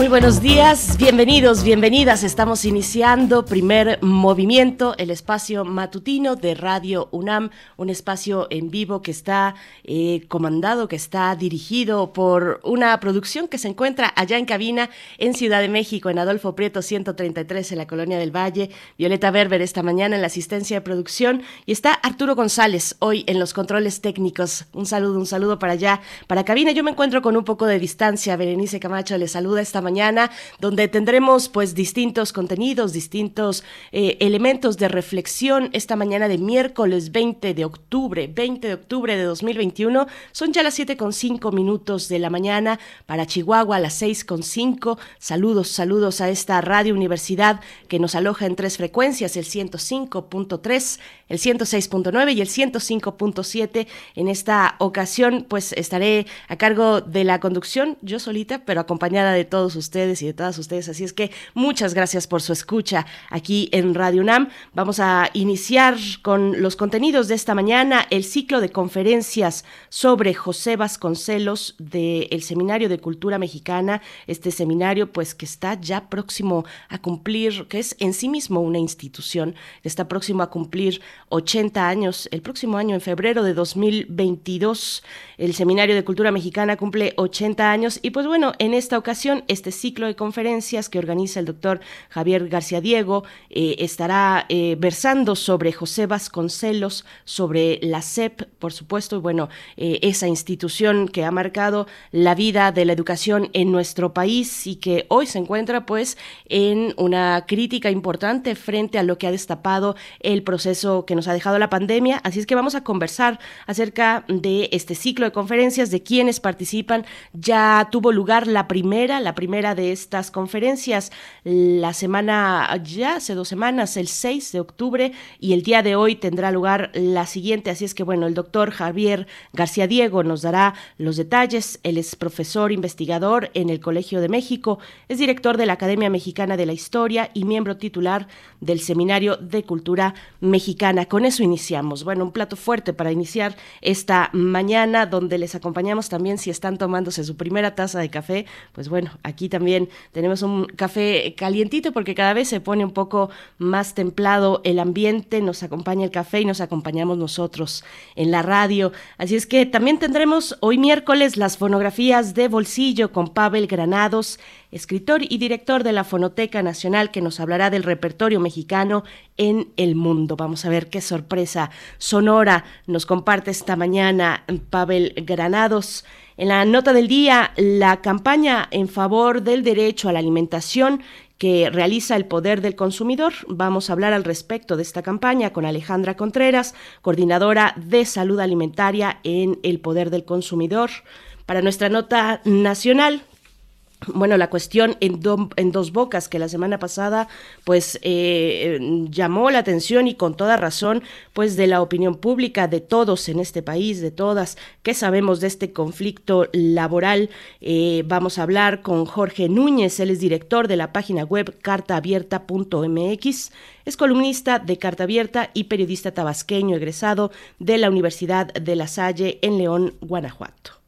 Muy buenos días, bienvenidos, bienvenidas. Estamos iniciando primer movimiento, el espacio matutino de Radio UNAM, un espacio en vivo que está eh, comandado, que está dirigido por una producción que se encuentra allá en cabina en Ciudad de México, en Adolfo Prieto 133, en la Colonia del Valle. Violeta Berber esta mañana en la asistencia de producción y está Arturo González hoy en los controles técnicos. Un saludo, un saludo para allá, para cabina. Yo me encuentro con un poco de distancia. Berenice Camacho le saluda esta mañana mañana, donde tendremos pues distintos contenidos, distintos eh, elementos de reflexión esta mañana de miércoles 20 de octubre, 20 de octubre de 2021. Son ya las 7 con 5 minutos de la mañana para Chihuahua, las 6 con 5. Saludos, saludos a esta radio universidad que nos aloja en tres frecuencias, el 105.3, el 106.9 y el 105.7. En esta ocasión pues estaré a cargo de la conducción, yo solita, pero acompañada de todos ustedes y de todas ustedes. Así es que muchas gracias por su escucha aquí en Radio UNAM. Vamos a iniciar con los contenidos de esta mañana, el ciclo de conferencias sobre José Vasconcelos del Seminario de Cultura Mexicana. Este seminario, pues que está ya próximo a cumplir, que es en sí mismo una institución, está próximo a cumplir 80 años. El próximo año, en febrero de 2022, el Seminario de Cultura Mexicana cumple 80 años. Y pues bueno, en esta ocasión, este ciclo de conferencias que organiza el doctor Javier García Diego. Eh, estará eh, versando sobre José Vasconcelos, sobre la SEP, por supuesto, y bueno, eh, esa institución que ha marcado la vida de la educación en nuestro país y que hoy se encuentra pues en una crítica importante frente a lo que ha destapado el proceso que nos ha dejado la pandemia. Así es que vamos a conversar acerca de este ciclo de conferencias, de quienes participan. Ya tuvo lugar la primera, la primera de estas conferencias la semana, ya hace dos semanas, el 6 de octubre, y el día de hoy tendrá lugar la siguiente. Así es que, bueno, el doctor Javier García Diego nos dará los detalles. Él es profesor investigador en el Colegio de México, es director de la Academia Mexicana de la Historia y miembro titular del Seminario de Cultura Mexicana. Con eso iniciamos. Bueno, un plato fuerte para iniciar esta mañana, donde les acompañamos también si están tomándose su primera taza de café. Pues bueno, aquí también tenemos un café calientito porque cada vez se pone un poco más templado el ambiente, nos acompaña el café y nos acompañamos nosotros en la radio. Así es que también tendremos hoy miércoles las fonografías de bolsillo con Pavel Granados, escritor y director de la Fonoteca Nacional que nos hablará del repertorio mexicano en el mundo. Vamos a ver qué sorpresa sonora nos comparte esta mañana Pavel Granados. En la nota del día, la campaña en favor del derecho a la alimentación que realiza el Poder del Consumidor. Vamos a hablar al respecto de esta campaña con Alejandra Contreras, coordinadora de salud alimentaria en el Poder del Consumidor. Para nuestra nota nacional, bueno, la cuestión en, dos bocas que la semana pasada pues eh, llamó la atención y con toda razón pues de la opinión pública de todos en este país, de todas, ¿qué sabemos de este conflicto laboral? Eh, vamos a hablar con Jorge Núñez, él es director de la página web cartaabierta.mx, es columnista de Carta Abierta y periodista tabasqueño egresado de la Universidad de La Salle en León, Guanajuato.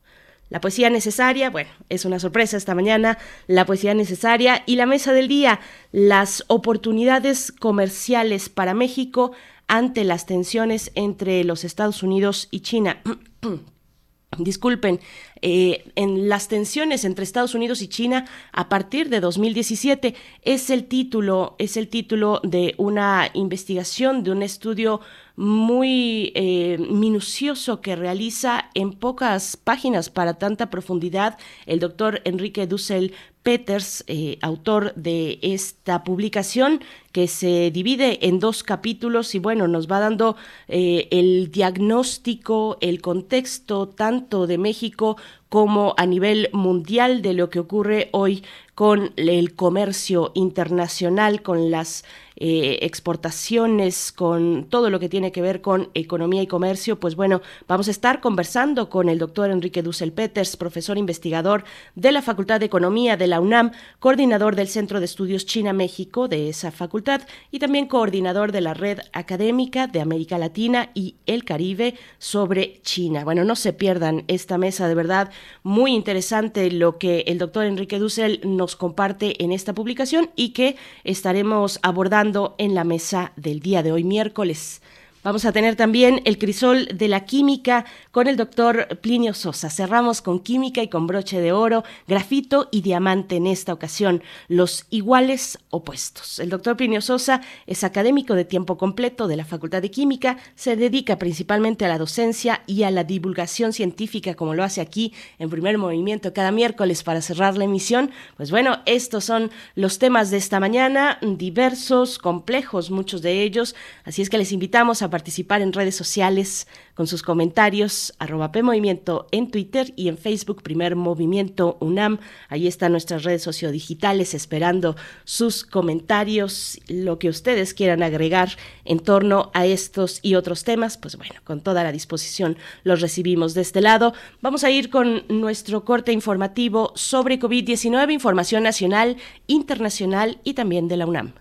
La poesía necesaria, bueno, es una sorpresa esta mañana, la poesía necesaria y la mesa del día, las oportunidades comerciales para México ante las tensiones entre los Estados Unidos y China. Disculpen, eh, en las tensiones entre Estados Unidos y China a partir de 2017 es el título es el título de una investigación de un estudio muy eh, minucioso que realiza en pocas páginas para tanta profundidad el doctor Enrique Dussel Peters, eh, autor de esta publicación que se divide en dos capítulos y bueno, nos va dando eh, el diagnóstico, el contexto tanto de México como a nivel mundial de lo que ocurre hoy con el comercio internacional, con las eh, exportaciones, con todo lo que tiene que ver con economía y comercio, pues bueno, vamos a estar conversando con el doctor Enrique Dussel Peters, profesor investigador de la Facultad de Economía de la UNAM, coordinador del Centro de Estudios China-México de esa facultad y también coordinador de la Red Académica de América Latina y el Caribe sobre China. Bueno, no se pierdan esta mesa, de verdad, muy interesante lo que el doctor Enrique Dussel nos comparte en esta publicación y que estaremos abordando en la mesa del día de hoy, miércoles. Vamos a tener también el crisol de la química con el doctor Plinio Sosa. Cerramos con química y con broche de oro, grafito y diamante en esta ocasión, los iguales opuestos. El doctor Plinio Sosa es académico de tiempo completo de la Facultad de Química, se dedica principalmente a la docencia y a la divulgación científica, como lo hace aquí en primer movimiento cada miércoles para cerrar la emisión. Pues bueno, estos son los temas de esta mañana, diversos, complejos, muchos de ellos, así es que les invitamos a participar en redes sociales con sus comentarios, arroba PMovimiento en Twitter y en Facebook Primer Movimiento UNAM. Ahí están nuestras redes sociodigitales esperando sus comentarios, lo que ustedes quieran agregar en torno a estos y otros temas, pues bueno, con toda la disposición los recibimos de este lado. Vamos a ir con nuestro corte informativo sobre COVID-19, información nacional, internacional y también de la UNAM.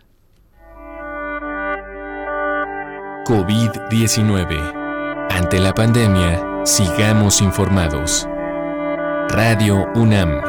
COVID-19. Ante la pandemia, sigamos informados. Radio UNAM.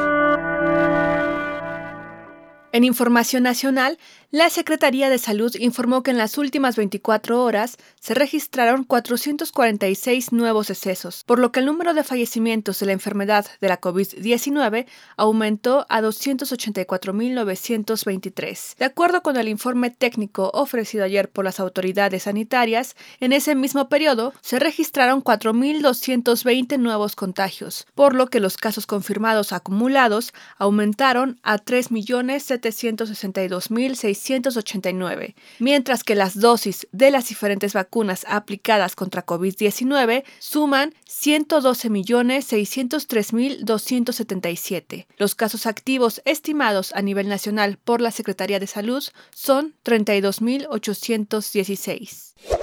En información nacional, la Secretaría de Salud informó que en las últimas 24 horas se registraron 446 nuevos excesos, por lo que el número de fallecimientos de la enfermedad de la COVID-19 aumentó a 284.923. De acuerdo con el informe técnico ofrecido ayer por las autoridades sanitarias, en ese mismo periodo se registraron 4.220 nuevos contagios, por lo que los casos confirmados acumulados aumentaron a 3.762.600 mientras que las dosis de las diferentes vacunas aplicadas contra COVID-19 suman 112.603.277. Los casos activos estimados a nivel nacional por la Secretaría de Salud son 32.816.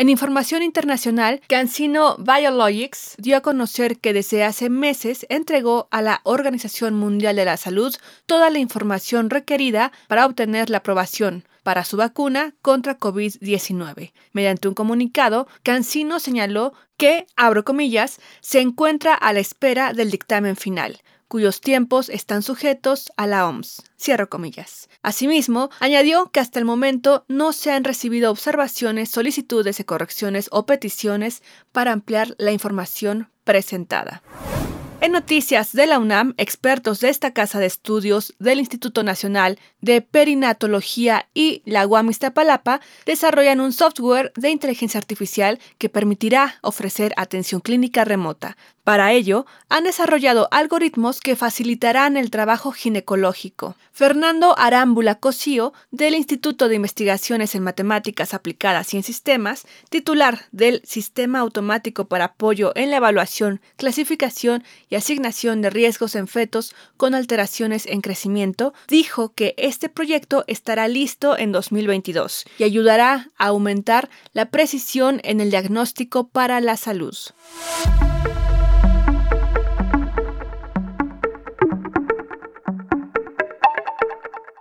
En información internacional, CanSino Biologics dio a conocer que desde hace meses entregó a la Organización Mundial de la Salud toda la información requerida para obtener la aprobación para su vacuna contra COVID-19. Mediante un comunicado, CanSino señaló que, abro comillas, se encuentra a la espera del dictamen final, cuyos tiempos están sujetos a la OMS. Cierro comillas. Asimismo, añadió que hasta el momento no se han recibido observaciones, solicitudes de correcciones o peticiones para ampliar la información presentada. En noticias de la UNAM, expertos de esta casa de estudios del Instituto Nacional de Perinatología y la UAM Iztapalapa desarrollan un software de inteligencia artificial que permitirá ofrecer atención clínica remota. Para ello, han desarrollado algoritmos que facilitarán el trabajo ginecológico. Fernando Arámbula Cosío, del Instituto de Investigaciones en Matemáticas Aplicadas y en Sistemas, titular del Sistema Automático para Apoyo en la Evaluación, Clasificación y Asignación de Riesgos en Fetos con Alteraciones en Crecimiento, dijo que este proyecto estará listo en 2022 y ayudará a aumentar la precisión en el diagnóstico para la salud.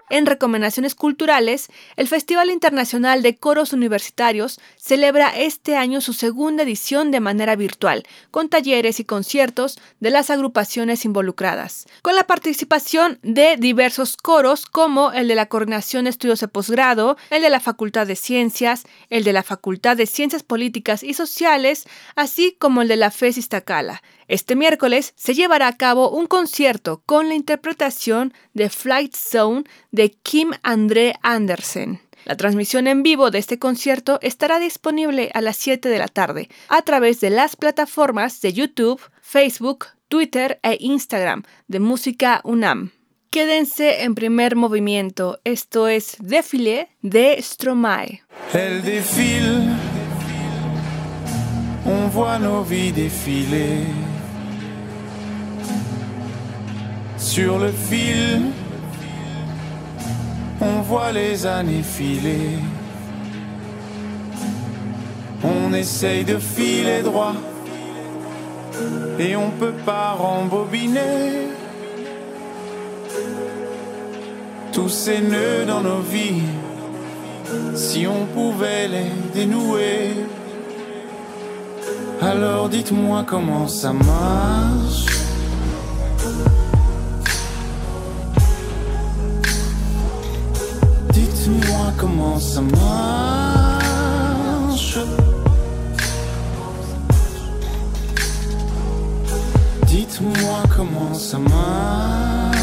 En recomendaciones culturales, el Festival Internacional de Coros Universitarios celebra este año su segunda edición de manera virtual, con talleres y conciertos de las agrupaciones involucradas, con la participación de diversos coros como el de la Coordinación de Estudios de Posgrado, el de la Facultad de Ciencias, el de la Facultad de Ciencias Políticas y Sociales, así como el de la FES Iztacala, este miércoles se llevará a cabo un concierto con la interpretación de Flight Zone de Kim André Andersen. La transmisión en vivo de este concierto estará disponible a las 7 de la tarde a través de las plataformas de YouTube, Facebook, Twitter e Instagram de Música UNAM. Quédense en primer movimiento, esto es Défilé de Stromae. El défile, on voit nos vies. Sur le fil on voit les années filer. On essaye de filer droit et on peut pas rembobiner tous ces nœuds dans nos vies. Si on pouvait les dénouer, alors dites-moi comment ça marche. Dites-moi comment ça marche. Dites-moi comment ça marche.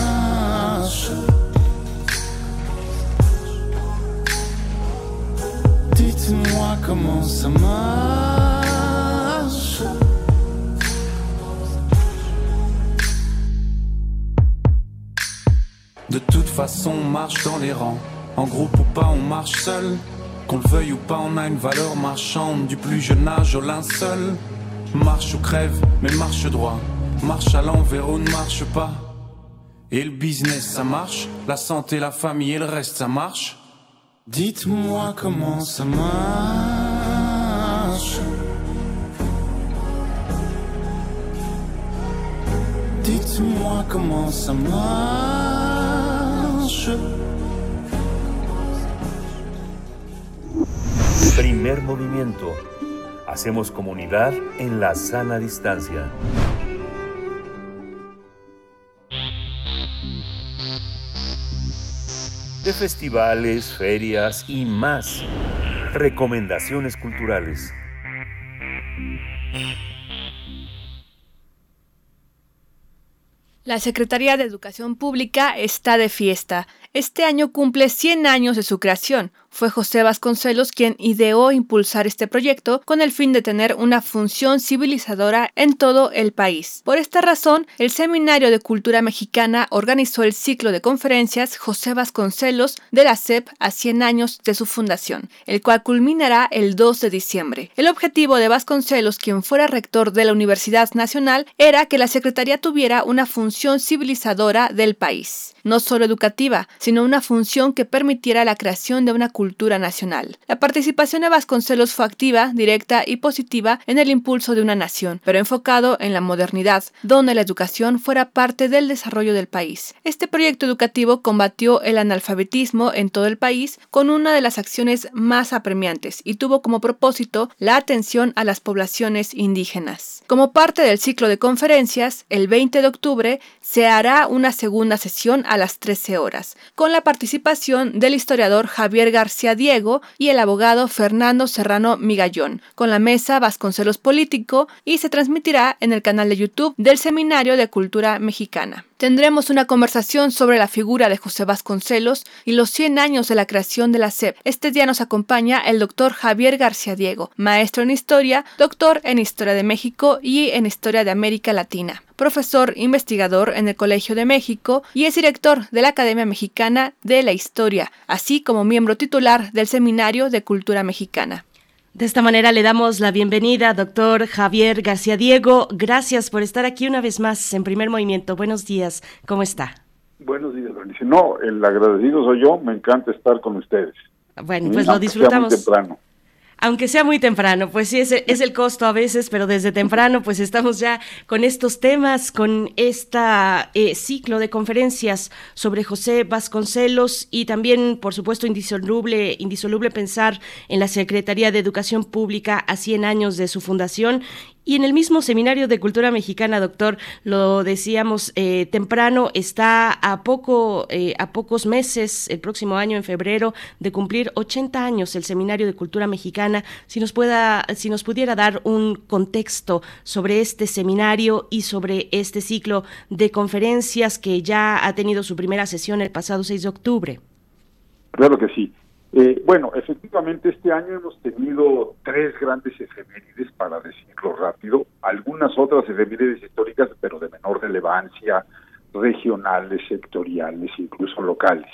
Dites-moi comment ça marche. De toute façon, on marche dans les rangs. En groupe ou pas, on marche seul. Qu'on le veuille ou pas, on a une valeur marchande. Du plus jeune âge au linceul. Marche ou crève, mais marche droit. Marche à l'envers ou ne marche pas. Et le business, ça marche. La santé, la famille et le reste, ça marche. Dites-moi comment ça marche. Dites-moi comment ça marche. Primer movimiento. Hacemos comunidad en la sana distancia. De festivales, ferias y más. Recomendaciones culturales. La Secretaría de Educación Pública está de fiesta. Este año cumple 100 años de su creación. Fue José Vasconcelos quien ideó impulsar este proyecto con el fin de tener una función civilizadora en todo el país. Por esta razón, el Seminario de Cultura Mexicana organizó el ciclo de conferencias José Vasconcelos de la SEP a 100 años de su fundación, el cual culminará el 2 de diciembre. El objetivo de Vasconcelos, quien fuera rector de la Universidad Nacional, era que la Secretaría tuviera una función civilizadora del país, no solo educativa, sino una función que permitiera la creación de una cultura nacional. La participación de Vasconcelos fue activa, directa y positiva en el impulso de una nación, pero enfocado en la modernidad, donde la educación fuera parte del desarrollo del país. Este proyecto educativo combatió el analfabetismo en todo el país con una de las acciones más apremiantes y tuvo como propósito la atención a las poblaciones indígenas. Como parte del ciclo de conferencias, el 20 de octubre se hará una segunda sesión a las 13 horas, con la participación del historiador Javier García Diego y el abogado Fernando Serrano Migallón, con la mesa Vasconcelos Político y se transmitirá en el canal de YouTube del Seminario de Cultura Mexicana. Tendremos una conversación sobre la figura de José Vasconcelos y los 100 años de la creación de la SEP. Este día nos acompaña el doctor Javier García Diego, maestro en historia, doctor en historia de México y en historia de América Latina, profesor investigador en el Colegio de México y es director de la Academia Mexicana de la Historia, así como miembro titular del Seminario de Cultura Mexicana. De esta manera le damos la bienvenida, doctor Javier García Diego. Gracias por estar aquí una vez más en Primer Movimiento. Buenos días, ¿cómo está? Buenos días, Bernice. No, el agradecido soy yo, me encanta estar con ustedes. Bueno, pues lo disfrutamos. Sea muy temprano. Aunque sea muy temprano, pues sí, es, el costo a veces, pero desde temprano pues estamos ya con estos temas, con este ciclo de conferencias sobre José Vasconcelos y también, por supuesto, indisoluble, indisoluble pensar en la Secretaría de Educación Pública a 100 años de su fundación y en el mismo Seminario de Cultura Mexicana, doctor, lo decíamos eh, temprano, está a poco, eh, a pocos meses, el próximo año, en febrero, de cumplir 80 años el Seminario de Cultura Mexicana. Si nos pueda, si nos pudiera dar un contexto sobre este seminario y sobre este ciclo de conferencias que ya ha tenido su primera sesión el pasado 6 de octubre. Claro que sí. Eh, bueno, efectivamente este año hemos tenido tres grandes efemérides, para decirlo rápido, algunas otras efemérides históricas, pero de menor relevancia, regionales, sectoriales, incluso locales.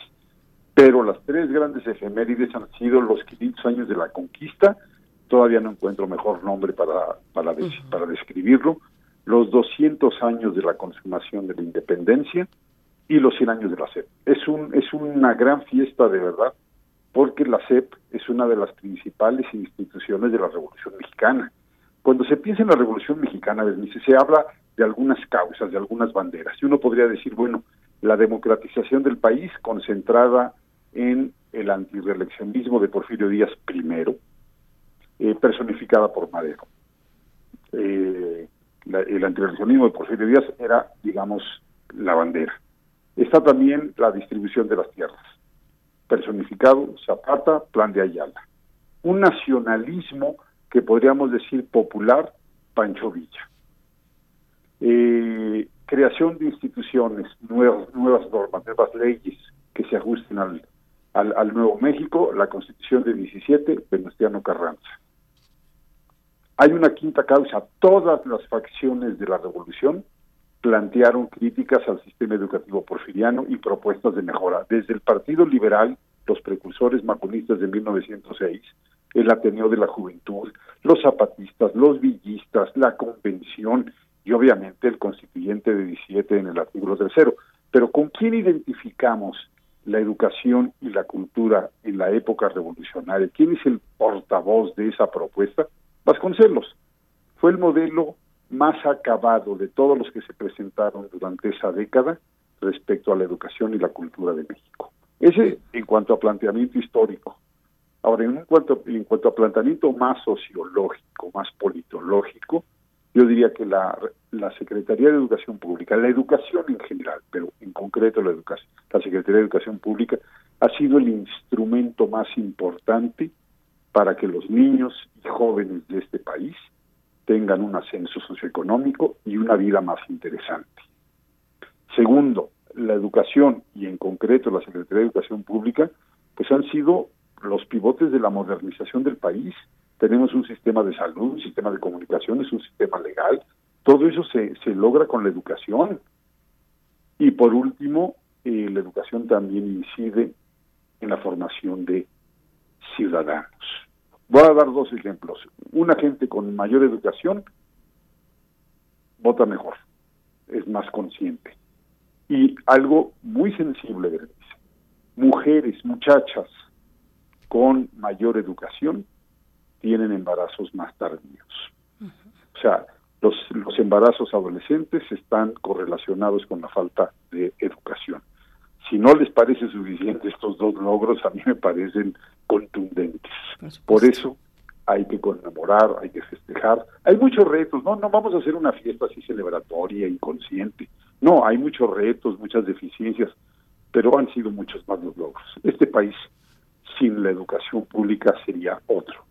Pero las tres grandes efemérides han sido los 500 años de la conquista, todavía no encuentro mejor nombre para, para, para describirlo, los 200 años de la consumación de la independencia y los 100 años de la SEP. Es, un, es una gran fiesta de verdad, porque la SEP es una de las principales instituciones de la Revolución Mexicana. Cuando se piensa en la Revolución Mexicana, se habla de algunas causas, de algunas banderas, y uno podría decir, bueno, la democratización del país concentrada en el antireeleccionismo de Porfirio Díaz primero, eh, personificada por Madero. Eh, el antireeleccionismo de Porfirio Díaz era, digamos, la bandera. Está también la distribución de las tierras, personificado Zapata, Plan de Ayala. Un nacionalismo que podríamos decir popular, Pancho Villa. Eh, creación de instituciones, nuevas, nuevas normas, nuevas leyes que se ajusten al, al, Nuevo México, la Constitución de 17, Venustiano Carranza. Hay una quinta causa, todas las facciones de la revolución plantearon críticas al sistema educativo porfiriano y propuestas de mejora, desde el Partido Liberal, los precursores maconistas de 1906, el Ateneo de la Juventud, los zapatistas, los villistas, la Convención, y obviamente el constituyente de 17 en el artículo tercero. Pero ¿con quién identificamos la educación y la cultura en la época revolucionaria? ¿Quién es el portavoz de esa propuesta? Vasconcelos. Fue el modelo más acabado de todos los que se presentaron durante esa década respecto a la educación y la cultura de México. Ese en cuanto a planteamiento histórico. Ahora, en cuanto, en cuanto a planteamiento más sociológico, más politológico, yo diría que la, la Secretaría de Educación Pública, la educación en general, pero en concreto la educación, la Secretaría de Educación Pública ha sido el instrumento más importante para que los niños y jóvenes de este país tengan un ascenso socioeconómico y una vida más interesante. Segundo, la educación y en concreto la Secretaría de Educación Pública, pues han sido los pivotes de la modernización del país tenemos un sistema de salud, un sistema de comunicaciones, un sistema legal. Todo eso se, se logra con la educación. Y por último, eh, la educación también incide en la formación de ciudadanos. Voy a dar dos ejemplos. Una gente con mayor educación vota mejor, es más consciente. Y algo muy sensible, mujeres, muchachas con mayor educación tienen embarazos más tardíos. O sea, los, los embarazos adolescentes están correlacionados con la falta de educación. Si no les parece suficiente estos dos logros, a mí me parecen contundentes. Por eso hay que conmemorar, hay que festejar. Hay muchos retos, no, no vamos a hacer una fiesta así celebratoria, inconsciente. No, hay muchos retos, muchas deficiencias, pero han sido muchos más los logros. Este país sin la educación pública sería otro.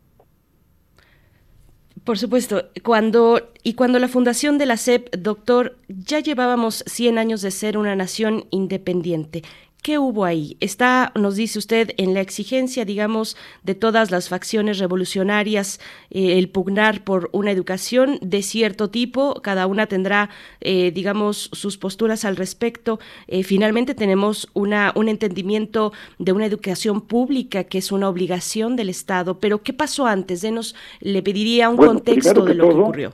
Por supuesto, cuando y cuando la fundación de la SEP, doctor, ya llevábamos 100 años de ser una nación independiente. ¿Qué hubo ahí? Está, nos dice usted, en la exigencia, digamos, de todas las facciones revolucionarias, eh, el pugnar por una educación de cierto tipo, cada una tendrá, eh, digamos, sus posturas al respecto. Eh, finalmente tenemos una, un entendimiento de una educación pública que es una obligación del Estado, pero ¿qué pasó antes? Denos, le pediría un contexto de lo que ocurrió.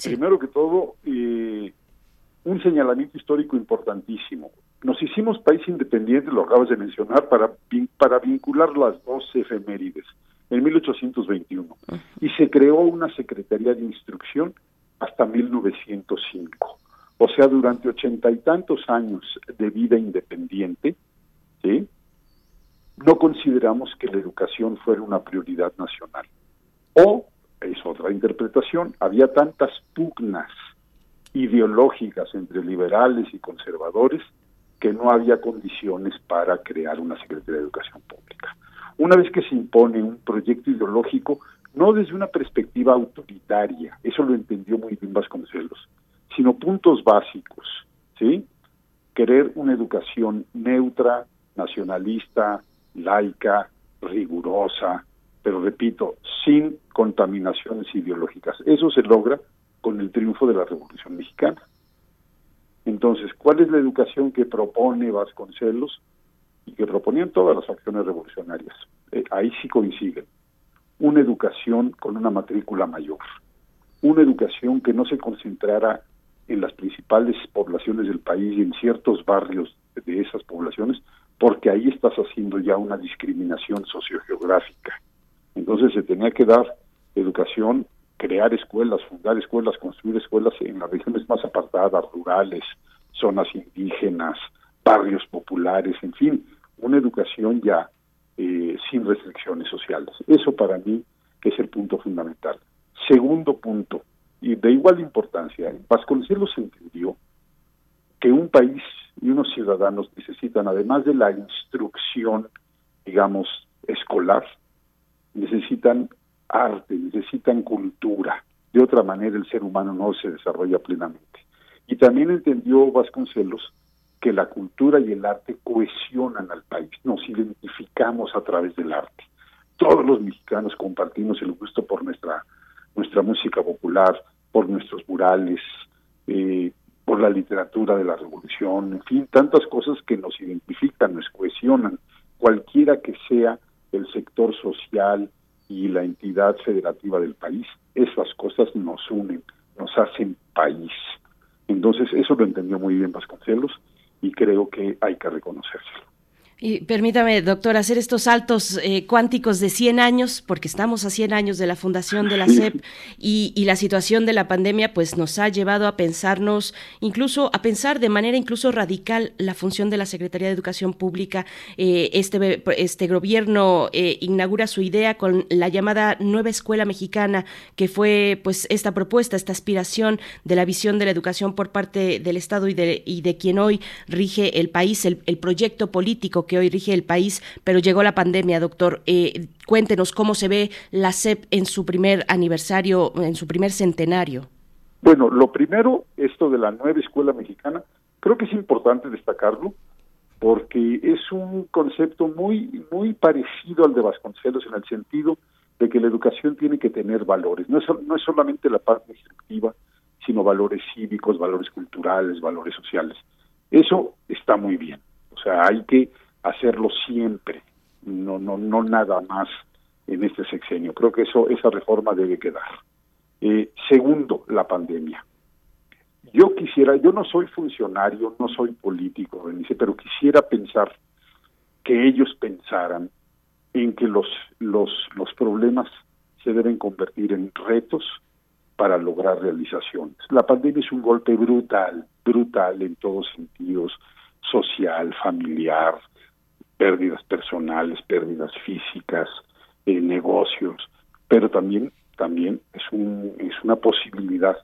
Primero que todo, un señalamiento histórico importantísimo nos hicimos país independiente, lo acabas de mencionar, para, para vincular las dos efemérides en 1821 y se creó una Secretaría de Instrucción hasta 1905. O sea, durante ochenta y tantos años de vida independiente, ¿sí? no consideramos que la educación fuera una prioridad nacional. O, es otra interpretación, había tantas pugnas ideológicas entre liberales y conservadores que no había condiciones para crear una Secretaría de Educación Pública. Una vez que se impone un proyecto ideológico, no desde una perspectiva autoritaria, eso lo entendió muy bien Vasconcelos, sino puntos básicos, ¿sí? Querer una educación neutra, nacionalista, laica, rigurosa, pero repito, sin contaminaciones ideológicas. Eso se logra con el triunfo de la Revolución Mexicana. Entonces, ¿cuál es la educación que propone Vasconcelos y que proponían todas las acciones revolucionarias? Eh, ahí sí coinciden. Una educación con una matrícula mayor, una educación que no se concentrara en las principales poblaciones del país y en ciertos barrios de esas poblaciones, porque ahí estás haciendo ya una discriminación sociogeográfica. Entonces se tenía que dar educación, crear escuelas, fundar escuelas, construir escuelas en las regiones más apartadas, rurales, zonas indígenas, barrios populares, en fin, una educación ya eh, sin restricciones sociales. Eso para mí es el punto fundamental. Segundo punto, y de igual importancia, Vasconcelos entendió que un país y unos ciudadanos necesitan, además de la instrucción, digamos, escolar, necesitan arte, necesitan cultura. De otra manera el ser humano no se desarrolla plenamente. Y también entendió Vasconcelos que la cultura y el arte cohesionan al país, nos identificamos a través del arte. Todos los mexicanos compartimos el gusto por nuestra, nuestra música popular, por nuestros murales, eh, por la literatura de la revolución, en fin, tantas cosas que nos identifican, nos cohesionan, cualquiera que sea el sector social y la entidad federativa del país, esas cosas nos unen, nos hacen país. Entonces, eso lo entendió muy bien Vasconcelos y creo que hay que reconocerlo. Y permítame, doctor, hacer estos saltos eh, cuánticos de 100 años, porque estamos a 100 años de la fundación de la SEP y, la situación de la pandemia, pues nos ha llevado a pensarnos, incluso a pensar de manera incluso radical la función de la Secretaría de Educación Pública. Eh, este, este gobierno eh, inaugura su idea con la llamada Nueva Escuela Mexicana, que fue pues esta propuesta, esta aspiración de la visión de la educación por parte del Estado y de, y de quien hoy rige el país, el, el proyecto político que hoy rige el país, pero llegó la pandemia, doctor. Eh, cuéntenos cómo se ve la SEP en su primer aniversario, en su primer centenario. Bueno, lo primero, esto de la nueva escuela mexicana, creo que es importante destacarlo porque es un concepto muy muy parecido al de Vasconcelos en el sentido de que la educación tiene que tener valores, no es, no es solamente la parte instructiva, sino valores cívicos, valores culturales, valores sociales. Eso está muy bien. O sea, hay que hacerlo siempre, no, no, no nada más en este sexenio. Creo que eso, esa reforma debe quedar. Eh, segundo, la pandemia. Yo quisiera, yo no soy funcionario, no soy político, pero quisiera pensar que ellos pensaran en que los, los, los problemas se deben convertir en retos para lograr realizaciones. La pandemia es un golpe brutal, brutal en todos sentidos, social, familiar, pérdidas personales, pérdidas físicas, eh, negocios, pero también también es un es una posibilidad.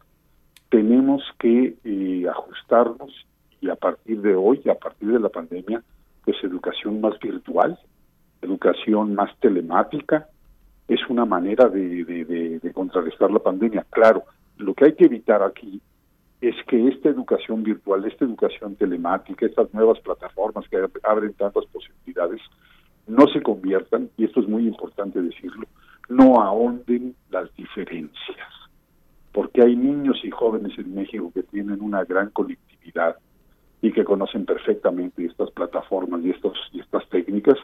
Tenemos que eh, ajustarnos y a partir de hoy, a partir de la pandemia, pues educación más virtual, educación más telemática, es una manera de, contrarrestar la pandemia. Claro, lo que hay que evitar aquí es que esta educación virtual, esta educación telemática, estas nuevas plataformas que abren tantas posibilidades, no se conviertan, y esto es muy importante decirlo, no ahonden las diferencias, porque hay niños y jóvenes en México que tienen una gran colectividad y que conocen perfectamente estas plataformas y, estos, y estas técnicas,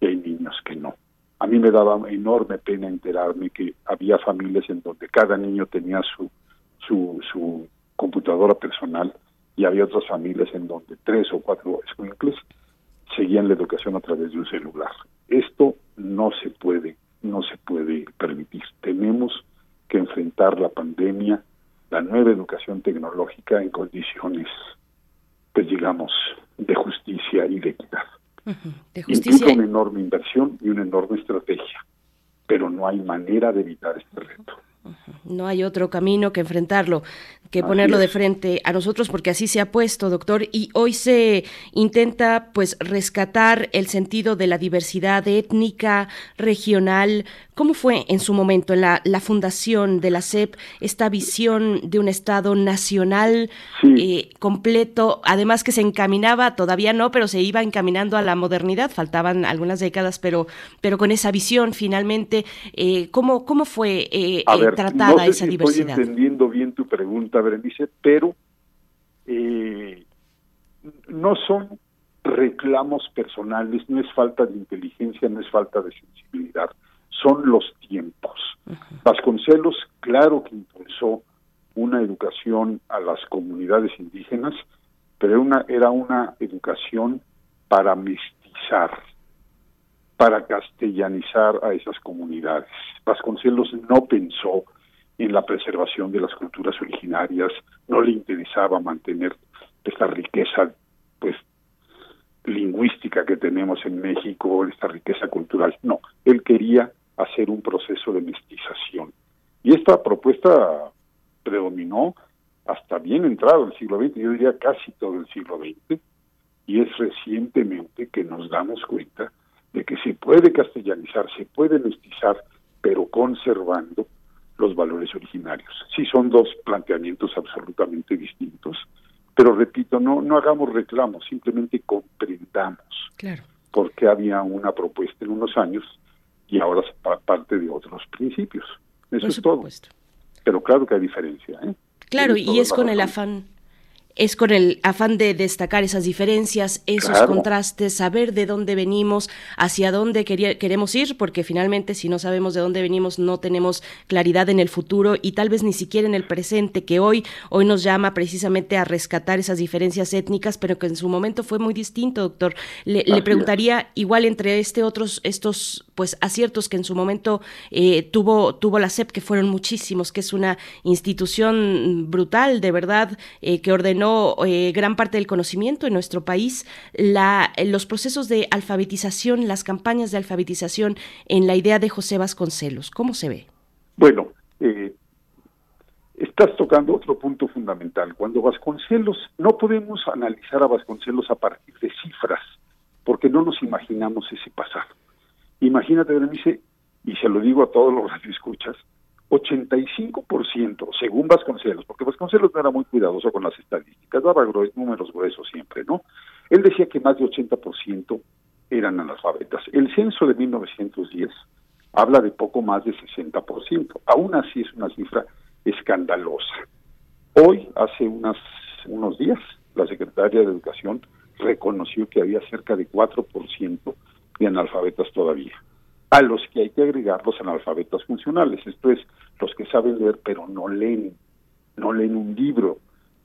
y hay niños que no. A mí me daba enorme pena enterarme que había familias en donde cada niño tenía su, su computadora personal y había otras familias en donde tres o cuatro escuincles seguían la educación a través de un celular. Esto no se puede, no se puede permitir. Tenemos que enfrentar la pandemia, la nueva educación tecnológica en condiciones, pues digamos, de justicia y de equidad. de justicia. Implica una enorme inversión y una enorme estrategia, pero no hay manera de evitar este reto. No hay otro camino que enfrentarlo que ponerlo de frente a nosotros porque así se ha puesto, doctor, y hoy se intenta pues rescatar el sentido de la diversidad étnica, regional. ¿Cómo fue en su momento la, la fundación de la SEP esta visión de un Estado nacional eh, completo, además que se encaminaba, todavía no, pero se iba encaminando a la modernidad, faltaban algunas décadas, pero, pero con esa visión finalmente, eh, ¿cómo, ¿cómo fue eh, tratada esa diversidad? Estoy entendiendo bien tu pregunta, Berenice, pero eh, no son reclamos personales, no es falta de inteligencia, no es falta de sensibilidad, son los tiempos. Vasconcelos, claro que impulsó una educación educación a las comunidades indígenas, pero era una, era una educación para mestizar, para castellanizar a esas comunidades. Vasconcelos no pensó en la preservación de las culturas originarias, no le interesaba mantener esta riqueza pues lingüística que tenemos en México, esta riqueza cultural. No, él quería hacer un proceso de mestización. Y esta propuesta predominó hasta bien entrado el siglo XX, yo diría casi todo el siglo XX, y es recientemente que nos damos cuenta de que se puede castellanizar, se puede mestizar, pero conservando los valores originarios. Sí son dos planteamientos absolutamente distintos, pero repito, no, no hagamos reclamos, simplemente comprendamos claro. por qué había una propuesta en unos años y ahora se parte de otros principios. Eso es todo. Pero claro que hay diferencia. ¿eh? Claro, y es con el afán es con el afán de destacar esas diferencias, esos contrastes, saber de dónde venimos, hacia dónde queremos ir, porque finalmente si no sabemos de dónde venimos no tenemos claridad en el futuro y tal vez ni siquiera en el presente, que hoy, hoy nos llama precisamente a rescatar esas diferencias étnicas, pero que en su momento fue muy distinto, doctor. Le, preguntaría igual entre este otros, estos pues aciertos que en su momento eh, tuvo, tuvo la SEP, que fueron muchísimos, que es una institución brutal, de verdad, eh, que ordenó eh, gran parte del conocimiento en nuestro país, la, los procesos de alfabetización, las campañas de alfabetización en la idea de José Vasconcelos. ¿Cómo se ve? Bueno, eh, estás tocando otro punto fundamental. Cuando Vasconcelos, no podemos analizar a Vasconcelos a partir de cifras, porque no nos imaginamos ese pasado. Imagínate, Berenice, y se lo digo a todos los radioescuchas, 85%, según Vasconcelos, porque Vasconcelos no era muy cuidadoso con las estadísticas, daba números gruesos siempre, ¿no? Él decía que más de 80% eran analfabetas. El censo de 1910 habla de poco más de 60%. Aún así es una cifra escandalosa. Hoy, hace unas, unos días, la secretaria de Educación reconoció que había cerca de 4% de analfabetas todavía a los que hay que agregar los analfabetas funcionales, esto es, los que saben leer pero no leen, no leen un libro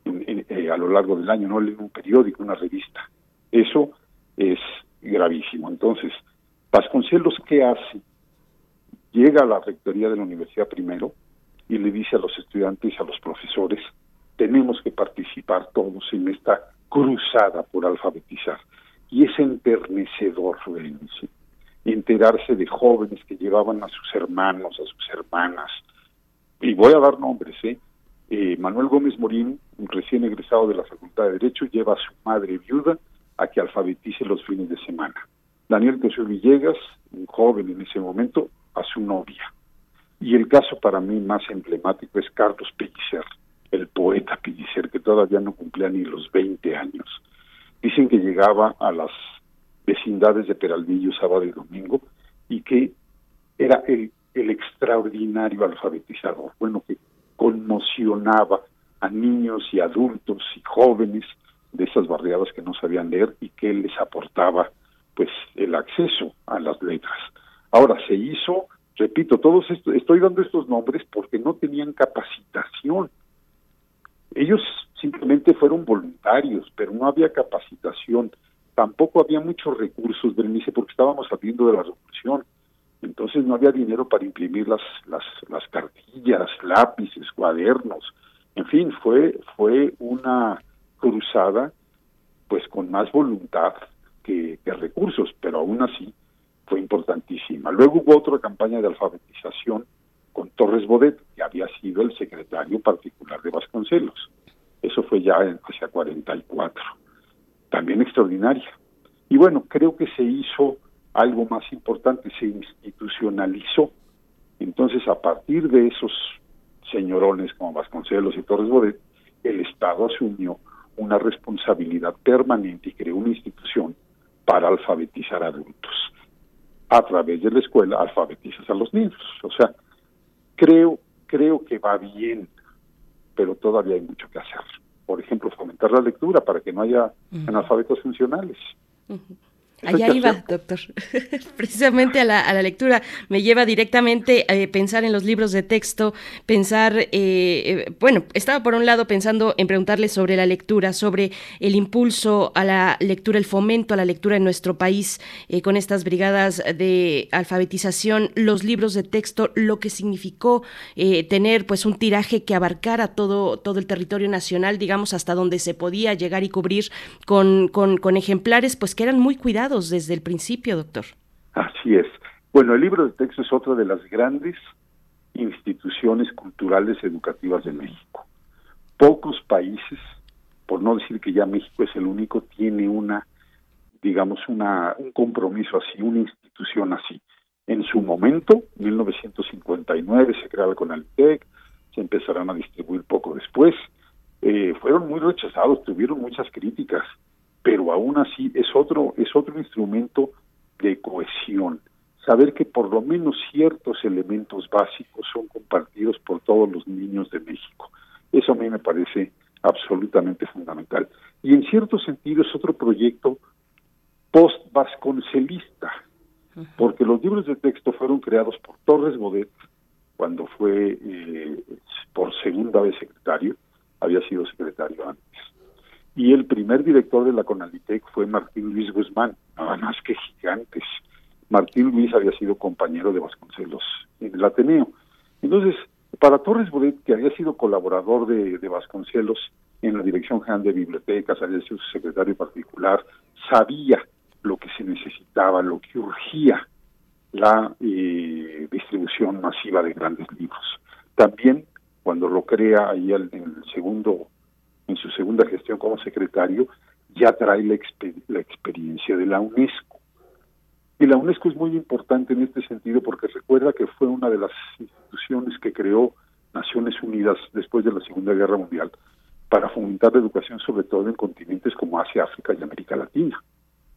eh, a lo largo del año, no leen un periódico, una revista. Eso es gravísimo. Entonces, Vasconcelos, ¿qué hace? Llega a la rectoría de la universidad primero y le dice a los estudiantes a los profesores, tenemos que participar todos en esta cruzada por alfabetizar. Y es enternecedor, Enterarse de jóvenes que llevaban a sus hermanos, a sus hermanas. Y voy a dar nombres, ¿eh? eh Manuel Gómez Morín, recién egresado de la Facultad de Derecho, lleva a su madre viuda a que alfabetice los fines de semana. Daniel Teseo Villegas, un joven en ese momento, a su novia. Y el caso para mí más emblemático es Carlos Pellicer, el poeta Pellicer, que todavía no cumplía ni los 20 años. Dicen que llegaba a las vecindades de Peralvillo sábado y domingo y que era el, extraordinario alfabetizador, bueno, que conmocionaba a niños y adultos y jóvenes de esas barriadas que no sabían leer y que les aportaba pues el acceso a las letras. Ahora se hizo, repito, todos esto, estoy dando estos nombres porque no tenían capacitación. Ellos simplemente fueron voluntarios, pero no había capacitación tampoco había muchos recursos, Berenice, porque estábamos saliendo de la revolución. Entonces no había dinero para imprimir las, las, las cartillas, lápices, cuadernos. En fin, fue, fue una cruzada pues con más voluntad que, que recursos, pero aún así fue importantísima. Luego hubo otra campaña de alfabetización con Torres Bodet, que había sido el secretario particular de Vasconcelos. Eso fue ya hacia 44 también extraordinaria. Y bueno, creo que se hizo algo más importante, se institucionalizó. Entonces, a partir de esos señorones como Vasconcelos y Torres Bodet, el Estado asumió una responsabilidad permanente y creó una institución para alfabetizar adultos. A través de la escuela alfabetizas a los niños. O sea, creo, creo que va bien, pero todavía hay mucho que hacer por ejemplo, fomentar la lectura para que no haya analfabetos funcionales. Allá iba, doctor. Precisamente a la, a la, lectura me lleva directamente a eh, pensar en los libros de texto, pensar, eh, eh, bueno, estaba por un lado pensando en preguntarle sobre la lectura, sobre el impulso a la lectura, el fomento a la lectura en nuestro país con estas brigadas de alfabetización, los libros de texto, lo que significó tener pues un tiraje que abarcara todo, todo el territorio nacional, digamos, hasta donde se podía llegar y cubrir con, con, con ejemplares pues que eran muy cuidados desde el principio, doctor. Así es. Bueno, el libro de texto es otra de las grandes instituciones culturales educativas de México. Pocos países, por no decir que ya México es el único, tiene una, digamos, una, un compromiso así, una institución así. En su momento, 1959, se crea el CONALITEC, se empezarán a distribuir poco después. Eh, fueron muy rechazados, tuvieron muchas críticas pero aún así es otro es otro instrumento de cohesión. Saber que por lo menos ciertos elementos básicos son compartidos por todos los niños de México. Eso a mí me parece absolutamente fundamental. Y en cierto sentido es otro proyecto post vasconcelista porque los libros de texto fueron creados por Torres Bodet cuando fue eh, por segunda vez secretario había sido secretario antes y el primer director de la Conalitec fue Martín Luis Guzmán, nada más que gigantes. Martín Luis había sido compañero de Vasconcelos en el Ateneo. Entonces, para Torres Bodet, que había sido colaborador de, Vasconcelos en la Dirección General de Bibliotecas, había sido su secretario particular, sabía lo que se necesitaba, lo que urgía la eh, distribución masiva de grandes libros. También, cuando lo crea ahí en el segundo en su segunda gestión como secretario, ya trae la, la experiencia de la UNESCO. Y la UNESCO es muy importante en este sentido porque recuerda que fue una de las instituciones que creó Naciones Unidas después de la Segunda Guerra Mundial para fomentar la educación sobre todo en continentes como Asia, África y América Latina.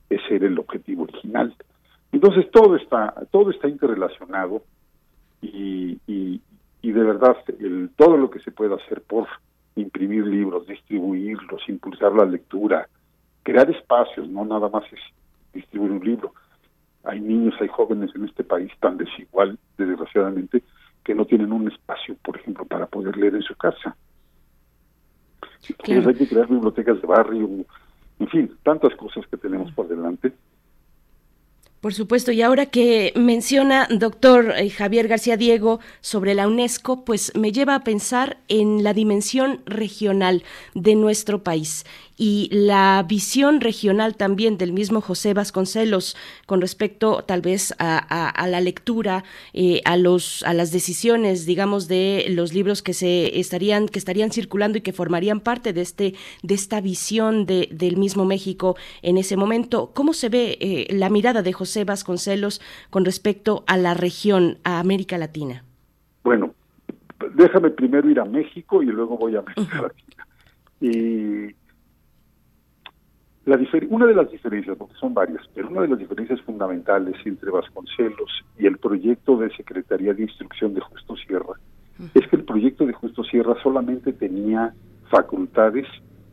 Ese era el objetivo original. Entonces todo está todo está interrelacionado y, y, de verdad todo lo que se puede hacer por imprimir libros, distribuirlos, impulsar la lectura, crear espacios, no nada más es distribuir un libro. Hay niños, hay jóvenes en este país tan desigual, desgraciadamente, que no tienen un espacio, por ejemplo, para poder leer en su casa. Entonces hay que crear bibliotecas de barrio, en fin, tantas cosas que tenemos por delante por supuesto, y ahora que menciona doctor eh, Javier García Diego sobre la UNESCO, pues me lleva a pensar en la dimensión regional de nuestro país y la visión regional también del mismo José Vasconcelos con respecto tal vez a, la lectura, eh, a los a las decisiones, digamos, de los libros que se estarían que estarían circulando y que formarían parte de este de esta visión de, del mismo México en ese momento. ¿Cómo se ve eh, la mirada de José Vasconcelos con respecto a la región, a América Latina? Bueno, déjame primero ir a México y luego voy a América Latina. Y la una de las diferencias, porque son varias, pero una de las diferencias fundamentales entre Vasconcelos y el proyecto de Secretaría de Instrucción de Justo Sierra es que el proyecto de Justo Sierra solamente tenía facultades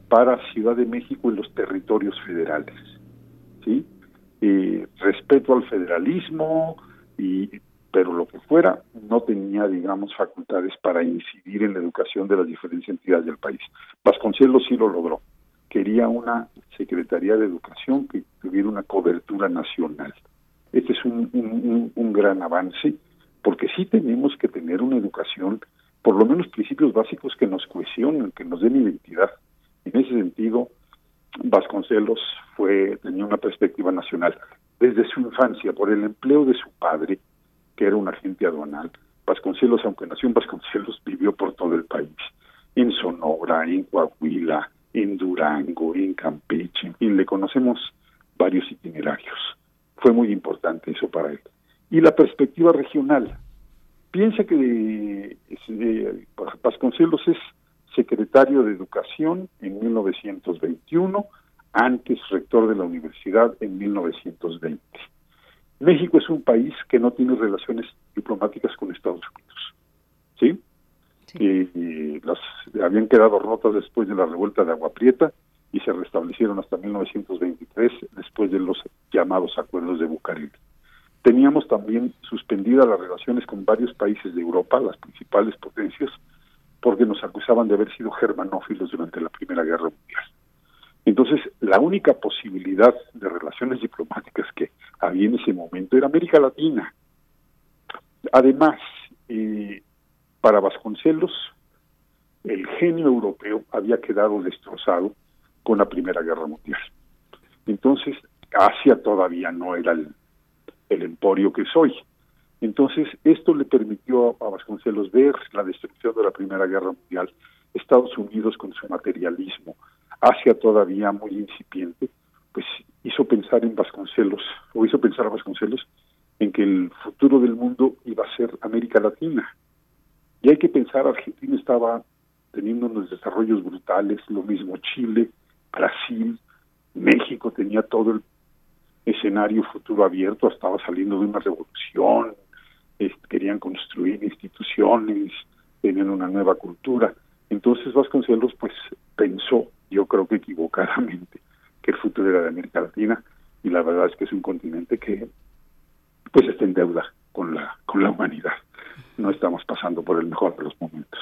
para Ciudad de México y los territorios federales. ¿sí? Eh, respeto al federalismo, y, pero lo que fuera, no tenía, digamos, facultades para incidir en la educación de las diferentes entidades del país. Vasconcelos sí lo logró quería una Secretaría de Educación que tuviera una cobertura nacional. Este es un, gran avance, porque sí tenemos que tener una educación, por lo menos principios básicos que nos cohesionen, que nos den identidad. En ese sentido, Vasconcelos fue tenía una perspectiva nacional. Desde su infancia, por el empleo de su padre, que era un agente aduanal, Vasconcelos, aunque nació en Vasconcelos, vivió por todo el país, en Sonora, en Coahuila, en Durango, en Campeche, fin, le conocemos varios itinerarios. Fue muy importante eso para él. Y la perspectiva regional. Piensa que eh, Vasconcelos es secretario de Educación en 1921, antes rector de la universidad en 1920. México es un país que no tiene relaciones diplomáticas con Estados Unidos. ¿Sí? Y las habían quedado rotas después de la revuelta de Agua Prieta y se restablecieron hasta 1923 después de los llamados acuerdos de Bucareli. Teníamos también suspendidas las relaciones con varios países de Europa, las principales potencias, porque nos acusaban de haber sido germanófilos durante la Primera Guerra Mundial. Entonces, la única posibilidad de relaciones diplomáticas que había en ese momento era América Latina. Además, eh, para Vasconcelos, el genio europeo había quedado destrozado con la Primera Guerra Mundial. Entonces, Asia todavía no era el, el emporio que soy. Entonces, esto le permitió a Vasconcelos ver la destrucción de la Primera Guerra Mundial, Estados Unidos con su materialismo, Asia todavía muy incipiente, pues hizo pensar en Vasconcelos, o hizo pensar a Vasconcelos en que el futuro del mundo iba a ser América Latina. Y hay que pensar, Argentina estaba teniendo unos desarrollos brutales, lo mismo Chile, Brasil, México tenía todo el escenario futuro abierto, estaba saliendo de una revolución, querían construir instituciones, tenían una nueva cultura. Entonces Vasconcelos pues pensó, yo creo que equivocadamente, que el futuro era de América Latina y la verdad es que es un continente que pues está en deuda con la con la humanidad. No estamos pasando por el mejor de los momentos.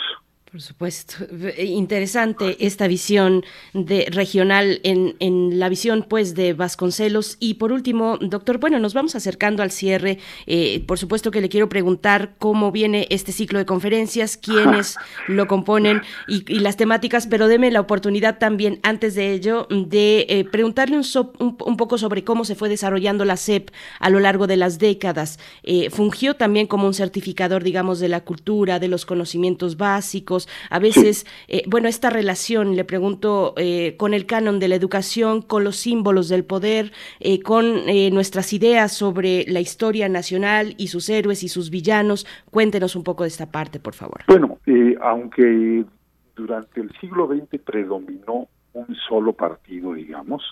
Por supuesto, interesante esta visión de regional en, en, la visión pues de Vasconcelos y por último, doctor, bueno, nos vamos acercando al cierre. Eh, por supuesto que le quiero preguntar cómo viene este ciclo de conferencias, quiénes lo componen y, las temáticas, pero deme la oportunidad también antes de ello de eh, preguntarle un, un, poco sobre cómo se fue desarrollando la CEP a lo largo de las décadas. Eh, fungió también como un certificador, digamos, de la cultura, de los conocimientos básicos a veces, eh, bueno, esta relación, le pregunto, eh, con el canon de la educación, con los símbolos del poder, eh, con nuestras ideas sobre la historia nacional y sus héroes y sus villanos. Cuéntenos un poco de esta parte, por favor. Bueno, aunque durante el siglo XX predominó un solo partido, digamos,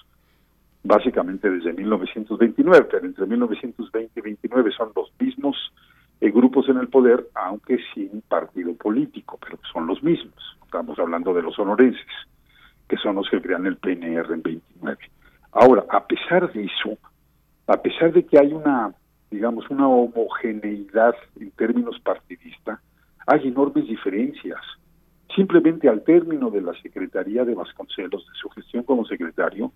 básicamente desde 1929, pero entre 1920 y 29 son los mismos grupos en el poder, aunque sin partido político, pero son los mismos. Estamos hablando de los sonorenses, que son los que crean el PNR en 29. Ahora, a pesar de eso, a pesar de que hay una, digamos, una homogeneidad en términos partidistas, hay enormes diferencias. Simplemente al término de la Secretaría de Vasconcelos, de su gestión como secretario,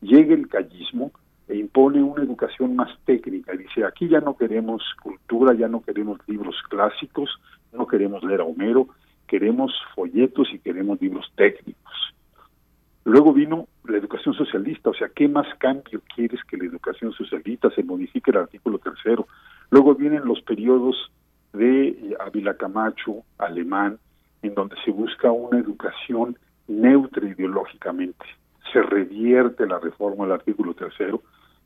llega el callismo e impone una educación más técnica. Dice, aquí ya no queremos cultura, ya no queremos libros clásicos, no queremos leer a Homero, queremos folletos y queremos libros técnicos. Luego vino la educación socialista, o sea, ¿qué más cambio quieres que la educación socialista se modifique el artículo tercero? Luego vienen los periodos de Ávila Camacho, alemán, en donde se busca una educación neutra ideológicamente. Se revierte la reforma del artículo tercero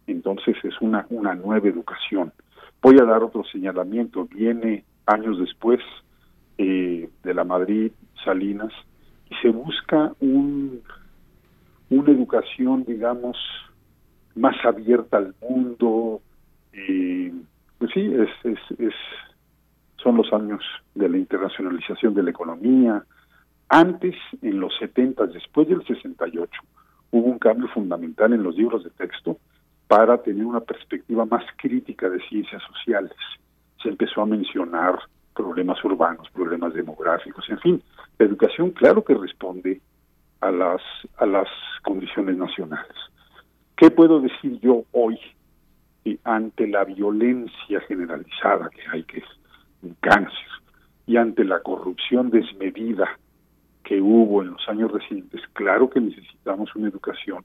entonces es una, una nueva educación. Voy a dar otro señalamiento, viene años después eh, de la Madrid Salinas y se busca un, una educación, digamos, más abierta al mundo. Eh, pues sí, es, es, son los años de la internacionalización de la economía. Antes, en los 70, después del 68, hubo un cambio fundamental en los libros de texto para tener una perspectiva más crítica de ciencias sociales. Se empezó a mencionar problemas urbanos, problemas demográficos, en fin, la educación claro que responde a las a las condiciones nacionales. ¿Qué puedo decir yo hoy ante la violencia generalizada que hay que es un cáncer y ante la corrupción desmedida que hubo en los años recientes? Claro que necesitamos una educación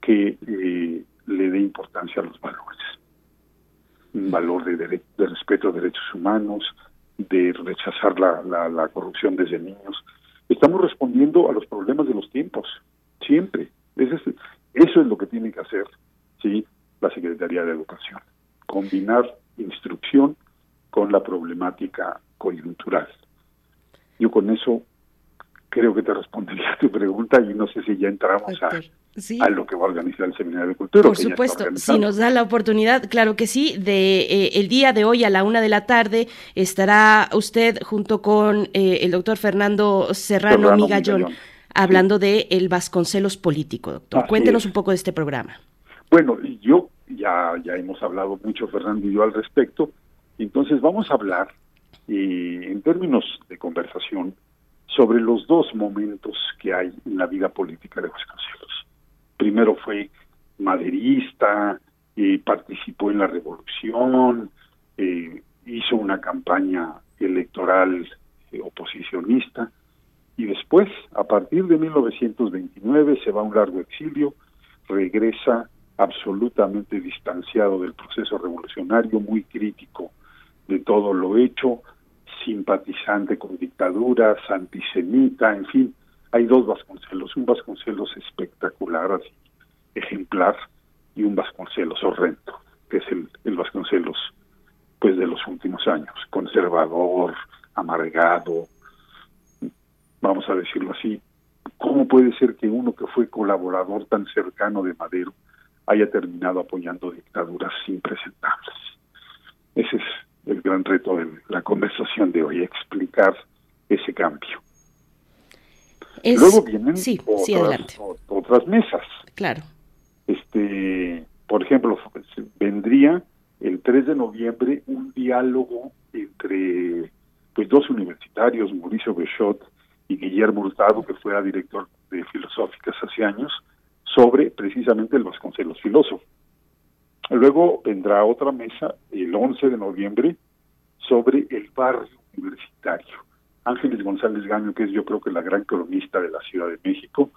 que eh, le dé importancia a los valores. Un valor de, de, respeto a derechos humanos, de rechazar la, la, corrupción desde niños. Estamos respondiendo a los problemas de los tiempos, siempre. Eso es, lo que tiene que hacer la Secretaría de Educación. Combinar instrucción con la problemática coyuntural. Yo con eso creo que te respondería a tu pregunta y no sé si ya entramos a a lo que va a organizar el Seminario de Cultura. Por supuesto, si nos da la oportunidad, claro que sí, de eh, el día de hoy a la una de la tarde estará usted junto con eh, el doctor Fernando Serrano, Migallón, hablando de el Vasconcelos político, doctor. Cuéntenos un poco de este programa. Bueno, yo ya, ya hemos hablado mucho Fernando y yo al respecto. Entonces vamos a hablar eh, en términos de conversación sobre los dos momentos que hay en la vida política de Vasconcelos. Primero fue maderista, participó en la revolución, eh, hizo una campaña electoral eh, oposicionista y después, a partir de 1929, se va a un largo exilio, regresa absolutamente distanciado del proceso revolucionario, muy crítico de todo lo hecho, simpatizante con dictaduras, antisemita, en fin, hay dos Vasconcelos, un Vasconcelos espectacular, así, ejemplar, y un Vasconcelos horrendo, que es el, el Vasconcelos pues de los últimos años, conservador, amargado, vamos a decirlo así, ¿cómo puede ser que uno que fue colaborador tan cercano de Madero haya terminado apoyando dictaduras impresentables? Ese es el gran reto de la conversación de hoy, explicar ese cambio. Luego vienen otras, otras mesas. Claro. Este, por ejemplo, vendría el 3 de noviembre un diálogo entre pues dos universitarios, Mauricio Bechot y Guillermo Hurtado, que fuera director de Filosóficas hace años, sobre precisamente el Vasconcelos filósofo. Luego vendrá otra mesa el 11 de noviembre sobre el barrio universitario. Ángeles González Gaño, que es yo creo que la gran cronista de la Ciudad de México,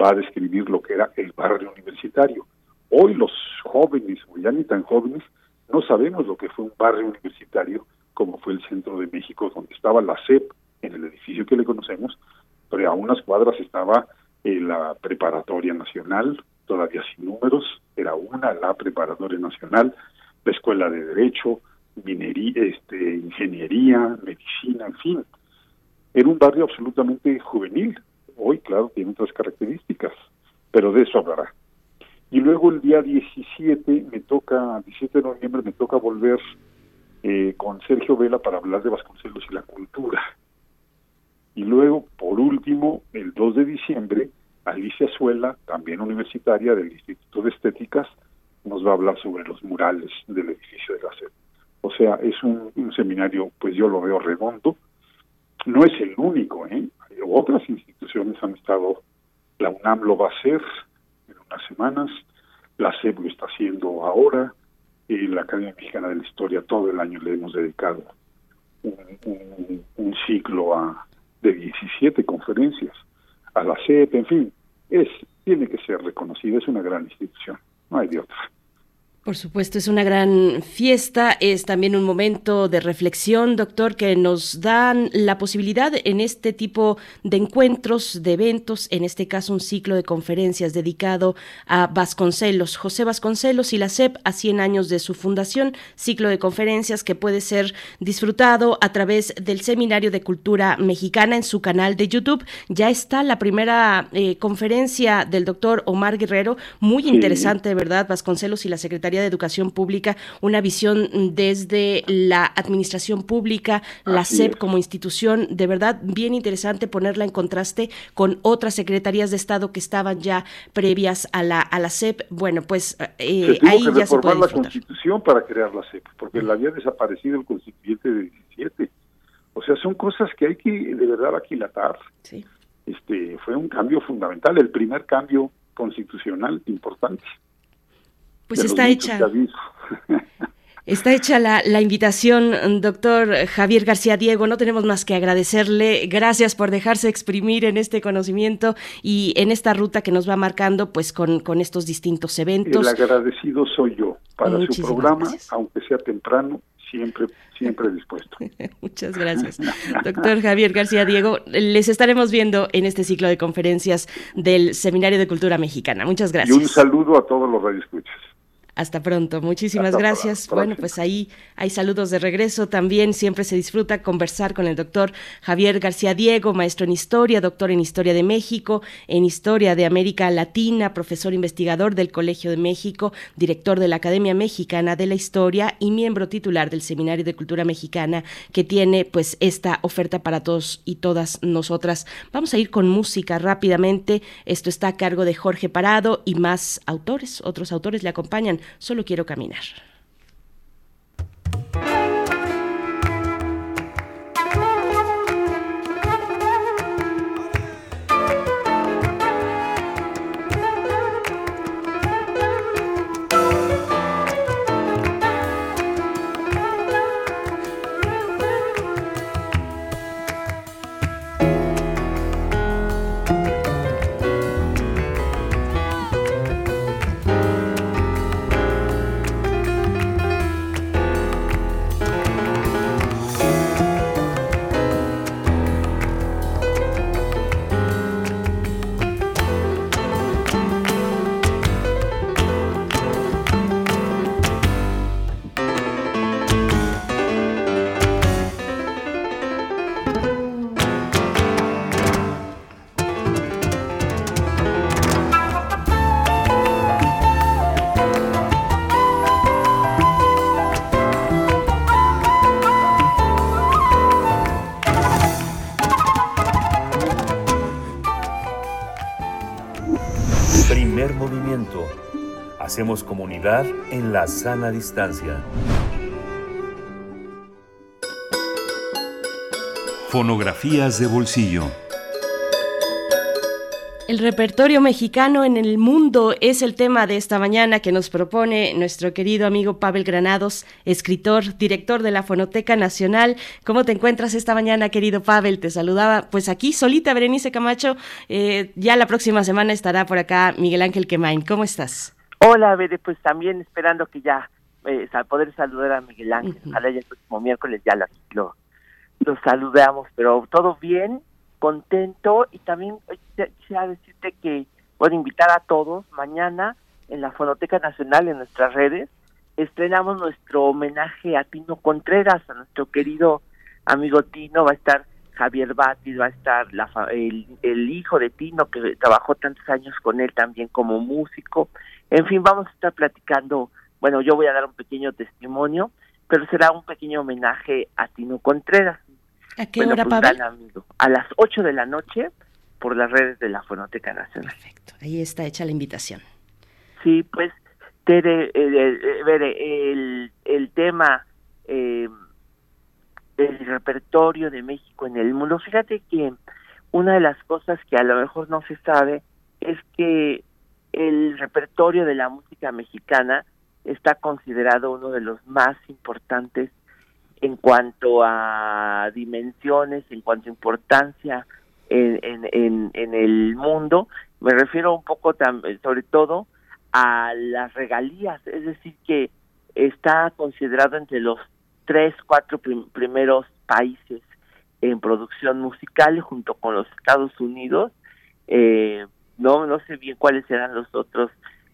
va a describir lo que era el barrio universitario. Hoy los jóvenes, o ya ni tan jóvenes, no sabemos lo que fue un barrio universitario como fue el centro de México, donde estaba la CEP, en el edificio que le conocemos, pero a unas cuadras estaba eh, la Preparatoria Nacional, todavía sin números, era una, la Preparatoria Nacional, la Escuela de Derecho, minería, este, ingeniería, medicina, en fin. Era un barrio absolutamente juvenil. Hoy, claro, tiene otras características, pero de eso hablará. Y luego el día 17 me toca, 17 de noviembre me toca volver eh, con Sergio Vela para hablar de Vasconcelos y la cultura. Y luego, por último, el 2 de diciembre, Alicia Suela, también universitaria del Instituto de Estéticas, nos va a hablar sobre los murales del edificio de la sede. O sea, es un, seminario, pues yo lo veo redondo. No es el único, ¿eh? Otras instituciones han estado, la UNAM lo va a hacer, unas semanas, la SEP lo está haciendo ahora, y la Academia Mexicana de la Historia todo el año le hemos dedicado un, un, ciclo a, de 17 conferencias a la SEP, en fin, es tiene que ser reconocida, es una gran institución, no hay de otra. Por supuesto, es una gran fiesta, es también un momento de reflexión, doctor, que nos dan la posibilidad en este tipo de encuentros, de eventos, en este caso un ciclo de conferencias dedicado a Vasconcelos, José Vasconcelos y la SEP a 100 años de su fundación, ciclo de conferencias que puede ser disfrutado a través del Seminario de Cultura Mexicana en su canal de YouTube. Ya está la primera eh, conferencia del doctor Omar Guerrero, muy interesante, ¿verdad? Vasconcelos y la Secretaría de Educación Pública, una visión desde la administración pública, la SEP como institución, de verdad bien interesante ponerla en contraste con otras secretarías de Estado que estaban ya previas a la, a la SEP. Bueno, pues eh, ahí que ya se puede la Constitución para crear la SEP, porque la había desaparecido el constituyente de 17. O sea, son cosas que hay que de verdad aquilatar. Sí. Este, fue un cambio fundamental, el primer cambio constitucional importante. Pues está hecha. Está hecha la, la, invitación, doctor Javier García Diego. No tenemos más que agradecerle. Gracias por dejarse exprimir en este conocimiento y en esta ruta que nos va marcando, pues con, con estos distintos eventos. El agradecido soy yo para su programa, aunque sea temprano, siempre, siempre dispuesto. Muchas gracias, doctor Javier García Diego. Les estaremos viendo en este ciclo de conferencias del Seminario de Cultura Mexicana. Muchas gracias. Y un saludo a todos los radioescuchas. Hasta pronto. Muchísimas gracias. Bueno, pues ahí hay saludos de regreso. También siempre se disfruta conversar con el doctor Javier García Diego, maestro en historia, doctor en historia de México, en historia de América Latina, profesor investigador del Colegio de México, director de la Academia Mexicana de la Historia y miembro titular del Seminario de Cultura Mexicana que tiene pues esta oferta para todos y todas nosotras. Vamos a ir con música rápidamente. Esto está a cargo de Jorge Parado y más autores, otros autores le acompañan. Solo quiero caminar. Hacemos comunidad en la sana distancia. Fonografías de bolsillo. El repertorio mexicano en el mundo es el tema de esta mañana que nos propone nuestro querido amigo Pavel Granados, escritor, director de la Fonoteca Nacional. ¿Cómo te encuentras esta mañana, querido Pavel? Te saludaba pues aquí solita, Berenice Camacho. Eh, ya la próxima semana estará por acá Miguel Ángel Quemain. ¿Cómo estás? Hola, Bede, pues también esperando que ya eh, poder saludar a Miguel Ángel. Ojalá ya el próximo miércoles ya lo, lo saludamos, pero todo bien, contento y también quisiera decirte que puedo invitar a todos mañana en la Fonoteca Nacional, en nuestras redes, estrenamos nuestro homenaje a Tino Contreras, a nuestro querido amigo Tino, va a estar Javier Bati, va a estar la, el, el hijo de Tino que trabajó tantos años con él también como músico, en fin, vamos a estar platicando, bueno, yo voy a dar un pequeño testimonio, pero será un pequeño homenaje a Tino Contreras. ¿A qué hora, pues, Amigo, a las 8 de la noche por las redes de la Fonoteca Nacional. Perfecto, ahí está hecha la invitación. Sí, pues, Tere, eh, eh, eh, el, el tema eh, del repertorio de México en el mundo, fíjate que una de las cosas que a lo mejor no se sabe es que el repertorio de la música mexicana está considerado uno de los más importantes en cuanto a dimensiones, en cuanto a importancia en, en, en, el mundo. Me refiero un poco sobre todo a las regalías, es decir, que está considerado entre los tres, cuatro primeros países en producción musical junto con los Estados Unidos. Eh, no no sé bien cuáles serán los otros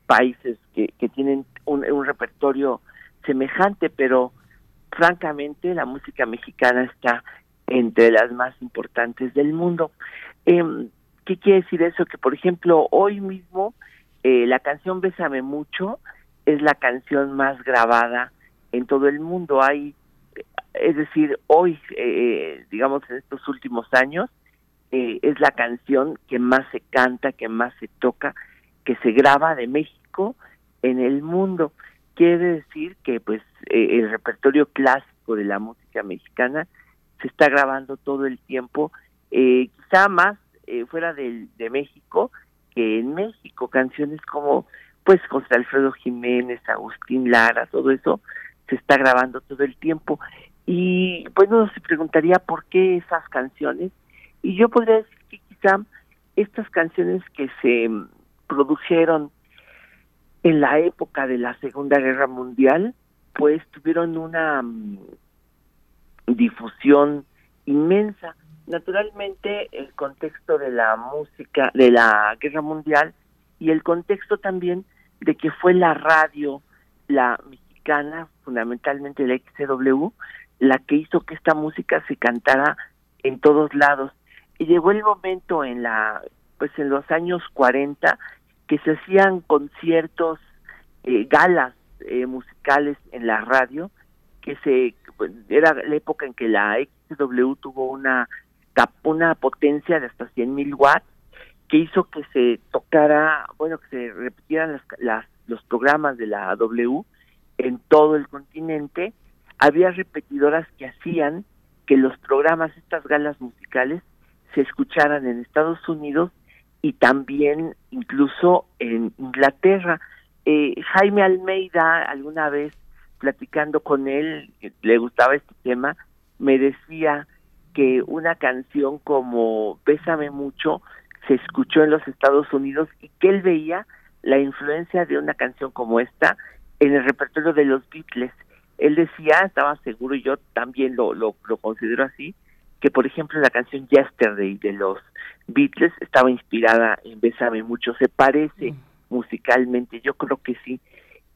países que, tienen un, repertorio semejante, pero francamente la música mexicana está entre las más importantes del mundo. Eh, ¿Qué quiere decir eso? Que por ejemplo hoy mismo eh, la canción Bésame mucho es la canción más grabada en todo el mundo. Hay, es decir, hoy, eh, digamos en estos últimos años, eh, es la canción que más se canta, que más se toca, que se graba de México en el mundo. Quiere decir que pues eh, el repertorio clásico de la música mexicana se está grabando todo el tiempo, eh, quizá más fuera de, de México que en México, canciones como pues José Alfredo Jiménez, Agustín Lara, todo eso se está grabando todo el tiempo. Y pues uno se preguntaría por qué esas canciones y yo podría decir que quizá estas canciones que se produjeron en la época de la Segunda Guerra Mundial, pues tuvieron una mm, difusión inmensa. Naturalmente, el contexto de la música de la Guerra Mundial y el contexto también de que fue la radio, la mexicana, fundamentalmente la XCW, la que hizo que esta música se cantara en todos lados y llegó el momento en la pues en los años 40 que se hacían conciertos eh, galas eh, musicales en la radio que se era la época en que la XW tuvo una una potencia de hasta 100.000 mil watts que hizo que se tocara bueno que se repitieran las los programas de la W en todo el continente, había repetidoras que hacían que los programas, estas galas musicales, se escucharan en Estados Unidos y también incluso en Inglaterra. Eh, Jaime Almeida, alguna vez platicando con él, le gustaba este tema, me decía que una canción como Bésame mucho se escuchó en los Estados Unidos y que él veía la influencia de una canción como esta en el repertorio de los Beatles. Él decía, estaba seguro, y yo también lo, lo, lo considero así, que por ejemplo la canción Yesterday de los Beatles estaba inspirada en Bésame mucho, se parece mm. musicalmente, yo creo que sí.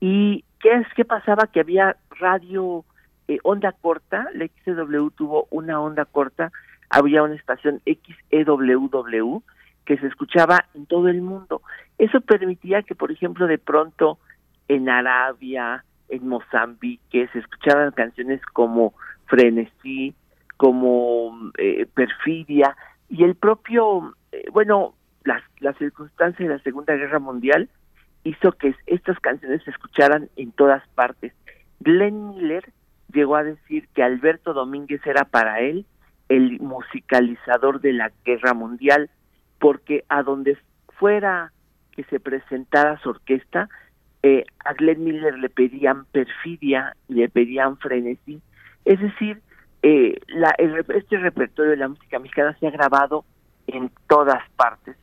¿Y qué es qué pasaba? Que había radio eh, onda corta, la XEW tuvo una onda corta, había una estación XEWW que se escuchaba en todo el mundo. Eso permitía que, por ejemplo, de pronto en Arabia, en Mozambique, se escucharan canciones como Frenesí, como eh, Perfidia, y el propio, eh, bueno, las, las circunstancias de la Segunda Guerra Mundial hizo que estas canciones se escucharan en todas partes. Glenn Miller llegó a decir que Alberto Domínguez era para él el musicalizador de la guerra mundial, porque a donde fuera que se presentara su orquesta, eh, a Glenn Miller le pedían perfidia, le pedían frenesí. Es decir, eh, la, este repertorio de la música mexicana se ha grabado en todas partes.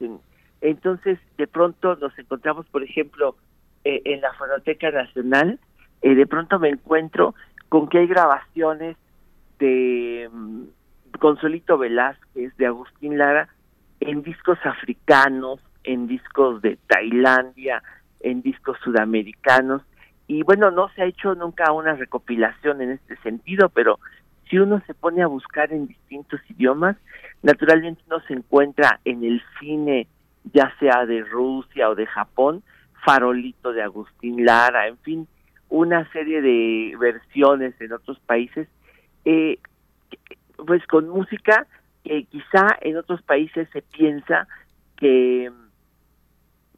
entonces, de pronto nos encontramos, por ejemplo, eh, en la Fonoteca Nacional, de pronto me encuentro con que hay grabaciones de mm, Consolito Velázquez, de Agustín Lara, en discos africanos, en discos de Tailandia, en discos sudamericanos. Y bueno, no se ha hecho nunca una recopilación en este sentido, pero si uno se pone a buscar en distintos idiomas, naturalmente uno se encuentra en el cine, ya sea de Rusia o de Japón, Farolito de Agustín Lara, en fin, una serie de versiones en otros países, eh, pues con música que quizá en otros países se piensa que,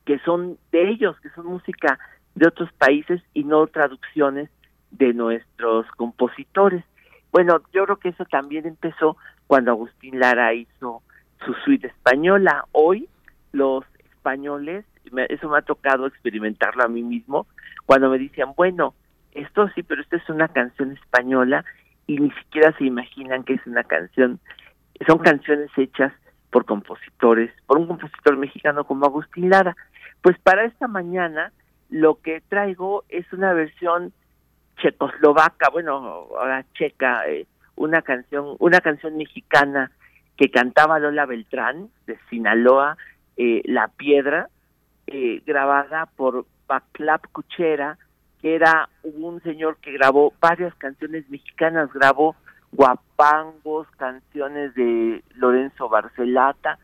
que son de ellos, que son música de otros países y no traducciones de nuestros compositores. Bueno, yo creo que eso también empezó cuando Agustín Lara hizo su suite española. Hoy los españoles, eso me ha tocado experimentarlo a mí mismo, cuando me decían, bueno, esto sí, pero esta es una canción española y ni siquiera se imaginan que es una canción, son canciones hechas por compositores, por un compositor mexicano como Agustín Lara. Pues para esta mañana lo que traigo es una versión checoslovaca, bueno, ahora checa, eh, una canción, una canción mexicana que cantaba Lola Beltrán de Sinaloa, eh, La Piedra, eh, grabada por Baclap Cuchera, que era un señor que grabó varias canciones mexicanas, grabó guapangos, canciones de Lorenzo Barcelata,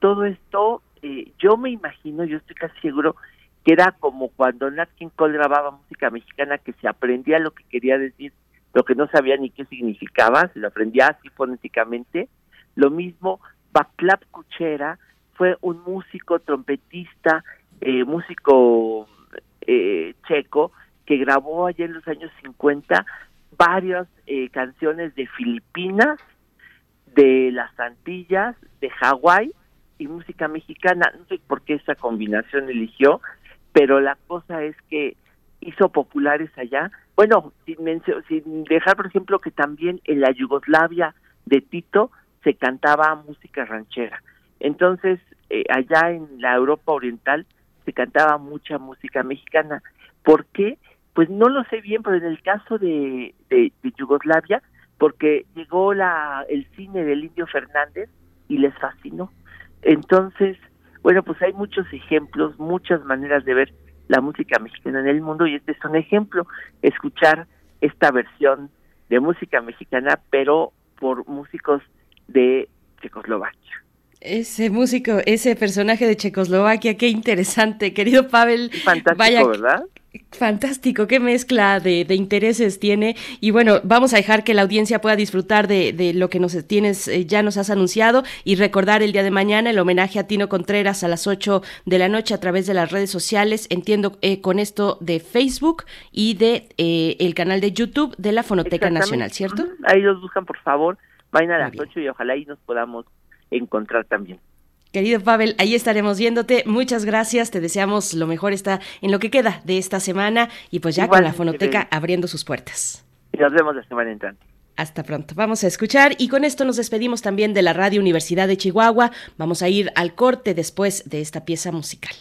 todo esto, eh, yo me imagino, yo estoy casi seguro que era como cuando Nat King Cole grababa música mexicana que se aprendía lo que quería decir, lo que no sabía ni qué significaba, se lo aprendía así fonéticamente. Lo mismo, Baclap Cuchera fue un músico, trompetista, eh, músico eh, checo, que grabó allá en los años 50 varias eh, canciones de Filipinas, de las Antillas, de Hawái y música mexicana. No sé por qué esa combinación eligió, pero la cosa es que hizo populares allá. Bueno, sin, sin dejar, por ejemplo, que también en la Yugoslavia de Tito se cantaba música ranchera. Entonces, eh, allá en la Europa Oriental se cantaba mucha música mexicana. ¿Por qué? Pues no lo sé bien, pero en el caso de, de, de Yugoslavia, porque llegó la, el cine del Indio Fernández y les fascinó. Entonces, bueno, pues hay muchos ejemplos, muchas maneras de ver la música mexicana en el mundo y este es un ejemplo, escuchar esta versión de música mexicana, pero por músicos de Checoslovaquia. Ese músico, ese personaje de Checoslovaquia, qué interesante, querido Pavel. Fantástico, ¿verdad? Fantástico, qué mezcla de, intereses tiene. Y bueno, vamos a dejar que la audiencia pueda disfrutar de, lo que nos tienes, eh, ya nos has anunciado y recordar el día de mañana el homenaje a Tino Contreras a las 8 de la noche a través de las redes sociales. Entiendo eh, con esto de Facebook y de eh, el canal de YouTube de la Fonoteca Nacional, ¿cierto? Ahí los buscan, por favor. Vayan a las 8 y ojalá ahí nos podamos encontrar también. Querido Pavel, ahí estaremos viéndote. Muchas gracias. Te deseamos lo mejor está en lo que queda de esta semana y pues ya con la fonoteca abriendo sus puertas. Y nos vemos la semana entrante. Hasta pronto. Vamos a escuchar y con esto nos despedimos también de la Radio Universidad de Chihuahua. Vamos a ir al corte después de esta pieza musical.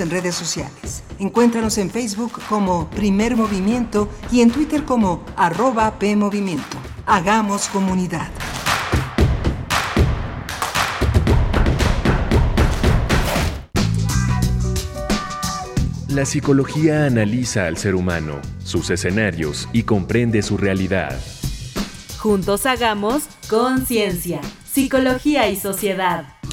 En redes sociales. Encuéntranos en Facebook como Primer Movimiento y en Twitter como arroba PMovimiento. Hagamos comunidad. La psicología analiza al ser humano, sus escenarios y comprende su realidad. Juntos hagamos conciencia, psicología y sociedad.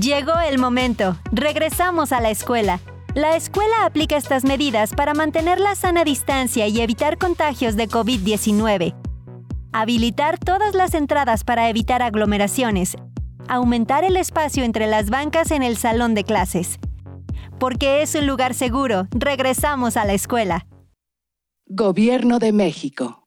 Llegó el momento. Regresamos a la escuela. La escuela aplica estas medidas para mantener la sana distancia y evitar contagios de COVID-19. Habilitar todas las entradas para evitar aglomeraciones. Aumentar el espacio entre las bancas en el salón de clases porque es un lugar seguro. Regresamos a la escuela. Gobierno de México.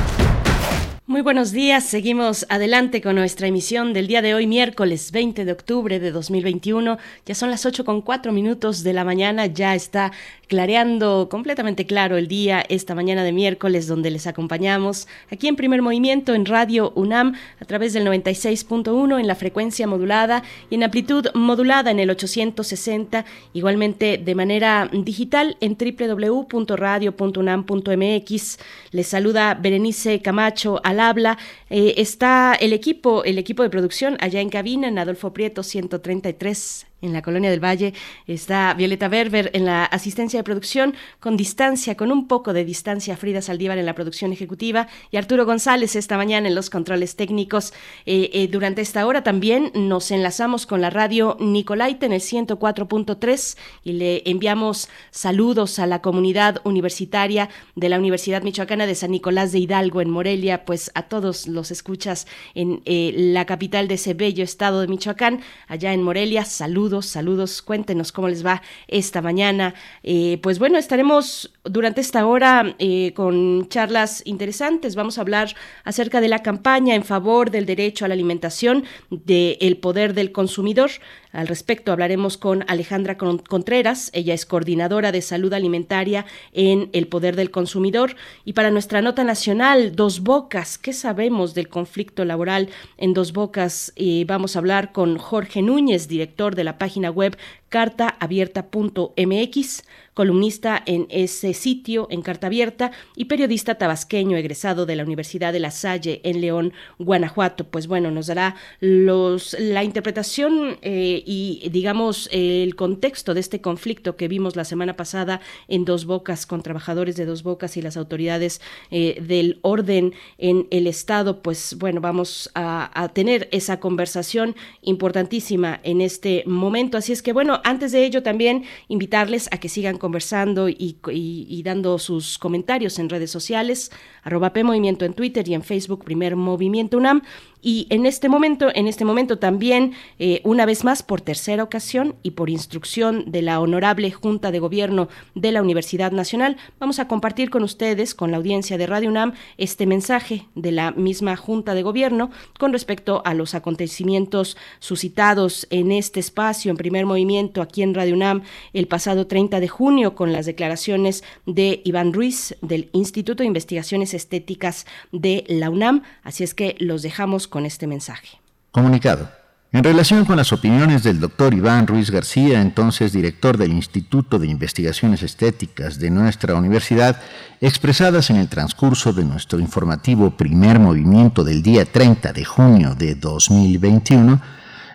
Muy buenos días, seguimos adelante con nuestra emisión del día de hoy, miércoles 20 de octubre de 2021. Ya son las 8 con 4 minutos de la mañana, ya está clareando completamente claro el día esta mañana de miércoles donde les acompañamos aquí en primer movimiento en Radio UNAM a través del 96.1 en la frecuencia modulada y en amplitud modulada en el 860, igualmente de manera digital en www.radio.unam.mx. Les saluda Berenice Camacho al habla. Eh, está el equipo, el equipo de producción allá en cabina en Adolfo Prieto 133 en la Colonia del Valle. Está Violeta Berber en la asistencia de producción, con distancia, con un poco de distancia, Frida Saldívar en la producción ejecutiva y Arturo González esta mañana en los controles técnicos. Eh, eh, durante esta hora también nos enlazamos con la radio Nicolaita en el 104.3 y le enviamos saludos a la comunidad universitaria de la Universidad Michoacana de San Nicolás de Hidalgo en Morelia, pues a todos los escuchas en eh, la capital de ese bello estado de Michoacán, allá en Morelia. Saludos saludos, Cuéntenos cómo les va esta mañana. Eh, pues bueno, estaremos durante esta hora eh, con charlas interesantes. Vamos a hablar acerca de la campaña en favor del derecho a la alimentación, del poder del consumidor. Al respecto hablaremos con Alejandra Contreras, ella es coordinadora de salud alimentaria en El Poder del Consumidor. Y para nuestra nota nacional, Dos Bocas, ¿qué sabemos del conflicto laboral en Dos Bocas? Eh, vamos a hablar con Jorge Núñez, director de la página web cartaabierta.mx columnista en ese sitio en Carta Abierta y periodista tabasqueño egresado de la Universidad de La Salle en León, Guanajuato. Pues bueno, nos dará los, la interpretación eh, y digamos el contexto de este conflicto que vimos la semana pasada en Dos Bocas con trabajadores de Dos Bocas y las autoridades eh, del orden en el Estado. Pues bueno, vamos a, a tener esa conversación importantísima en este momento. Así es que bueno, antes de ello también invitarles a que sigan conversando y, dando sus comentarios en redes sociales, arroba P en Twitter y en Facebook Primer Movimiento UNAM. Y en este momento, en este momento también, eh, una vez más, por tercera ocasión y por instrucción de la honorable Junta de Gobierno de la Universidad Nacional, vamos a compartir con ustedes, con la audiencia de Radio UNAM, este mensaje de la misma Junta de Gobierno con respecto a los acontecimientos suscitados en este espacio, en primer movimiento, aquí en Radio UNAM, el pasado 30 de junio, con las declaraciones de Iván Ruiz del Instituto de Investigaciones Estéticas de la UNAM. Así es que los dejamos con este mensaje. Comunicado. En relación con las opiniones del doctor Iván Ruiz García, entonces director del Instituto de Investigaciones Estéticas de nuestra universidad, expresadas en el transcurso de nuestro informativo primer movimiento del día 30 de junio de 2021,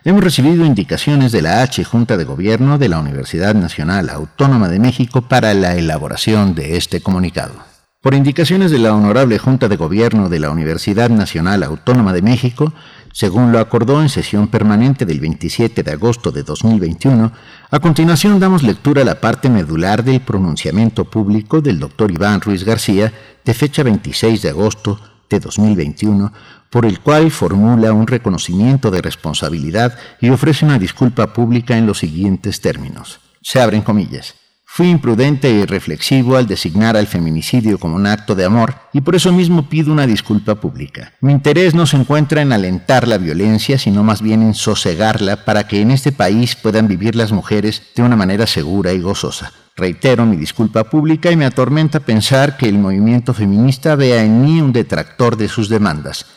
hemos recibido indicaciones de la H Junta de Gobierno de la Universidad Nacional Autónoma de México para la elaboración de este comunicado. Por indicaciones de la Honorable Junta de Gobierno de la Universidad Nacional Autónoma de México, según lo acordó en sesión permanente del 27 de agosto de 2021, a continuación damos lectura a la parte medular del pronunciamiento público del doctor Iván Ruiz García de fecha 26 de agosto de 2021, por el cual formula un reconocimiento de responsabilidad y ofrece una disculpa pública en los siguientes términos. Se abren comillas. Fui imprudente y reflexivo al designar al feminicidio como un acto de amor y por eso mismo pido una disculpa pública. Mi interés no se encuentra en alentar la violencia, sino más bien en sosegarla para que en este país puedan vivir las mujeres de una manera segura y gozosa. Reitero mi disculpa pública y me atormenta pensar que el movimiento feminista vea en mí un detractor de sus demandas,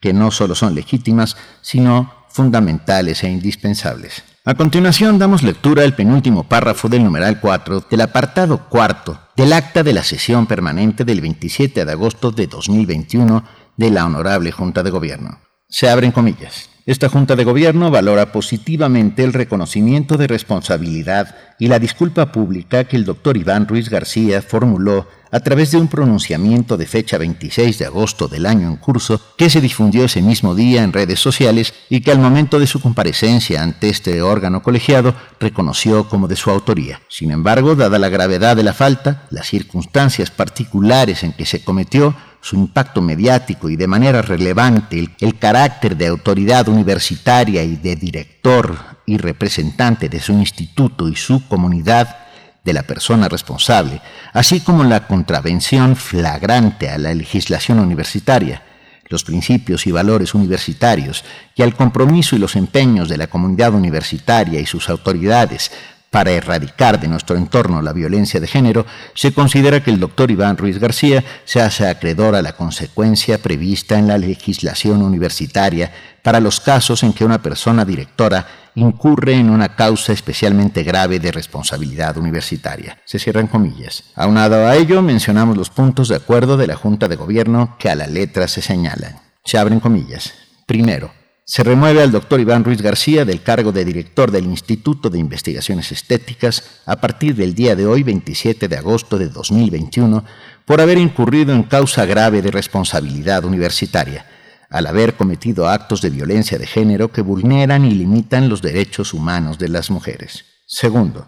que no solo son legítimas, sino fundamentales e indispensables. A continuación damos lectura al penúltimo párrafo del numeral 4 del apartado cuarto del acta de la sesión permanente del 27 de agosto de 2021 de la Honorable Junta de Gobierno. Se abren comillas. Esta Junta de Gobierno valora positivamente el reconocimiento de responsabilidad y la disculpa pública que el doctor Iván Ruiz García formuló a través de un pronunciamiento de fecha 26 de agosto del año en curso que se difundió ese mismo día en redes sociales y que al momento de su comparecencia ante este órgano colegiado reconoció como de su autoría. Sin embargo, dada la gravedad de la falta, las circunstancias particulares en que se cometió, su impacto mediático y de manera relevante el, carácter de autoridad universitaria y de director y representante de su instituto y su comunidad, de la persona responsable, así como la contravención flagrante a la legislación universitaria, los principios y valores universitarios y al compromiso y los empeños de la comunidad universitaria y sus autoridades para erradicar de nuestro entorno la violencia de género, se considera que el doctor Iván Ruiz García se hace acreedor a la consecuencia prevista en la legislación universitaria para los casos en que una persona directora incurre en una causa especialmente grave de responsabilidad universitaria. Se cierran comillas. Aunado a ello, mencionamos los puntos de acuerdo de la Junta de Gobierno que a la letra se señalan. Se abren comillas. Primero, se remueve al doctor Iván Ruiz García del cargo de director del Instituto de Investigaciones Estéticas a partir del día de hoy, 27 de agosto de 2021, por haber incurrido en causa grave de responsabilidad universitaria, al haber cometido actos de violencia de género que vulneran y limitan los derechos humanos de las mujeres. Segundo,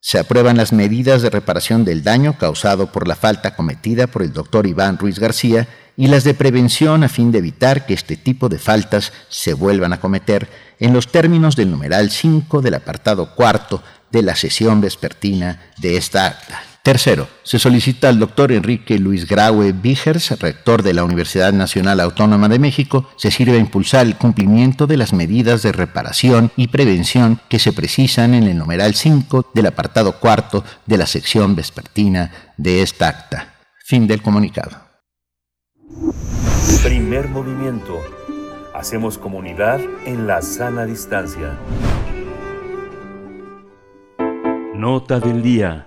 se aprueban las medidas de reparación del daño causado por la falta cometida por el doctor Iván Ruiz García y las de prevención a fin de evitar que este tipo de faltas se vuelvan a cometer en los términos del numeral 5 del apartado cuarto de la sesión vespertina de esta acta. Tercero, se solicita al doctor Enrique Luis Graue Vigers, rector de la Universidad Nacional Autónoma de México, se sirve a impulsar el cumplimiento de las medidas de reparación y prevención que se precisan en el numeral 5 del apartado cuarto de la sección vespertina de esta acta. Fin del comunicado. Primer movimiento. Hacemos comunidad en la sana distancia. Nota del día.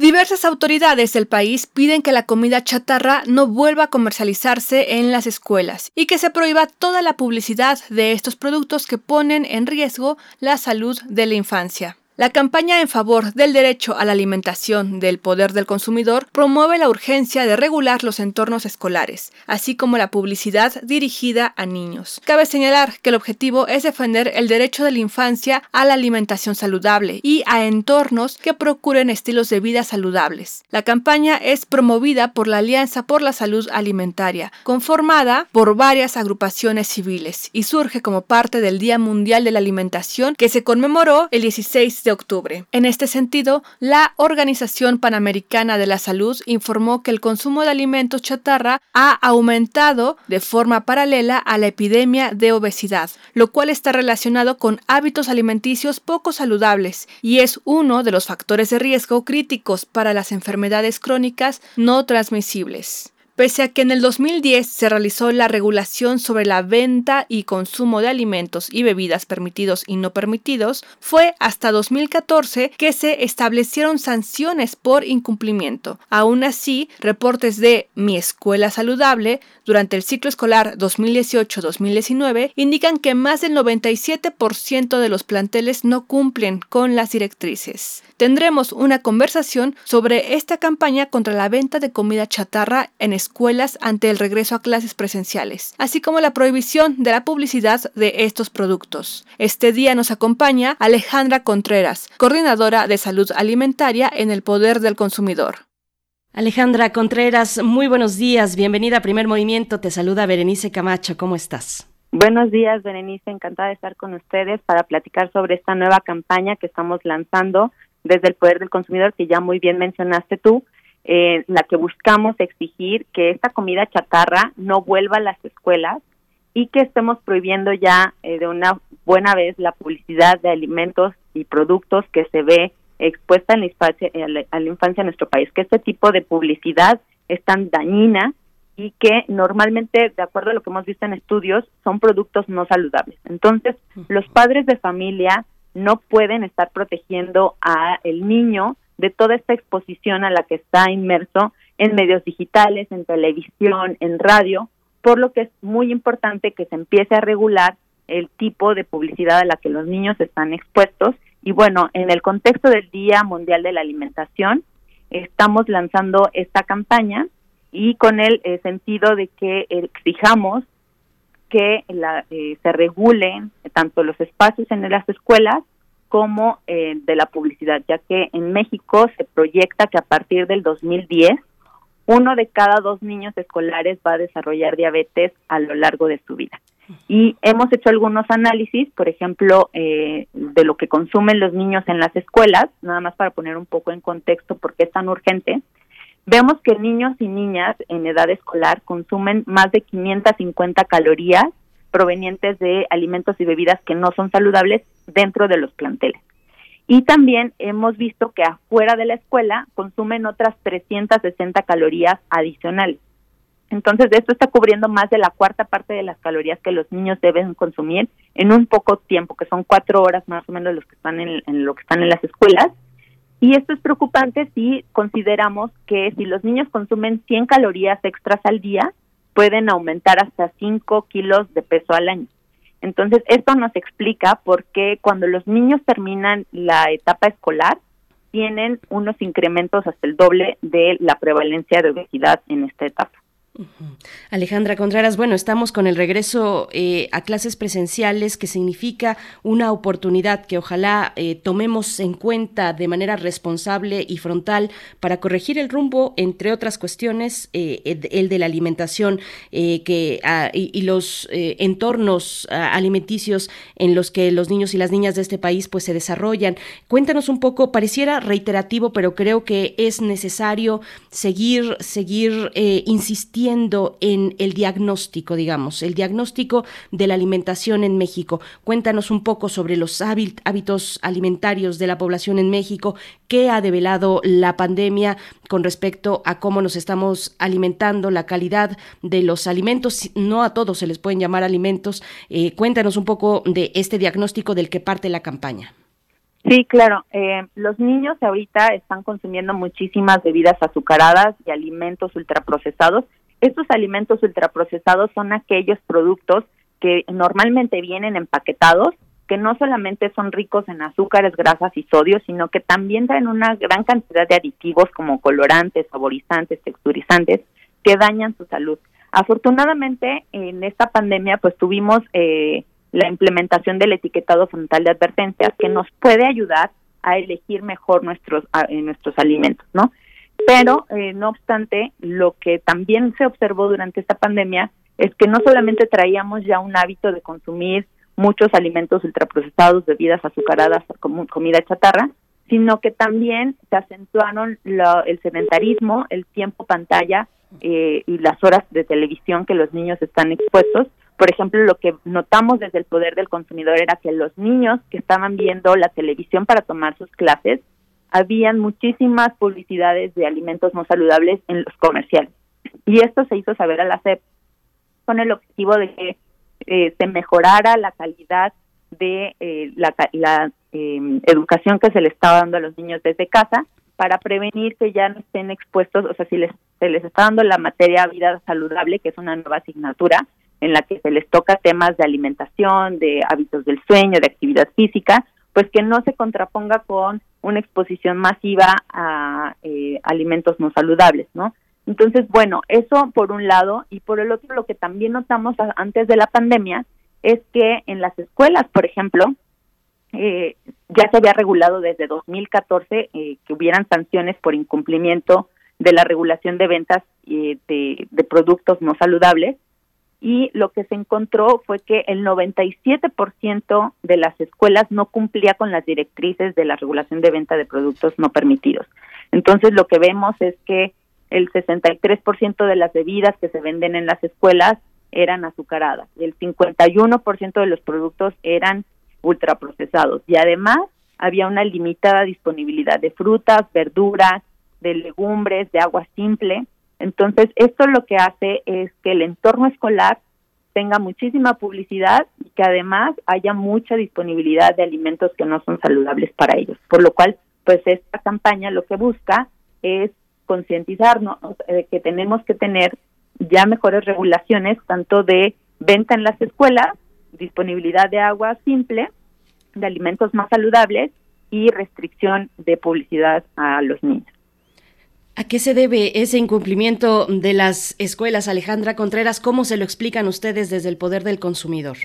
Diversas autoridades del país piden que la comida chatarra no vuelva a comercializarse en las escuelas y que se prohíba toda la publicidad de estos productos que ponen en riesgo la salud de la infancia. La campaña en favor del derecho a la alimentación del poder del consumidor promueve la urgencia de regular los entornos escolares, así como la publicidad dirigida a niños. Cabe señalar que el objetivo es defender el derecho de la infancia a la alimentación saludable y a entornos que procuren estilos de vida saludables. La campaña es promovida por la Alianza por la Salud Alimentaria, conformada por varias agrupaciones civiles, y surge como parte del Día Mundial de la Alimentación que se conmemoró el 16 de octubre. En este sentido, la Organización Panamericana de la Salud informó que el consumo de alimentos chatarra ha aumentado de forma paralela a la epidemia de obesidad, lo cual está relacionado con hábitos alimenticios poco saludables y es uno de los factores de riesgo críticos para las enfermedades crónicas no transmisibles. Pese a que en el 2010 se realizó la regulación sobre la venta y consumo de alimentos y bebidas permitidos y no permitidos, fue hasta 2014 que se establecieron sanciones por incumplimiento. Aún así, reportes de Mi Escuela Saludable durante el ciclo escolar 2018-2019 indican que más del 97% de los planteles no cumplen con las directrices. Tendremos una conversación sobre esta campaña contra la venta de comida chatarra en escuelas ante el regreso a clases presenciales, así como la prohibición de la publicidad de estos productos. Este día nos acompaña Alejandra Contreras, coordinadora de salud alimentaria en el Poder del Consumidor. Alejandra Contreras, muy buenos días, bienvenida a Primer Movimiento, te saluda Berenice Camacho, ¿cómo estás? Buenos días, Berenice, encantada de estar con ustedes para platicar sobre esta nueva campaña que estamos lanzando desde el poder del consumidor, que ya muy bien mencionaste tú, eh, la que buscamos exigir que esta comida chatarra no vuelva a las escuelas y que estemos prohibiendo ya eh, de una buena vez la publicidad de alimentos y productos que se ve expuesta en la infancia, a la infancia en nuestro país, que este tipo de publicidad es tan dañina y que normalmente, de acuerdo a lo que hemos visto en estudios, son productos no saludables. Entonces, los padres de familia no pueden estar protegiendo a el niño de toda esta exposición a la que está inmerso en medios digitales, en televisión, en radio, por lo que es muy importante que se empiece a regular el tipo de publicidad a la que los niños están expuestos. Y bueno, en el contexto del Día Mundial de la Alimentación, estamos lanzando esta campaña y con el eh, sentido de que exijamos que la, eh, se regulen tanto los espacios en las escuelas como eh, de la publicidad, ya que en México se proyecta que a partir del 2010 uno de cada dos niños escolares va a desarrollar diabetes a lo largo de su vida. Y hemos hecho algunos análisis, por ejemplo, eh, de lo que consumen los niños en las escuelas, nada más para poner un poco en contexto por qué es tan urgente. Vemos que niños y niñas en edad escolar consumen más de 550 calorías provenientes de alimentos y bebidas que no son saludables dentro de los planteles. Y también hemos visto que afuera de la escuela consumen otras 360 calorías adicionales. Entonces, esto está cubriendo más de la cuarta parte de las calorías que los niños deben consumir en un poco tiempo, que son cuatro horas más o menos los que están en, lo que están en las escuelas. Y esto es preocupante si consideramos que si los niños consumen 100 calorías extras al día, pueden aumentar hasta 5 kilos de peso al año. Entonces, esto nos explica por qué cuando los niños terminan la etapa escolar, tienen unos incrementos hasta el doble de la prevalencia de obesidad en esta etapa. Alejandra Contreras, bueno, estamos con el regreso eh, a clases presenciales, que significa una oportunidad que ojalá eh, tomemos en cuenta de manera responsable y frontal para corregir el rumbo, entre otras cuestiones, eh, el de la alimentación ah, y, los entornos ah, alimenticios en los que los niños y las niñas de este país pues se desarrollan. Cuéntanos un poco, pareciera reiterativo, pero creo que es necesario seguir, seguir insistiendo en el diagnóstico, digamos, el diagnóstico de la alimentación en México. Cuéntanos un poco sobre los hábitos alimentarios de la población en México, qué ha develado la pandemia con respecto a cómo nos estamos alimentando, la calidad de los alimentos. No a todos se les pueden llamar alimentos. Eh, cuéntanos un poco de este diagnóstico del que parte la campaña. Sí, claro. Eh, los niños ahorita están consumiendo muchísimas bebidas azucaradas y alimentos ultraprocesados estos alimentos ultraprocesados son aquellos productos que normalmente vienen empaquetados, que no solamente son ricos en azúcares, grasas y sodio, sino que también traen una gran cantidad de aditivos como colorantes, saborizantes, texturizantes, que dañan su salud. Afortunadamente, en esta pandemia, pues tuvimos eh, la implementación del etiquetado frontal de advertencias que nos puede ayudar a elegir mejor nuestros, nuestros alimentos, ¿no? Pero, eh, no obstante, lo que también se observó durante esta pandemia es que no solamente traíamos ya un hábito de consumir muchos alimentos ultraprocesados, bebidas azucaradas, comida chatarra, sino que también se acentuaron el sedentarismo, el tiempo pantalla eh, y las horas de televisión que los niños están expuestos. Por ejemplo, lo que notamos desde el poder del consumidor era que los niños que estaban viendo la televisión para tomar sus clases habían muchísimas publicidades de alimentos no saludables en los comerciales. Y esto se hizo saber a la CEP con el objetivo de que eh, se mejorara la calidad de eh, la, em, educación que se le estaba dando a los niños desde casa para prevenir que ya no estén expuestos, o sea, si les, se les está dando la materia vida saludable, que es una nueva asignatura en la que se les toca temas de alimentación, de hábitos del sueño, de actividad física, pues que no se contraponga con una exposición masiva a eh, alimentos no saludables, ¿no? Entonces, bueno, eso por un lado y por el otro lo que también notamos antes de la pandemia es que en las escuelas, por ejemplo, eh, ya se había regulado desde 2014 eh, que hubieran sanciones por incumplimiento de la regulación de ventas de, de productos no saludables y lo que se encontró fue que el 97% de las escuelas no cumplía con las directrices de la regulación de venta de productos no permitidos. Entonces lo que vemos es que el 63% de las bebidas que se venden en las escuelas eran azucaradas y el 51% de los productos eran ultraprocesados y además había una limitada disponibilidad de frutas, verduras, de legumbres, de agua simple entonces, esto lo que hace es que el entorno escolar tenga muchísima publicidad y que además haya mucha disponibilidad de alimentos que no son saludables para ellos. Por lo cual, pues esta campaña lo que busca es concientizarnos de que tenemos que tener ya mejores regulaciones, tanto de venta en las escuelas, disponibilidad de agua simple, de alimentos más saludables y restricción de publicidad a los niños. ¿A qué se debe ese incumplimiento de las escuelas, Alejandra Contreras? ¿Cómo se lo explican ustedes desde el poder del consumidor?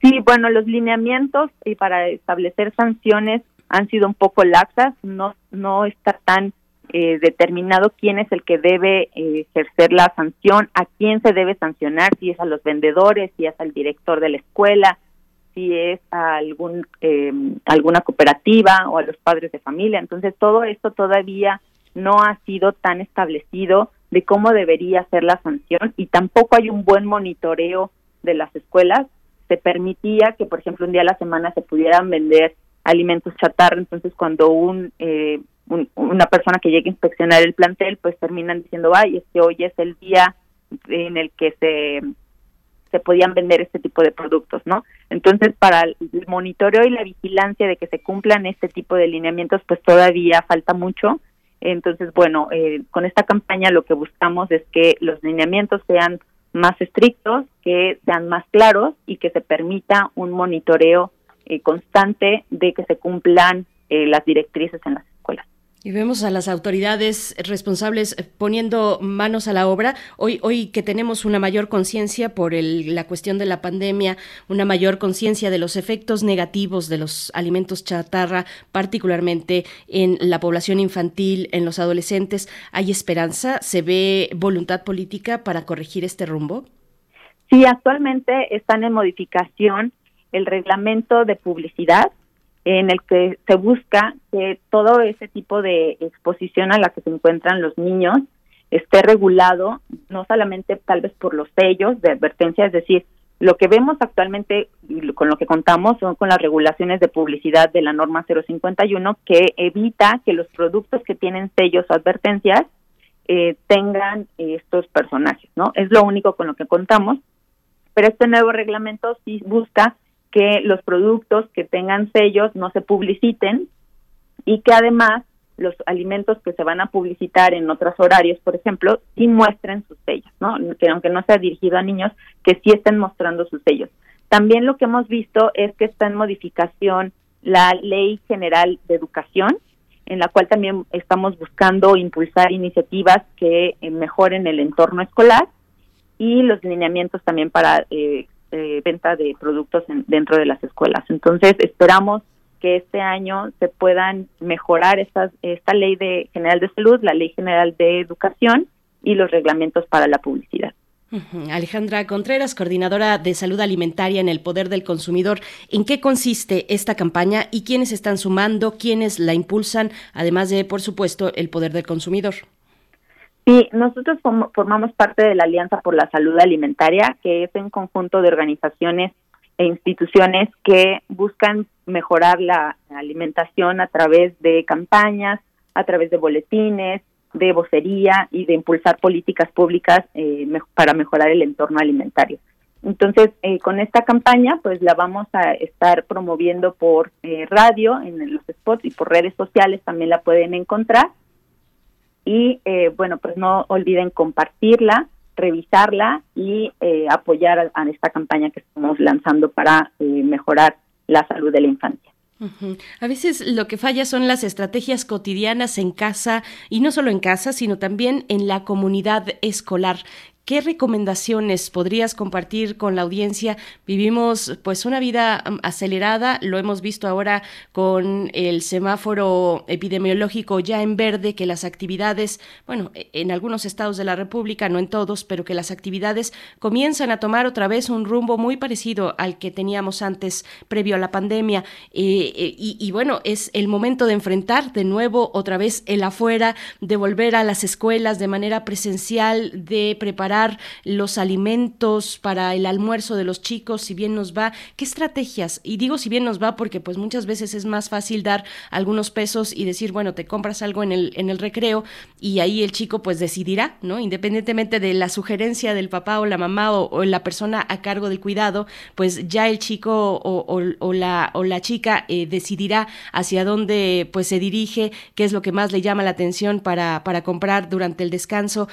Sí, bueno, los lineamientos y para establecer sanciones han sido un poco laxas, no, no está tan eh, determinado quién es el que debe eh, ejercer la sanción, a quién se debe sancionar, si es a los vendedores, si es al director de la escuela, si es a algún, eh, alguna cooperativa o a los padres de familia. Entonces, todo esto todavía no ha sido tan establecido de cómo debería ser la sanción y tampoco hay un buen monitoreo de las escuelas. Se permitía que, por ejemplo, un día a la semana se pudieran vender alimentos chatarra, entonces cuando un, eh, una persona que llegue a inspeccionar el plantel, pues terminan diciendo, ay, es que hoy es el día en el que se se podían vender este tipo de productos, ¿no? Entonces, para el monitoreo y la vigilancia de que se cumplan este tipo de lineamientos, pues todavía falta mucho entonces, bueno, eh, con esta campaña lo que buscamos es que los lineamientos sean más estrictos, que sean más claros y que se permita un monitoreo eh, constante de que se cumplan eh, las directrices en las. Y vemos a las autoridades responsables poniendo manos a la obra. Hoy, hoy que tenemos una mayor conciencia por la cuestión de la pandemia, una mayor conciencia de los efectos negativos de los alimentos chatarra, particularmente en la población infantil, en los adolescentes, ¿hay esperanza? ¿Se ve voluntad política para corregir este rumbo? Sí, actualmente están en modificación el reglamento de publicidad en el que se busca que todo ese tipo de exposición a la que se encuentran los niños esté regulado, no solamente tal vez por los sellos de advertencia, es decir, lo que vemos actualmente con lo que contamos son con las regulaciones de publicidad de la norma 051 que evita que los productos que tienen sellos o advertencias eh, tengan estos personajes, ¿no? Es lo único con lo que contamos, pero este nuevo reglamento sí busca que los productos que tengan sellos no se publiciten y que además los alimentos que se van a publicitar en otros horarios, por ejemplo, sí muestren sus sellos, ¿no? Que aunque no sea dirigido a niños, que sí estén mostrando sus sellos. También lo que hemos visto es que está en modificación la Ley General de Educación, en la cual también estamos buscando impulsar iniciativas que eh, mejoren el entorno escolar y los lineamientos también para eh, eh, venta de productos dentro de las escuelas. Entonces, esperamos que este año se puedan mejorar estas, esta ley de general de salud, la ley general de educación y los reglamentos para la publicidad. Alejandra Contreras, coordinadora de salud alimentaria en el Poder del Consumidor. ¿En qué consiste esta campaña y quiénes están sumando, quiénes la impulsan, además de, por supuesto, el Poder del Consumidor? Sí, nosotros formamos parte de la Alianza por la Salud Alimentaria, que es un conjunto de organizaciones e instituciones que buscan mejorar la alimentación a través de campañas, a través de boletines, de vocería y de impulsar políticas públicas eh, para mejorar el entorno alimentario. Entonces, eh, con esta campaña, pues la vamos a estar promoviendo por eh, radio, en los spots y por redes sociales también la pueden encontrar y eh, bueno, pues no olviden compartirla, revisarla y eh, apoyar a, esta campaña que estamos lanzando para eh, mejorar la salud de la infancia. A veces lo que falla son las estrategias cotidianas en casa y no solo en casa, sino también en la comunidad escolar. ¿Qué recomendaciones podrías compartir con la audiencia? Vivimos pues una vida mm, acelerada, lo hemos visto ahora con el semáforo epidemiológico ya en verde, que las actividades, bueno, e, en algunos estados de la República, no en todos, pero que las actividades comienzan a tomar otra vez un rumbo muy parecido al que teníamos antes previo a la pandemia. Eh, eh, y, bueno, es el momento de enfrentar de nuevo otra vez el afuera, de volver a las escuelas de manera presencial, de preparar los alimentos para el almuerzo de los chicos, si bien nos va. ¿Qué estrategias? Y digo si bien nos va porque pues muchas veces es más fácil dar algunos pesos y decir, bueno, te compras algo en el, en el recreo y ahí el chico pues decidirá, ¿no? Independientemente de la sugerencia del papá o la mamá o, la persona a cargo del cuidado, pues ya el chico o, la, o la chica eh, decidirá hacia dónde pues se dirige, qué es lo que más le llama la atención para, para comprar durante el descanso.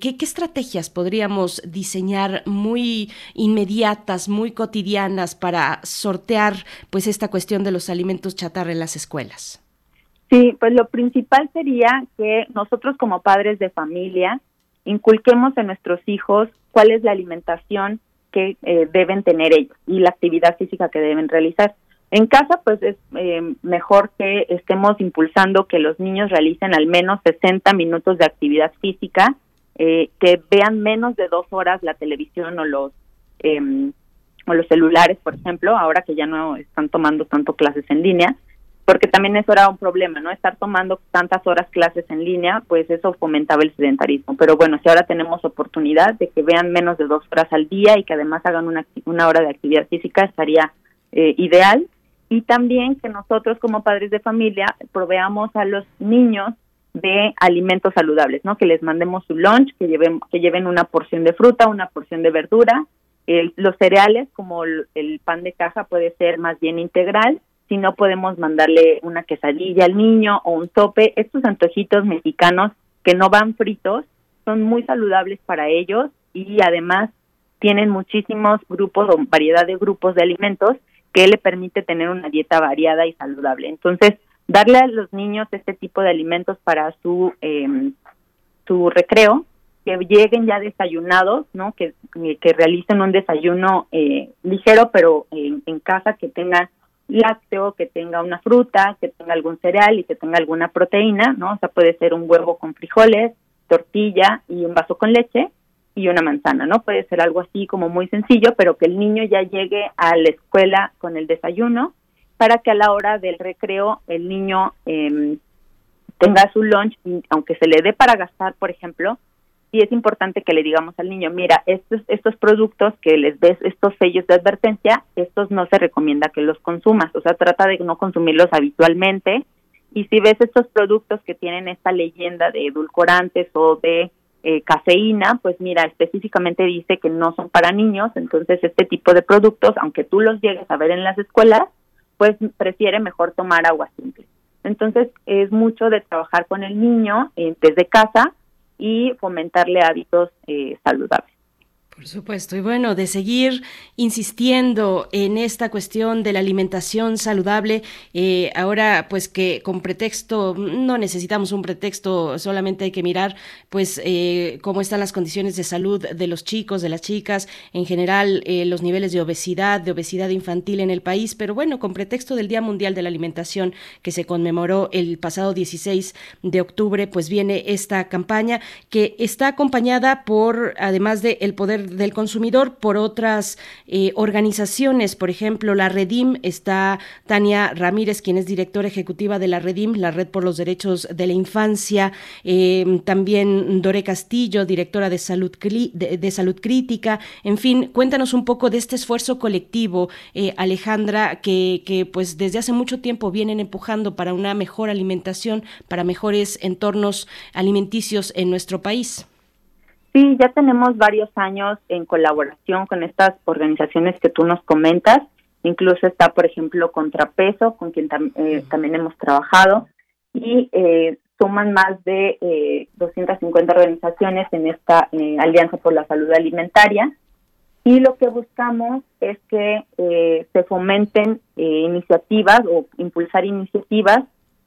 ¿qué, ¿Qué estrategias podríamos diseñar muy inmediatas, muy cotidianas para sortear pues esta cuestión de los alimentos chatarra en las escuelas? Sí, pues lo principal sería que nosotros como padres de familia inculquemos a nuestros hijos cuál es la alimentación que eh, deben tener ellos y la actividad física que deben realizar. En casa, pues es eh, mejor que estemos impulsando que los niños realicen al menos 60 minutos de actividad física, eh, que vean menos de dos horas la televisión o los em, o los celulares, por ejemplo, ahora que ya no están tomando tanto clases en línea, porque también eso era un problema, ¿no? Estar tomando tantas horas clases en línea, pues eso fomentaba el sedentarismo. Pero bueno, si ahora tenemos oportunidad de que vean menos de dos horas al día y que además hagan una, una hora de actividad física, estaría eh, ideal. Y también que nosotros como padres de familia proveamos a los niños de alimentos saludables, ¿no? Que les mandemos su lunch, que lleven, que lleven una porción de fruta, una porción de verdura. los cereales, como el pan de caja, puede ser más bien integral si no podemos mandarle una quesadilla al niño o un tope. Estos antojitos mexicanos que no van fritos son muy saludables para ellos y además tienen muchísimos grupos o variedad de grupos de alimentos que le permite tener una dieta variada y saludable. Entonces, darle a los niños este tipo de alimentos para su eh, su recreo, que lleguen ya desayunados, ¿no? Que, que realicen un desayuno eh, ligero, pero en, en casa que tenga lácteo, que tenga una fruta, que tenga algún cereal y que tenga alguna proteína, ¿no? O sea, puede ser un huevo con frijoles, tortilla y un vaso con leche y una manzana, ¿no? Puede ser algo así como muy sencillo, pero que el niño ya llegue a la escuela con el desayuno para que a la hora del recreo el niño eh, tenga su lunch, aunque se le dé para gastar, por ejemplo, y es importante que le digamos al niño, mira, estos, estos productos que les ves, estos sellos de advertencia, estos no se recomienda que los consumas, o sea, trata de no consumirlos habitualmente. Y si ves estos productos que tienen esta leyenda de edulcorantes o de eh, cafeína, pues mira, específicamente dice que no son para niños, entonces este tipo de productos, aunque tú los llegues a ver en las escuelas, pues prefiere mejor tomar agua simple. Entonces es mucho de trabajar con el niño eh, desde casa y fomentarle hábitos eh, saludables. Por supuesto, y bueno, de seguir insistiendo en esta cuestión de la alimentación saludable, eh, ahora pues que con pretexto, no necesitamos un pretexto, solamente hay que mirar pues eh, cómo están las condiciones de salud de los chicos, de las chicas, en general eh, los niveles de obesidad, de obesidad infantil en el país, pero bueno, con pretexto del Día Mundial de la Alimentación que se conmemoró el pasado 16 de octubre, pues viene esta campaña que está acompañada por, además de el poder del consumidor por otras eh, organizaciones. Por ejemplo, la Redim está Tania Ramírez, quien es directora ejecutiva de la Redim, la Red por los Derechos de la Infancia. Eh, también Dore Castillo, directora de Salud, de, Salud Crítica. En fin, cuéntanos un poco de este esfuerzo colectivo, eh, Alejandra, que, que pues desde hace mucho tiempo vienen empujando para una mejor alimentación, para mejores entornos alimenticios en nuestro país. Sí, ya tenemos varios años en colaboración con estas organizaciones que tú nos comentas. Incluso está, por ejemplo, Contrapeso, con quien eh, también hemos trabajado. Y eh, suman más de eh, 250 organizaciones en esta eh, Alianza por la Salud Alimentaria. Y lo que buscamos es que se fomenten iniciativas o impulsar iniciativas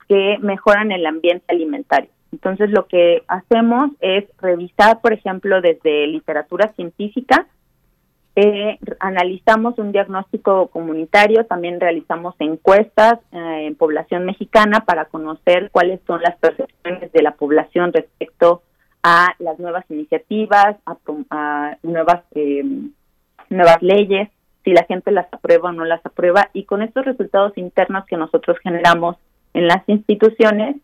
que mejoran el ambiente alimentario Entonces lo que hacemos es revisar, por ejemplo, desde literatura científica, eh, analizamos un diagnóstico comunitario, también realizamos encuestas eh, en población mexicana para conocer cuáles son las percepciones de la población respecto a las nuevas iniciativas, a, nuevas eh, nuevas leyes, si la gente las aprueba o no las aprueba, y con estos resultados internos que nosotros generamos en las instituciones,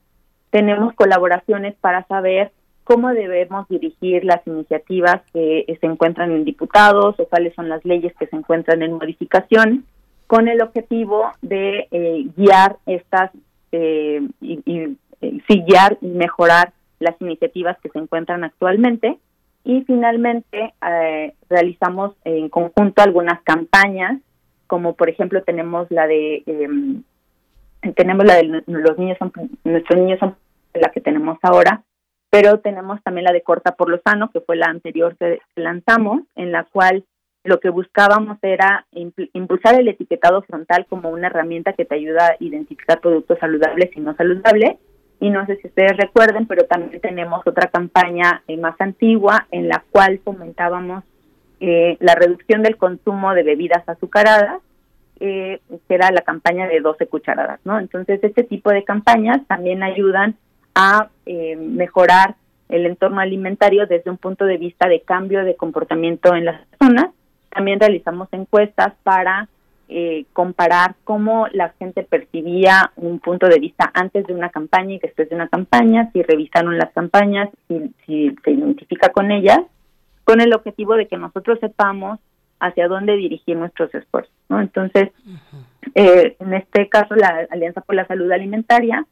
tenemos colaboraciones para saber cómo debemos dirigir las iniciativas que se encuentran en diputados o cuáles son las leyes que se encuentran en modificación, con el objetivo de eh, guiar estas eh, y, y, y guiar y mejorar las iniciativas que se encuentran actualmente. Y finalmente eh, realizamos en conjunto algunas campañas, como por ejemplo tenemos la de em, tenemos la de los niños son nuestros niños son la que tenemos ahora, pero tenemos también la de Corta por lo Sano, que fue la anterior que lanzamos, en la cual lo que buscábamos era impulsar el etiquetado frontal como una herramienta que te ayuda a identificar productos saludables y no saludables. Y no sé si ustedes recuerden, pero también tenemos otra campaña eh, más antigua en la cual fomentábamos eh, la reducción del consumo de bebidas azucaradas, eh, era la campaña de 12 cucharadas, ¿no? Entonces, este tipo de campañas también ayudan a eh, mejorar el entorno alimentario desde un punto de vista de cambio de comportamiento en las personas. También realizamos encuestas para eh, comparar cómo la gente percibía un punto de vista antes de una campaña y después de una campaña, si revisaron las campañas, si, si se identifica con ellas, con el objetivo de que nosotros sepamos hacia dónde dirigir nuestros esfuerzos. ¿no? Entonces, eh, en este caso, la Alianza por la Salud Alimentaria,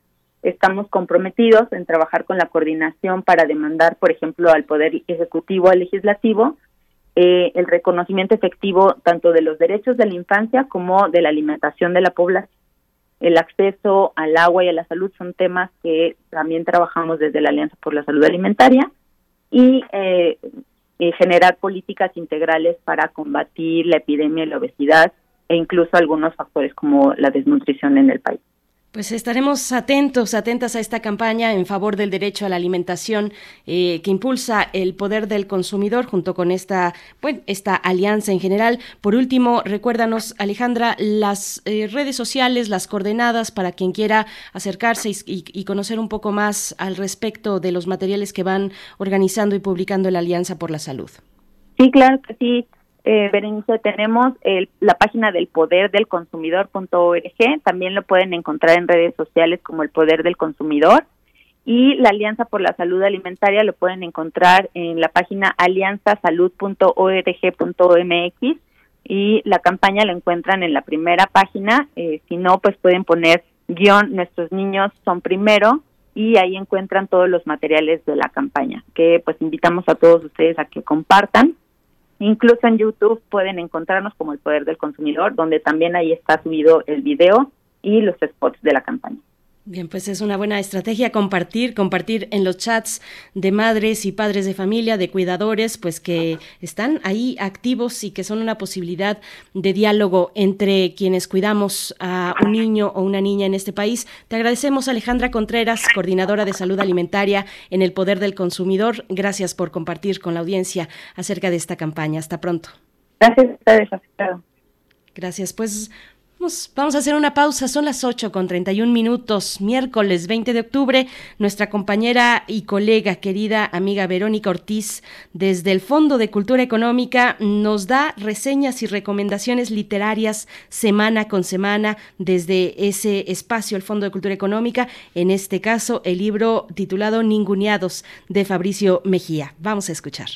estamos comprometidos en trabajar con la coordinación para demandar, por ejemplo, al Poder Ejecutivo, al Legislativo, eh, el reconocimiento efectivo tanto de los derechos de la infancia como de la alimentación de la población. El acceso al agua y a la salud son temas que también trabajamos desde la Alianza por la Salud Alimentaria y eh, generar políticas integrales para combatir la epidemia de la obesidad e incluso algunos factores como la desnutrición en el país. Pues estaremos atentos, atentas a esta campaña en favor del derecho a la alimentación eh, que impulsa el poder del consumidor junto con esta, bueno, esta alianza en general. Por último, recuérdanos, Alejandra, las eh, redes sociales, las coordenadas para quien quiera acercarse y, conocer un poco más al respecto de los materiales que van organizando y publicando la Alianza por la Salud. Sí, claro sí. Eh, Berenice, tenemos el, la página del poder del consumidor.org, también lo pueden encontrar en redes sociales como el poder del consumidor y la Alianza por la Salud Alimentaria lo pueden encontrar en la página alianzasalud.org.mx y la campaña la encuentran en la primera página, eh, si no pues pueden poner guion nuestros niños son primero y ahí encuentran todos los materiales de la campaña que pues invitamos a todos ustedes a que compartan Incluso en YouTube pueden encontrarnos como el poder del consumidor, donde también ahí está subido el video y los spots de la campaña. Bien, pues es una buena estrategia compartir, compartir en los chats de madres y padres de familia, de cuidadores, pues que están ahí activos y que son una posibilidad de diálogo entre quienes cuidamos a un niño o una niña en este país. Te agradecemos, Alejandra Contreras, coordinadora de salud alimentaria en el Poder del Consumidor. Gracias por compartir con la audiencia acerca de esta campaña. Hasta pronto. Gracias Gracias. Pues Vamos, a hacer una pausa, son las 8 con 31 minutos, miércoles 20 de octubre. Nuestra compañera y colega, querida amiga Verónica Ortiz, desde el Fondo de Cultura Económica, nos da reseñas y recomendaciones literarias semana con semana desde ese espacio, el Fondo de Cultura Económica, en este caso el libro titulado Ninguneados de Fabricio Mejía. Vamos a escuchar.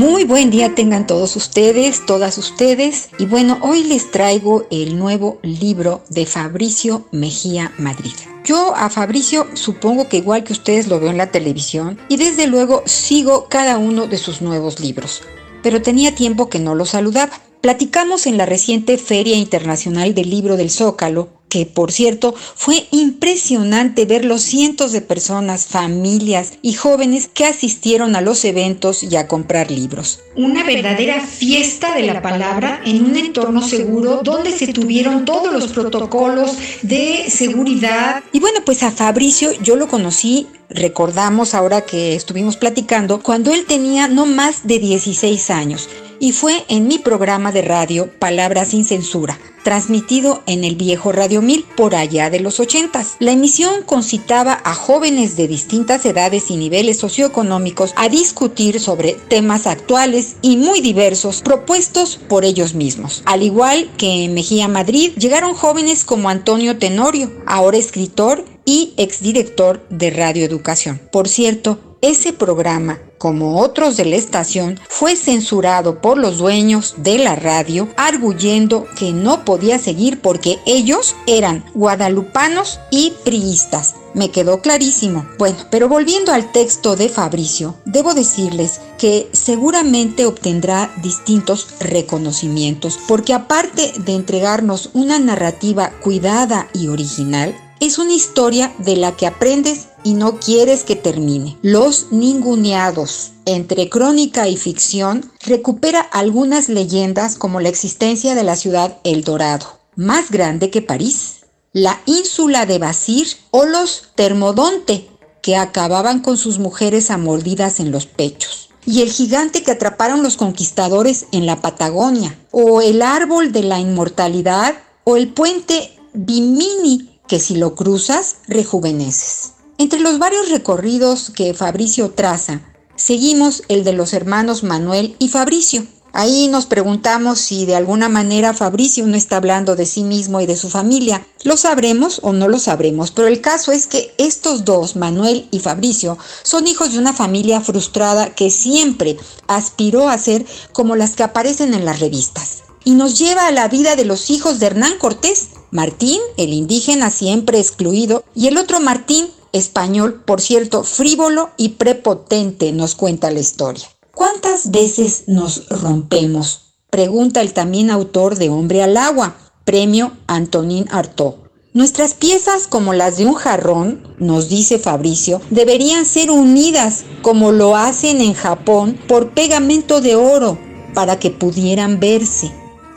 Muy buen día tengan todos ustedes, todas ustedes. Y bueno, hoy les traigo el nuevo libro de Fabricio Mejía Madrid. Yo a Fabricio supongo que igual que ustedes lo veo en la televisión y desde luego sigo cada uno de sus nuevos libros, pero tenía tiempo que no lo saludaba. Platicamos en la reciente Feria Internacional del Libro del Zócalo que por cierto fue impresionante ver los cientos de personas, familias y jóvenes que asistieron a los eventos y a comprar libros. Una verdadera fiesta de la palabra en un entorno seguro donde se tuvieron todos los protocolos de seguridad. Y bueno, pues a Fabricio yo lo conocí recordamos ahora que estuvimos platicando, cuando él tenía no más de 16 años y fue en mi programa de radio Palabras sin Censura, transmitido en el viejo Radio 1000 por allá de los 80. La emisión concitaba a jóvenes de distintas edades y niveles socioeconómicos a discutir sobre temas actuales y muy diversos propuestos por ellos mismos. Al igual que en Mejía Madrid, llegaron jóvenes como Antonio Tenorio, ahora escritor y exdirector de Radio Educación. Por cierto, ese programa, como otros de la estación, fue censurado por los dueños de la radio, arguyendo que no podía seguir porque ellos eran guadalupanos y priistas. Me quedó clarísimo. Bueno, pero volviendo al texto de Fabricio, debo decirles que seguramente obtendrá distintos reconocimientos, porque aparte de entregarnos una narrativa cuidada y original, es una historia de la que aprendes y no quieres que termine. Los ninguneados. Entre crónica y ficción, recupera algunas leyendas como la existencia de la ciudad El Dorado, más grande que París, la ínsula de Basir o los Termodonte, que acababan con sus mujeres amordidas en los pechos y el gigante que atraparon los conquistadores en la Patagonia, o el árbol de la inmortalidad, o el puente Bimini que si lo cruzas, rejuveneces. Entre los varios recorridos que Fabricio traza, seguimos el de los hermanos Manuel y Fabricio. Ahí nos preguntamos si de alguna manera Fabricio no está hablando de sí mismo y de su familia. Lo sabremos o no lo sabremos, pero el caso es que estos dos, Manuel y Fabricio, son hijos de una familia frustrada que siempre aspiró a ser como las que aparecen en las revistas. Y nos lleva a la vida de los hijos de Hernán Cortés, Martín, el indígena siempre excluido, y el otro Martín, español, por cierto, frívolo y prepotente, nos cuenta la historia. ¿Cuántas veces nos rompemos? Pregunta el también autor de Hombre al Agua, premio Antonín Artaud. Nuestras piezas, como las de un jarrón, nos dice Fabricio, deberían ser unidas como lo hacen en Japón por pegamento de oro para que pudieran verse.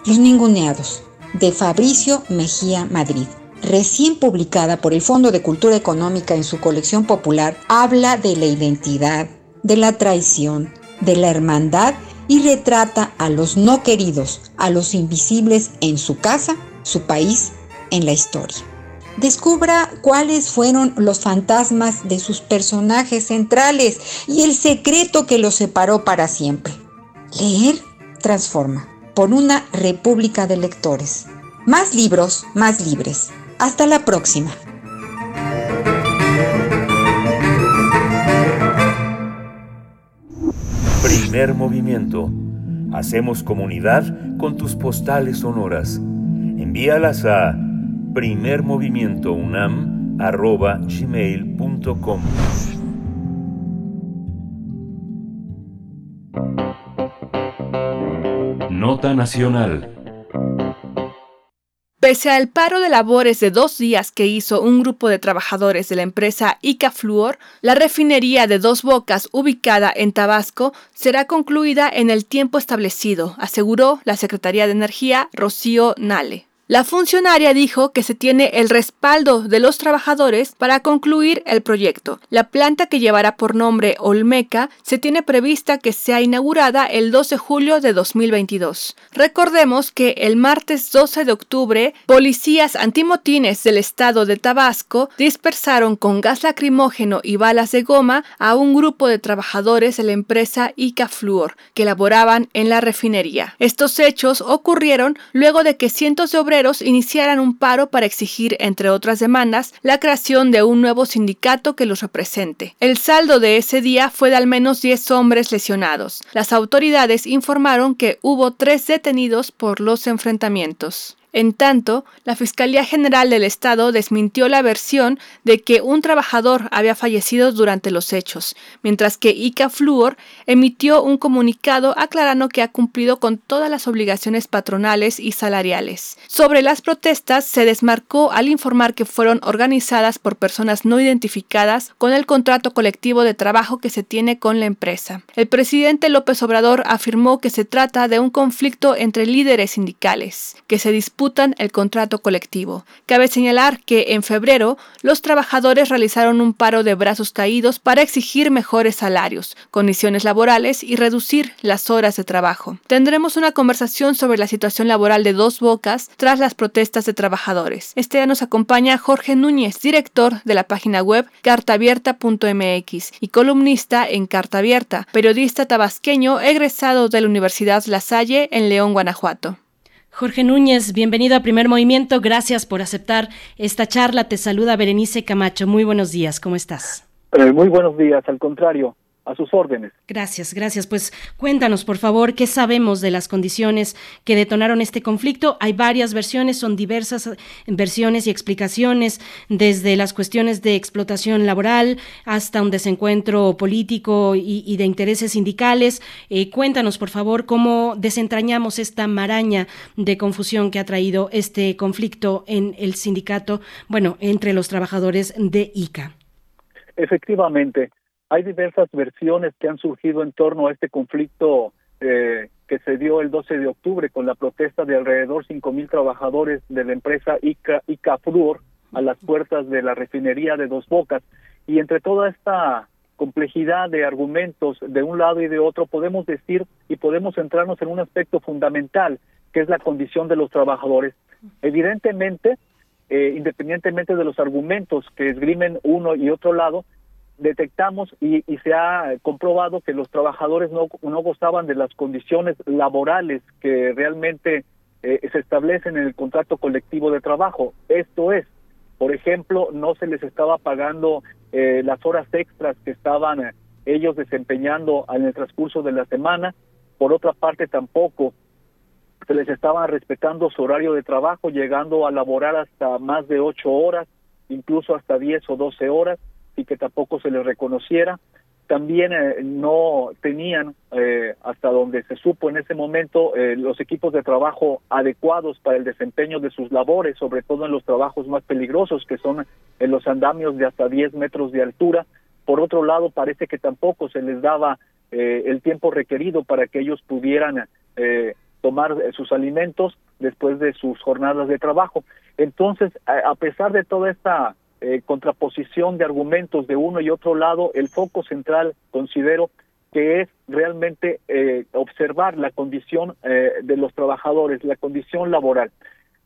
Los ninguneados de Fabricio Mejía Madrid, recién publicada por el Fondo de Cultura Económica en su colección popular, habla de la identidad, de la traición, de la hermandad y retrata a los no queridos, a los invisibles en su casa, su país, en la historia. Descubra cuáles fueron los fantasmas de sus personajes centrales y el secreto que los separó para siempre. Leer transforma por una república de lectores. Más libros, más libres. Hasta la próxima. Primer movimiento. Hacemos comunidad con tus postales sonoras. Envíalas a primermovimientounam.gmail.com Nota Nacional. Pese al paro de labores de dos días que hizo un grupo de trabajadores de la empresa Ica Fluor, la refinería de Dos Bocas, ubicada en Tabasco, será concluida en el tiempo establecido, aseguró la Secretaría de Energía Rocío Nale. La funcionaria dijo que se tiene el respaldo de los trabajadores para concluir el proyecto. La planta que llevará por nombre Olmeca se tiene prevista que sea inaugurada el 12 de julio de 2022. Recordemos que el martes 12 de octubre, policías antimotines del estado de Tabasco dispersaron con gas lacrimógeno y balas de goma a un grupo de trabajadores de la empresa Ica Fluor que laboraban en la refinería. Estos hechos ocurrieron luego de que cientos de obreros iniciaran un paro para exigir, entre otras demandas, la creación de un nuevo sindicato que los represente. El saldo de ese día fue de al menos 10 hombres lesionados. Las autoridades informaron que hubo tres detenidos por los enfrentamientos. En tanto, la Fiscalía General del Estado desmintió la versión de que un trabajador había fallecido durante los hechos, mientras que ICA Fluor emitió un comunicado aclarando que ha cumplido con todas las obligaciones patronales y salariales. Sobre las protestas, se desmarcó al informar que fueron organizadas por personas no identificadas con el contrato colectivo de trabajo que se tiene con la empresa. El presidente López Obrador afirmó que se trata de un conflicto entre líderes sindicales, que se el contrato colectivo. Cabe señalar que en febrero los trabajadores realizaron un paro de brazos caídos para exigir mejores salarios, condiciones laborales y reducir las horas de trabajo. Tendremos una conversación sobre la situación laboral de Dos Bocas tras las protestas de trabajadores. Este día nos acompaña Jorge Núñez, director de la página web cartabierta.mx y columnista en Carta Abierta, periodista tabasqueño egresado de la Universidad La Salle en León, Guanajuato. Jorge Núñez, bienvenido a Primer Movimiento. Gracias por aceptar esta charla. Te saluda Berenice Camacho. Muy buenos días. ¿Cómo estás? Eh, muy buenos días. Al contrario, a sus órdenes. Gracias, gracias. Pues cuéntanos, por favor, qué sabemos de las condiciones que detonaron este conflicto. Hay varias versiones, son diversas versiones y explicaciones, desde las cuestiones de explotación laboral hasta un desencuentro político y, de intereses sindicales. Eh, cuéntanos, por favor, cómo desentrañamos esta maraña de confusión que ha traído este conflicto en el sindicato, bueno, entre los trabajadores de ICA. Efectivamente, hay diversas versiones que han surgido en torno a este conflicto eh, que se dio el 12 de octubre con la protesta de alrededor 5.000 trabajadores de la empresa ICA, ICA a las puertas de la refinería de Dos Bocas. Y entre toda esta complejidad de argumentos de un lado y de otro, podemos decir y podemos centrarnos en un aspecto fundamental, que es la condición de los trabajadores. Evidentemente, eh, independientemente de los argumentos que esgrimen uno y otro lado, detectamos y, se ha comprobado que los trabajadores no, no gozaban de las condiciones laborales que realmente eh, se establecen en el contrato colectivo de trabajo. Esto es, por ejemplo, no se les estaba pagando eh, las horas extras que estaban eh, ellos desempeñando en el transcurso de la semana. Por otra parte, tampoco se les estaba respetando su horario de trabajo, llegando a laborar hasta más de ocho horas, incluso hasta diez o doce horas y que tampoco se les reconociera. También eh, no tenían, eh, hasta donde se supo en ese momento, eh, los equipos de trabajo adecuados para el desempeño de sus labores, sobre todo en los trabajos más peligrosos, que son en los andamios de hasta 10 metros de altura. Por otro lado, parece que tampoco se les daba el tiempo requerido para que ellos pudieran tomar sus alimentos después de sus jornadas de trabajo. Entonces, a pesar de toda esta eh, contraposición de argumentos de uno y otro lado, el foco central considero que es realmente eh, observar la condición eh, de los trabajadores, la condición laboral.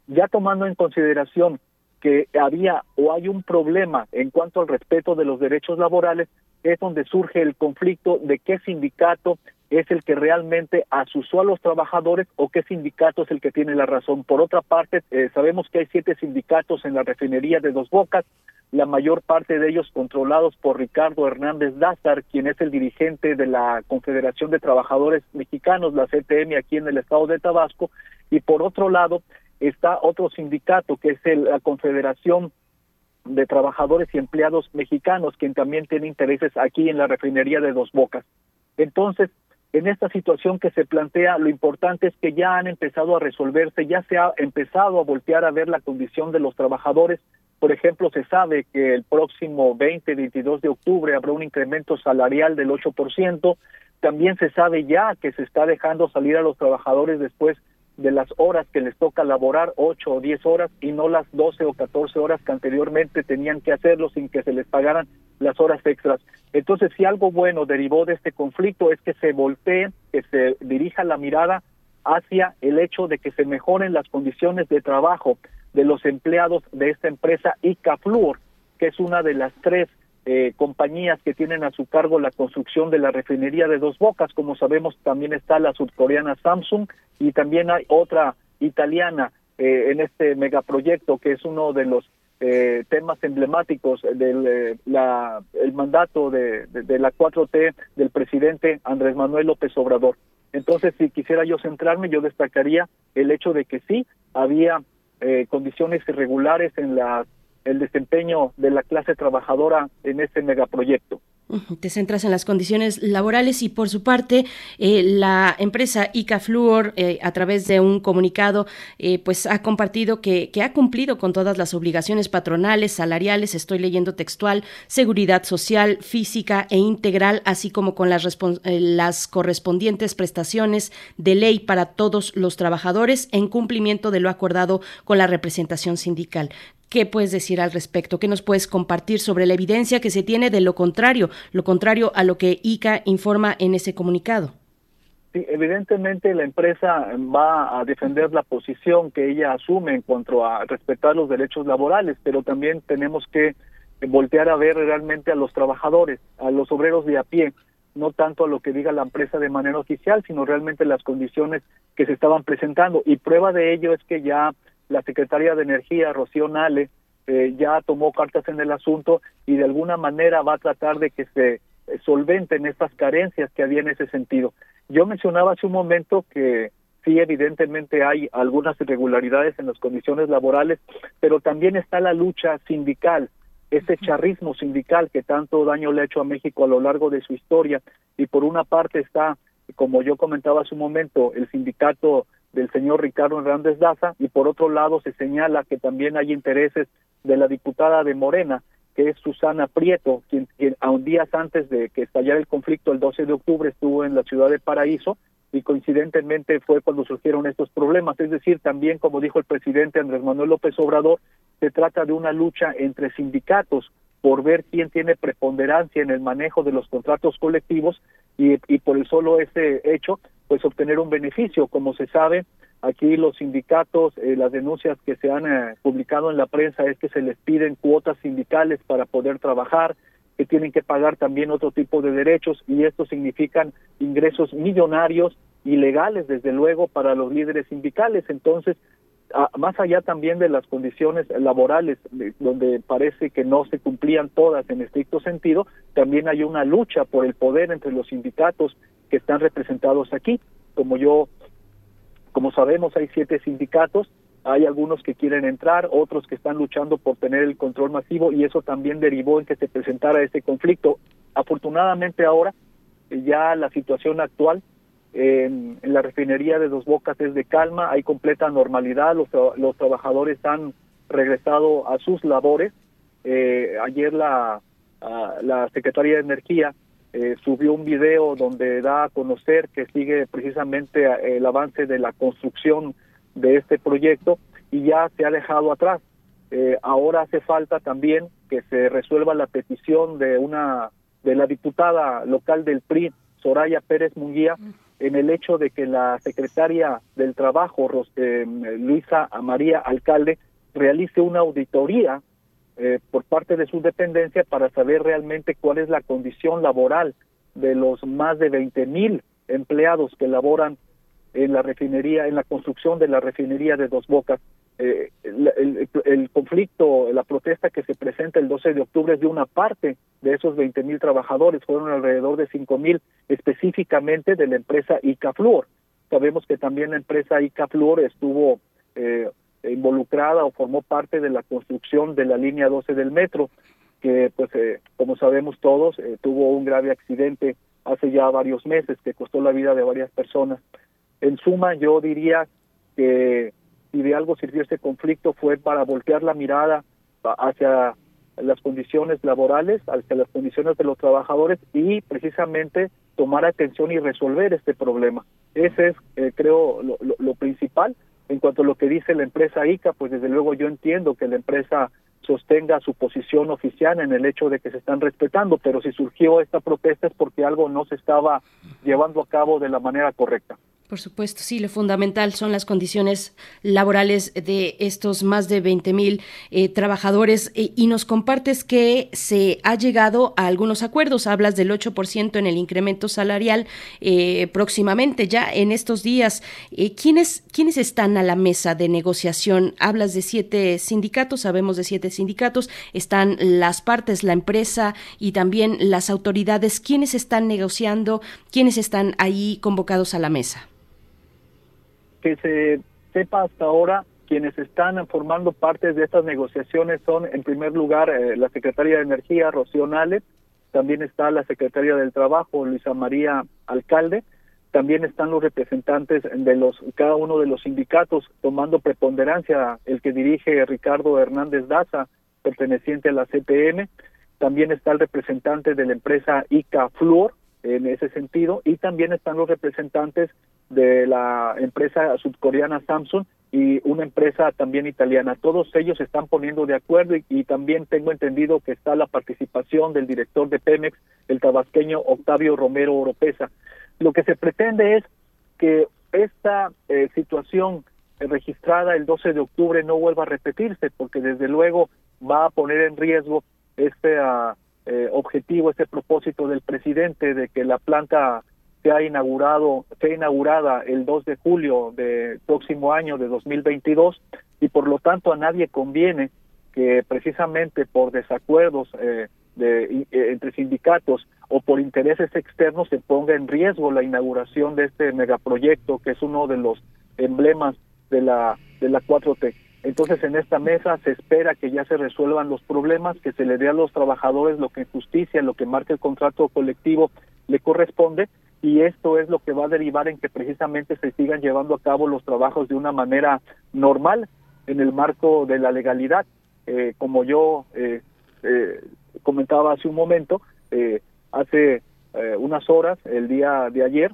Ya tomando en consideración que había o hay un problema en cuanto al respeto de los derechos laborales, es donde surge el conflicto de qué sindicato es el que realmente asusó a los trabajadores o qué sindicato es el que tiene la razón. Por otra parte, eh, sabemos que hay siete sindicatos en la refinería de Dos Bocas, la mayor parte de ellos controlados por Ricardo Hernández Dázar, quien es el dirigente de la Confederación de Trabajadores Mexicanos, la CTM, aquí en el estado de Tabasco, y por otro lado está otro sindicato que es la Confederación de Trabajadores y Empleados Mexicanos, quien también tiene intereses aquí en la refinería de Dos Bocas. Entonces, en esta situación que se plantea, lo importante es que ya han empezado a resolverse, ya se ha empezado a voltear a ver la condición de los trabajadores. Por ejemplo, se sabe que el próximo 20, 22 de octubre habrá un incremento salarial del 8%. También se sabe ya que se está dejando salir a los trabajadores después de las horas que les toca laborar, 8 o 10 horas, y no las 12 o 14 horas que anteriormente tenían que hacerlo sin que se les pagaran las horas extras. Entonces, si algo bueno derivó de este conflicto es que se voltee, que se dirija la mirada hacia el hecho de que se mejoren las condiciones de trabajo de los empleados de esta empresa ICAFLUOR, que es una de las tres eh, compañías que tienen a su cargo la construcción de la refinería de Dos Bocas. Como sabemos, también está la sudcoreana Samsung y también hay otra italiana eh, en este megaproyecto que es uno de los eh, temas emblemáticos del eh, la, el mandato de, de, la 4T del presidente Andrés Manuel López Obrador. Entonces, si quisiera yo centrarme, yo destacaría el hecho de que sí había eh, condiciones irregulares en la, el desempeño de la clase trabajadora en este megaproyecto. Te centras en las condiciones laborales y por su parte eh, la empresa ICA Fluor eh, a través de un comunicado eh, pues ha compartido que, ha cumplido con todas las obligaciones patronales, salariales, estoy leyendo textual, seguridad social, física e integral, así como con las correspondientes prestaciones de ley para todos los trabajadores en cumplimiento de lo acordado con la representación sindical. ¿Qué puedes decir al respecto? ¿Qué nos puedes compartir sobre la evidencia que se tiene de lo contrario, lo contrario a lo que ICA informa en ese comunicado? Sí, evidentemente la empresa va a defender la posición que ella asume en cuanto a respetar los derechos laborales, pero también tenemos que voltear a ver realmente a los trabajadores, a los obreros de a pie, no tanto a lo que diga la empresa de manera oficial, sino realmente las condiciones que se estaban presentando. Y prueba de ello es que ya la secretaria de Energía, Rocío Nale, eh, ya tomó cartas en el asunto y de alguna manera va a tratar de que se eh, solventen estas carencias que había en ese sentido. Yo mencionaba hace un momento que sí, evidentemente hay algunas irregularidades en las condiciones laborales, pero también está la lucha sindical, ese charrismo sindical que tanto daño le ha hecho a México a lo largo de su historia. Y por una parte está, como yo comentaba hace un momento, el sindicato del señor Ricardo Hernández Daza y por otro lado se señala que también hay intereses de la diputada de Morena, que es Susana Prieto, quien, a un días antes de que estallara el conflicto, el 12 de octubre, estuvo en la ciudad de Paraíso y coincidentemente fue cuando surgieron estos problemas. Es decir, también, como dijo el presidente Andrés Manuel López Obrador, se trata de una lucha entre sindicatos por ver quién tiene preponderancia en el manejo de los contratos colectivos y, y por el solo ese hecho, pues obtener un beneficio. Como se sabe, aquí los sindicatos, eh, las denuncias que se han eh, publicado en la prensa es que se les piden cuotas sindicales para poder trabajar, que tienen que pagar también otro tipo de derechos y esto significan ingresos millonarios ilegales, desde luego, para los líderes sindicales. Entonces, más allá también de las condiciones laborales, donde parece que no se cumplían todas en estricto sentido, también hay una lucha por el poder entre los sindicatos que están representados aquí. Como yo, como sabemos, hay siete sindicatos, hay algunos que quieren entrar, otros que están luchando por tener el control masivo y eso también derivó en que se presentara este conflicto. Afortunadamente ahora ya la situación actual en, la refinería de Dos Bocas es de calma, hay completa normalidad, los, trabajadores han regresado a sus labores. Eh, ayer la, la Secretaría de Energía eh, subió un video donde da a conocer que sigue precisamente el avance de la construcción de este proyecto y ya se ha dejado atrás. Eh, ahora hace falta también que se resuelva la petición de una de la diputada local del PRI, Soraya Pérez Munguía, en el hecho de que la secretaria del Trabajo, eh, Luisa María Alcalde, realice una auditoría eh, por parte de su dependencia para saber realmente cuál es la condición laboral de los más de 20 mil empleados que laboran en la refinería, en la construcción de la refinería de Dos Bocas. Eh, el, conflicto, la protesta que se presenta el 12 de octubre es de una parte de esos 20 mil trabajadores, fueron alrededor de 5 mil específicamente de la empresa Icafluor. Sabemos que también la empresa Icafluor estuvo eh, involucrada o formó parte de la construcción de la línea 12 del metro, que pues eh, como sabemos todos eh, tuvo un grave accidente hace ya varios meses que costó la vida de varias personas. En suma, yo diría que si de algo sirvió este conflicto fue para voltear la mirada hacia las condiciones laborales, hacia las condiciones de los trabajadores y precisamente tomar atención y resolver este problema. Ese es, eh, creo, lo, principal. En cuanto a lo que dice la empresa ICA, pues desde luego yo entiendo que la empresa sostenga su posición oficial en el hecho de que se están respetando, pero si surgió esta protesta es porque algo no se estaba llevando a cabo de la manera correcta. Por supuesto, sí, lo fundamental son las condiciones laborales de estos más de 20 mil eh, trabajadores eh, y nos compartes que se ha llegado a algunos acuerdos. Hablas del 8% en el incremento salarial eh, próximamente, ya en estos días. ¿quiénes, ¿Quiénes están a la mesa de negociación? Hablas de siete sindicatos, sabemos de siete sindicatos, están las partes, la empresa y también las autoridades. ¿Quiénes están negociando? ¿Quiénes están ahí convocados a la mesa? Que se sepa hasta ahora, quienes están formando parte de estas negociaciones son, en primer lugar, eh, la Secretaria de Energía, Rocío Nales, también está la Secretaria del Trabajo, Luisa María Alcalde, también están los representantes de los cada uno de los sindicatos tomando preponderancia, el que dirige Ricardo Hernández Daza, perteneciente a la CPM, también está el representante de la empresa ICA Fluor en ese sentido y también están los representantes de la empresa sudcoreana Samsung y una empresa también italiana. Todos ellos se están poniendo de acuerdo y, también tengo entendido que está la participación del director de Pemex, el tabasqueño Octavio Romero Oropesa. Lo que se pretende es que esta eh, situación registrada el 12 de octubre no vuelva a repetirse, porque desde luego va a poner en riesgo este ah, eh, objetivo, este propósito del presidente de que la planta ha inaugurado, sea inaugurada el 2 de julio del próximo año de 2022 y por lo tanto a nadie conviene que precisamente por desacuerdos eh, de, eh, entre sindicatos o por intereses externos se ponga en riesgo la inauguración de este megaproyecto que es uno de los emblemas de la de la 4T. Entonces en esta mesa se espera que ya se resuelvan los problemas, que se le dé a los trabajadores lo que justicia, lo que marca el contrato colectivo le corresponde y esto es lo que va a derivar en que precisamente se sigan llevando a cabo los trabajos de una manera normal en el marco de la legalidad. Eh, como yo eh, eh, comentaba hace un momento, hace unas horas, el día de ayer,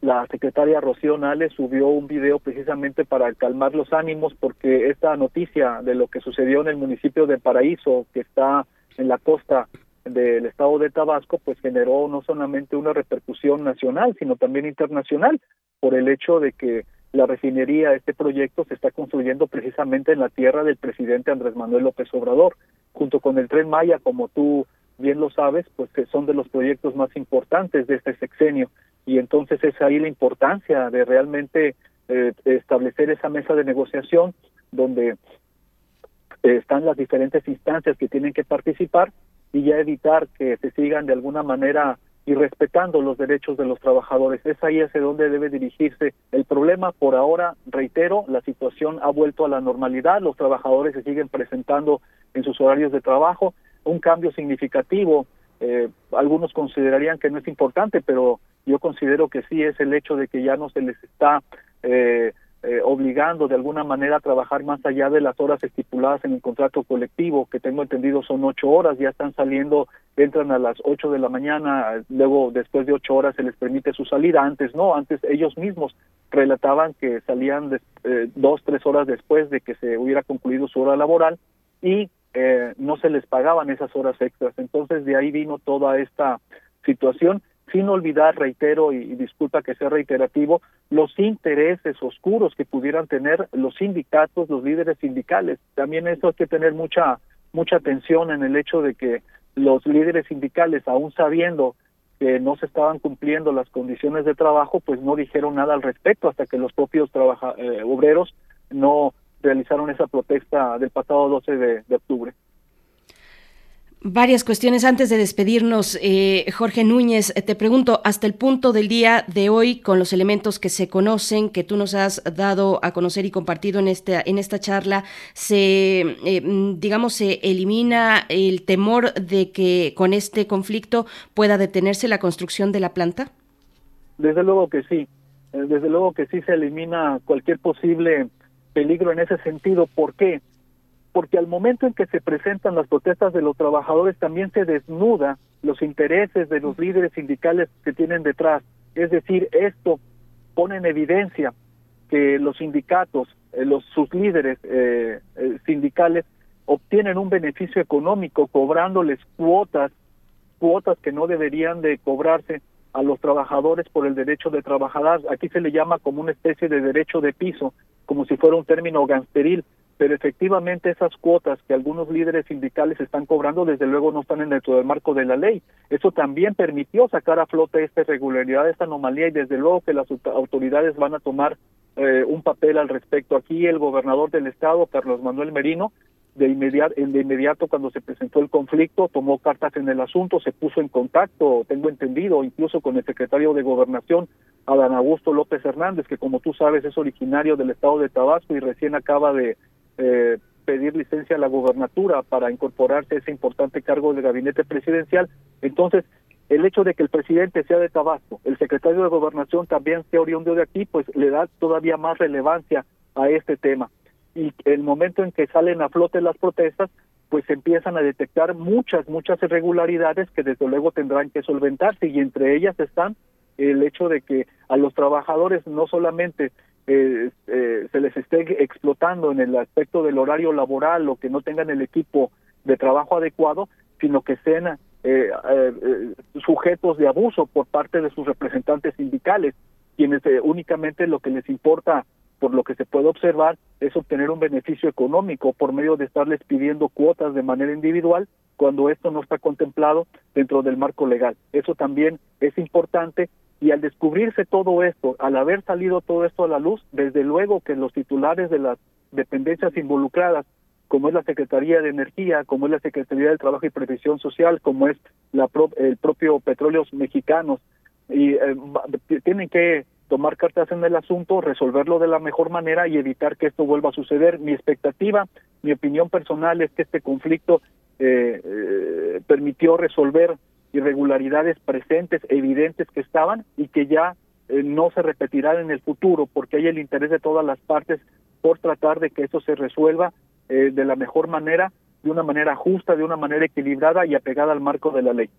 la secretaria Rocío Nales subió un video precisamente para calmar los ánimos porque esta noticia de lo que sucedió en el municipio de Paraíso, que está en la costa del estado de Tabasco, pues generó no solamente una repercusión nacional, sino también internacional, por el hecho de que la refinería, este proyecto, se está construyendo precisamente en la tierra del presidente Andrés Manuel López Obrador, junto con el tren Maya, como tú bien lo sabes, pues que son de los proyectos más importantes de este sexenio. Y entonces es ahí la importancia de realmente eh, establecer esa mesa de negociación donde eh, están las diferentes instancias que tienen que participar y ya evitar que se sigan de alguna manera y respetando los derechos de los trabajadores. Es ahí hacia donde debe dirigirse el problema. Por ahora, reitero, la situación ha vuelto a la normalidad, los trabajadores se siguen presentando en sus horarios de trabajo. Un cambio significativo, eh, algunos considerarían que no es importante, pero yo considero que sí es el hecho de que ya no se les está eh, eh, obligando de alguna manera a trabajar más allá de las horas estipuladas en el contrato colectivo, que tengo entendido son ocho horas, ya están saliendo, entran a las ocho de la mañana, luego después de ocho horas se les permite su salida, antes no, antes ellos mismos relataban que salían eh, dos, tres horas después de que se hubiera concluido su hora laboral y eh, no se les pagaban esas horas extras. Entonces de ahí vino toda esta situación sin olvidar, reitero, y, disculpa que sea reiterativo, los intereses oscuros que pudieran tener los sindicatos, los líderes sindicales. También eso hay que tener mucha mucha atención en el hecho de que los líderes sindicales, aún sabiendo que no se estaban cumpliendo las condiciones de trabajo, pues no dijeron nada al respecto hasta que los propios trabaja, eh, obreros no realizaron esa protesta del pasado 12 de octubre. Varias cuestiones antes de despedirnos, eh, Jorge Núñez, te pregunto, hasta el punto del día de hoy, con los elementos que se conocen, que tú nos has dado a conocer y compartido en esta, en esta charla, se, eh, digamos, se elimina el temor de que con este conflicto pueda detenerse la construcción de la planta? Desde luego que sí, eh, desde luego que sí se elimina cualquier posible peligro en ese sentido. ¿Por qué? Porque al momento en que se presentan las protestas de los trabajadores también se desnuda los intereses de los líderes sindicales que tienen detrás. Es decir, esto pone en evidencia que los sindicatos, eh, los sus líderes eh, eh, sindicales obtienen un beneficio económico cobrándoles cuotas, cuotas que no deberían de cobrarse a los trabajadores por el derecho de trabajar. Aquí se le llama como una especie de derecho de piso, como si fuera un término gangsteril pero efectivamente esas cuotas que algunos líderes sindicales están cobrando desde luego no están dentro del marco de la ley. Eso también permitió sacar a flote esta irregularidad, esta anomalía y desde luego que las autoridades van a tomar eh, un papel al respecto. Aquí el gobernador del estado, Carlos Manuel Merino, de inmediato, de inmediato cuando se presentó el conflicto, tomó cartas en el asunto, se puso en contacto, tengo entendido, incluso con el secretario de Gobernación, Adán Augusto López Hernández, que como tú sabes es originario del estado de Tabasco y recién acaba de eh, pedir licencia a la gobernatura para incorporarse a ese importante cargo del gabinete presidencial. Entonces, el hecho de que el presidente sea de Tabasco, el secretario de Gobernación también sea oriundo de aquí, pues le da todavía más relevancia a este tema. Y el momento en que salen a flote las protestas, pues empiezan a detectar muchas, muchas irregularidades que desde luego tendrán que solventarse y entre ellas están el hecho de que a los trabajadores no solamente eh, eh, se les esté explotando en el aspecto del horario laboral o que no tengan el equipo de trabajo adecuado, sino que sean eh, sujetos de abuso por parte de sus representantes sindicales, quienes únicamente lo que les importa, por lo que se puede observar, es obtener un beneficio económico por medio de estarles pidiendo cuotas de manera individual cuando esto no está contemplado dentro del marco legal. Eso también es importante y al descubrirse todo esto, al haber salido todo esto a la luz, desde luego que los titulares de las dependencias involucradas, como es la Secretaría de Energía, como es la Secretaría del Trabajo y Previsión Social, como es la el propio Petróleos Mexicanos, y eh, tienen que tomar cartas en el asunto, resolverlo de la mejor manera y evitar que esto vuelva a suceder. Mi expectativa, mi opinión personal es que este conflicto eh, eh, permitió resolver irregularidades presentes, evidentes que estaban y que ya eh, no se repetirán en el futuro, porque hay el interés de todas las partes por tratar de que eso se resuelva eh, de la mejor manera, de una manera justa, de una manera equilibrada y apegada al marco de la ley.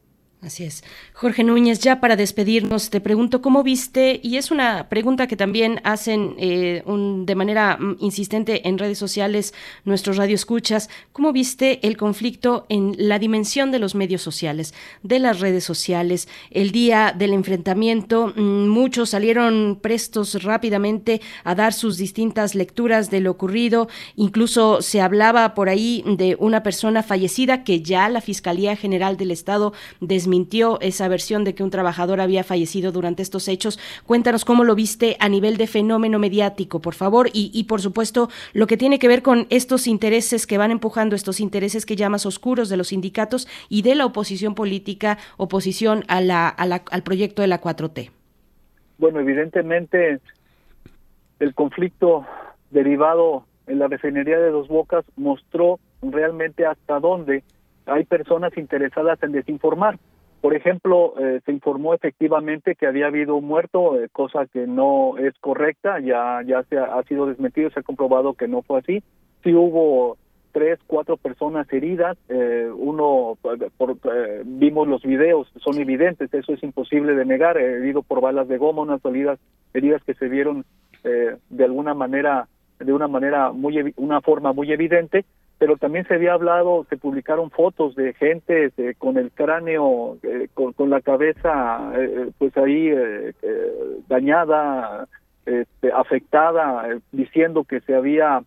Así es. Jorge Núñez, ya para despedirnos, te pregunto cómo viste, y es una pregunta que también hacen eh, de manera mm, insistente en redes sociales nuestros radioescuchas, ¿cómo viste el conflicto en la dimensión de los medios sociales, de las redes sociales? El día del enfrentamiento, mm, muchos salieron prestos rápidamente a dar sus distintas lecturas de lo ocurrido, incluso se hablaba por ahí de una persona fallecida que ya la Fiscalía General del Estado desmintió mintió esa versión de que un trabajador había fallecido durante estos hechos. Cuéntanos cómo lo viste a nivel de fenómeno mediático, por favor, y, por supuesto lo que tiene que ver con estos intereses que van empujando, estos intereses que llamas oscuros de los sindicatos y de la oposición política, oposición a la, al proyecto de la 4T. Bueno, evidentemente el conflicto derivado en la refinería de Dos Bocas mostró realmente hasta dónde hay personas interesadas en desinformar. Por ejemplo, eh, se informó efectivamente que había habido un muerto, eh, cosa que no es correcta, ya ya se ha, sido desmentido, se ha comprobado que no fue así. Sí hubo tres, cuatro personas heridas, eh, uno, por, vimos los videos, son evidentes, eso es imposible de negar, herido por balas de goma, unas heridas, heridas que se vieron de alguna manera, de una manera muy, una forma muy evidente, pero también se había hablado, se publicaron fotos de gente con el cráneo, eh, con, la cabeza, eh, pues ahí eh, dañada, este, afectada, diciendo que se había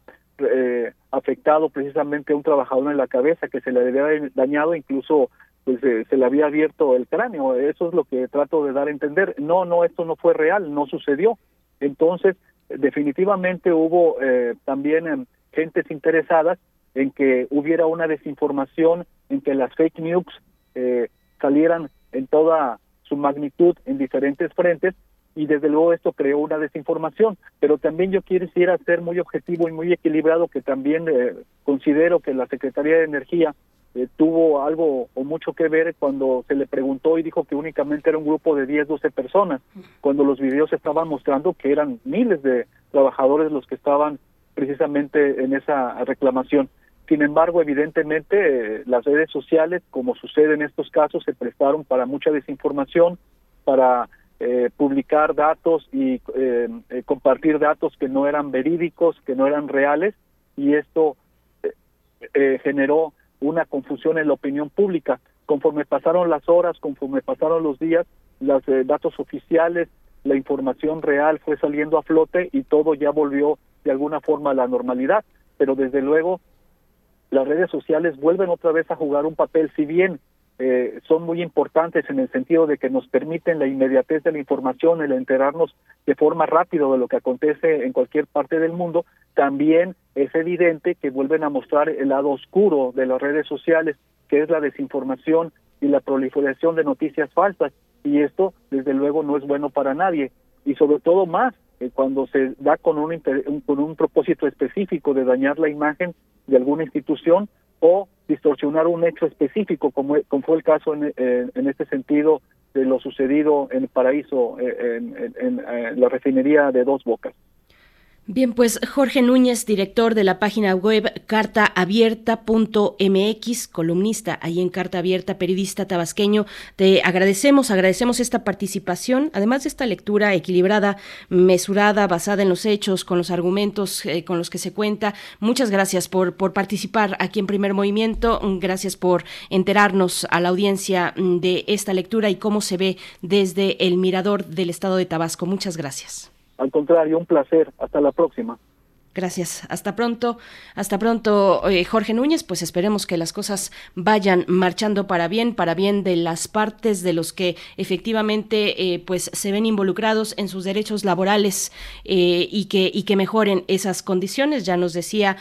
afectado precisamente a un trabajador en la cabeza, que se le había dañado, incluso pues se le había abierto el cráneo. Eso es lo que trato de dar a entender. No, no, esto no fue real, no sucedió. Entonces, definitivamente hubo también gentes interesadas en que hubiera una desinformación, en que las fake news eh, salieran en toda su magnitud en diferentes frentes y desde luego esto creó una desinformación, pero también yo quisiera ser muy objetivo y muy equilibrado que también eh, considero que la Secretaría de Energía eh, tuvo algo o mucho que ver cuando se le preguntó y dijo que únicamente era un grupo de 10, 12 personas, cuando los videos estaban mostrando que eran miles de trabajadores los que estaban precisamente en esa reclamación. Sin embargo, evidentemente, las redes sociales, como sucede en estos casos, se prestaron para mucha desinformación, para eh, publicar datos y eh, eh, compartir datos que no eran verídicos, que no eran reales, y esto generó una confusión en la opinión pública. Conforme pasaron las horas, conforme pasaron los días, los datos oficiales, la información real fue saliendo a flote y todo ya volvió de alguna forma a la normalidad. Pero desde luego las redes sociales vuelven otra vez a jugar un papel, si bien eh, son muy importantes en el sentido de que nos permiten la inmediatez de la información, el enterarnos de forma rápida de lo que acontece en cualquier parte del mundo, también es evidente que vuelven a mostrar el lado oscuro de las redes sociales, que es la desinformación y la proliferación de noticias falsas. Y esto, desde luego, no es bueno para nadie. Y sobre todo más eh, cuando se da con un, con un propósito específico de dañar la imagen de alguna institución o distorsionar un hecho específico, como, fue el caso en, en, este sentido de lo sucedido en el paraíso, eh, en, en la refinería de Dos Bocas. Bien, pues Jorge Núñez, director de la página web cartaabierta.mx, columnista ahí en Carta Abierta, periodista tabasqueño, te agradecemos, agradecemos esta participación, además de esta lectura equilibrada, mesurada, basada en los hechos, con los argumentos eh, con los que se cuenta. Muchas gracias por, por participar aquí en Primer Movimiento, gracias por enterarnos a la audiencia mm, de esta lectura y cómo se ve desde el mirador del estado de Tabasco. Muchas gracias. Al contrario, un placer. Hasta la próxima. Gracias. Hasta pronto. Hasta pronto, eh, Jorge Núñez. Pues esperemos que las cosas vayan marchando para bien, para bien de las partes de los que efectivamente eh, pues se ven involucrados en sus derechos laborales eh, y que y que mejoren esas condiciones. Ya nos decía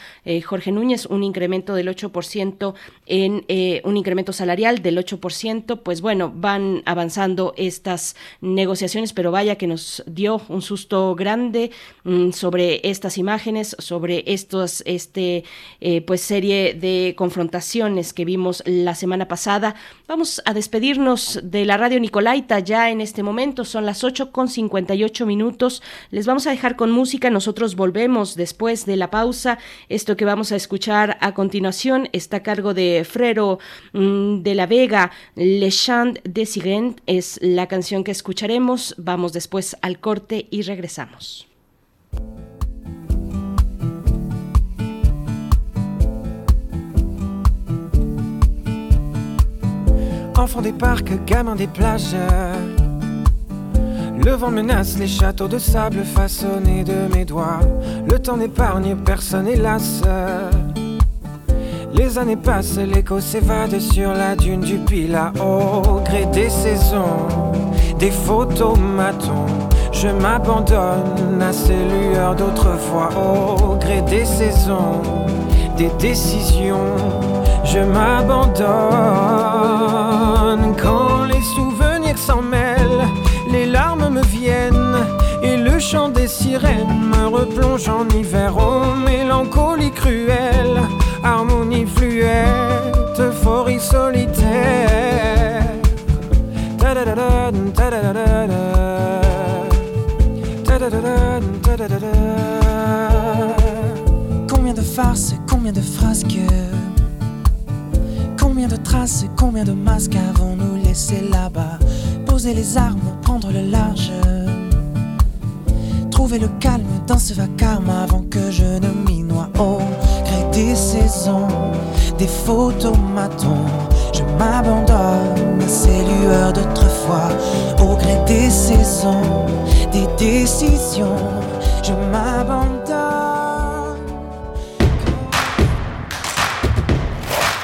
Jorge Núñez un incremento del 8% en un incremento salarial del 8%. Pues bueno, van avanzando estas negociaciones, pero vaya que nos dio un susto grande mm, sobre estas imágenes sobre estos, este, eh, pues serie de confrontaciones que vimos la semana pasada. Vamos a despedirnos de la radio Nicolaita ya en este momento. Son las 8 con 58 minutos. Les vamos a dejar con música. Nosotros volvemos después de la pausa. Esto que vamos a escuchar a continuación está a cargo de Frero mm, de la Vega. Le Chant de Sigent es la canción que escucharemos. Vamos después al corte y regresamos. Enfants des parcs, gamins des plages. Le vent menace les châteaux de sable façonnés de mes doigts. Le temps n'épargne personne, hélas. Les années passent, l'écho s'évade sur la dune du Pila. Au gré des saisons, des photomatons, je m'abandonne à ces lueurs d'autrefois. Au gré des saisons, des décisions, je m'abandonne. Quand les souvenirs s'en mêlent, les larmes me viennent et le chant des sirènes me replonge en hiver. Oh, mélancolie cruelle, harmonie fluette, euphorie solitaire. Combien de farces, combien de phrases que Combien de traces, combien de masques avons-nous laissé là-bas Poser les armes, prendre le large. Trouver le calme dans ce vacarme avant que je ne m'y noie. Au gré des saisons, des photomatons, je m'abandonne à ces lueurs d'autrefois. Au gré des saisons, des décisions, je m'abandonne.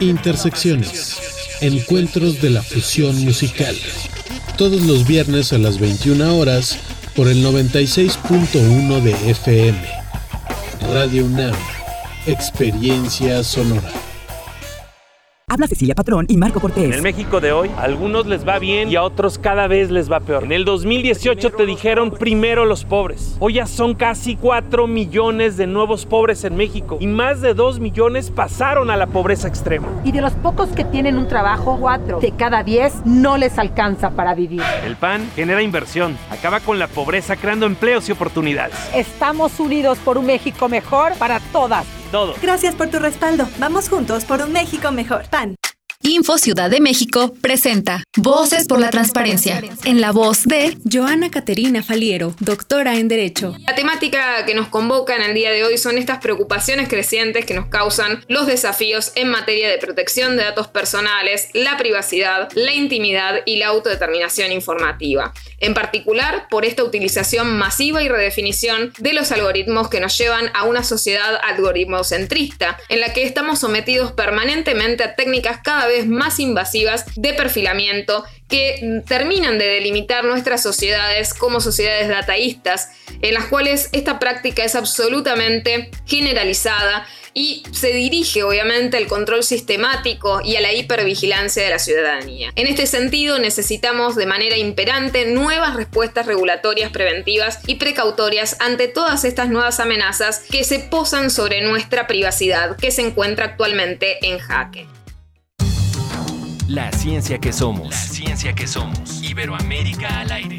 Intersecciones Encuentros de la Fusión Musical. Todos los viernes a las 21 horas por el 96.1 de FM. Radio UNAM. Experiencia sonora. Habla Cecilia Patrón y Marco Cortés. En el México de hoy, a algunos les va bien y a otros cada vez les va peor. En el 2018 te dijeron primero los pobres. Hoy ya son casi 4 millones de nuevos pobres en México y más de 2 millones pasaron a la pobreza extrema. Y de los pocos que tienen un trabajo, 4 de cada 10 no les alcanza para vivir. El PAN genera inversión, acaba con la pobreza creando empleos y oportunidades. Estamos unidos por un México mejor para todas todo. Gracias por tu respaldo. Vamos juntos por un México mejor. PAN. Info Ciudad de México presenta Voces por la Transparencia, en la voz de Joana Caterina Faliero, doctora en Derecho. La temática que nos convoca en el día de hoy son estas preocupaciones crecientes que nos causan los desafíos en materia de protección de datos personales, la privacidad, la intimidad y la autodeterminación informativa. En particular, por esta utilización masiva y redefinición de los algoritmos que nos llevan a una sociedad algoritmocentrista, en la que estamos sometidos permanentemente a técnicas cada vez más invasivas de perfilamiento que terminan de delimitar nuestras sociedades como sociedades dataístas, en las cuales esta práctica es absolutamente generalizada y se dirige obviamente al control sistemático y a la hipervigilancia de la ciudadanía. En este sentido, necesitamos de manera imperante nuevas respuestas regulatorias preventivas y precautorias ante todas estas nuevas amenazas que se posan sobre nuestra privacidad que se encuentra actualmente en jaque. La ciencia que somos. La ciencia que somos. Iberoamérica al aire.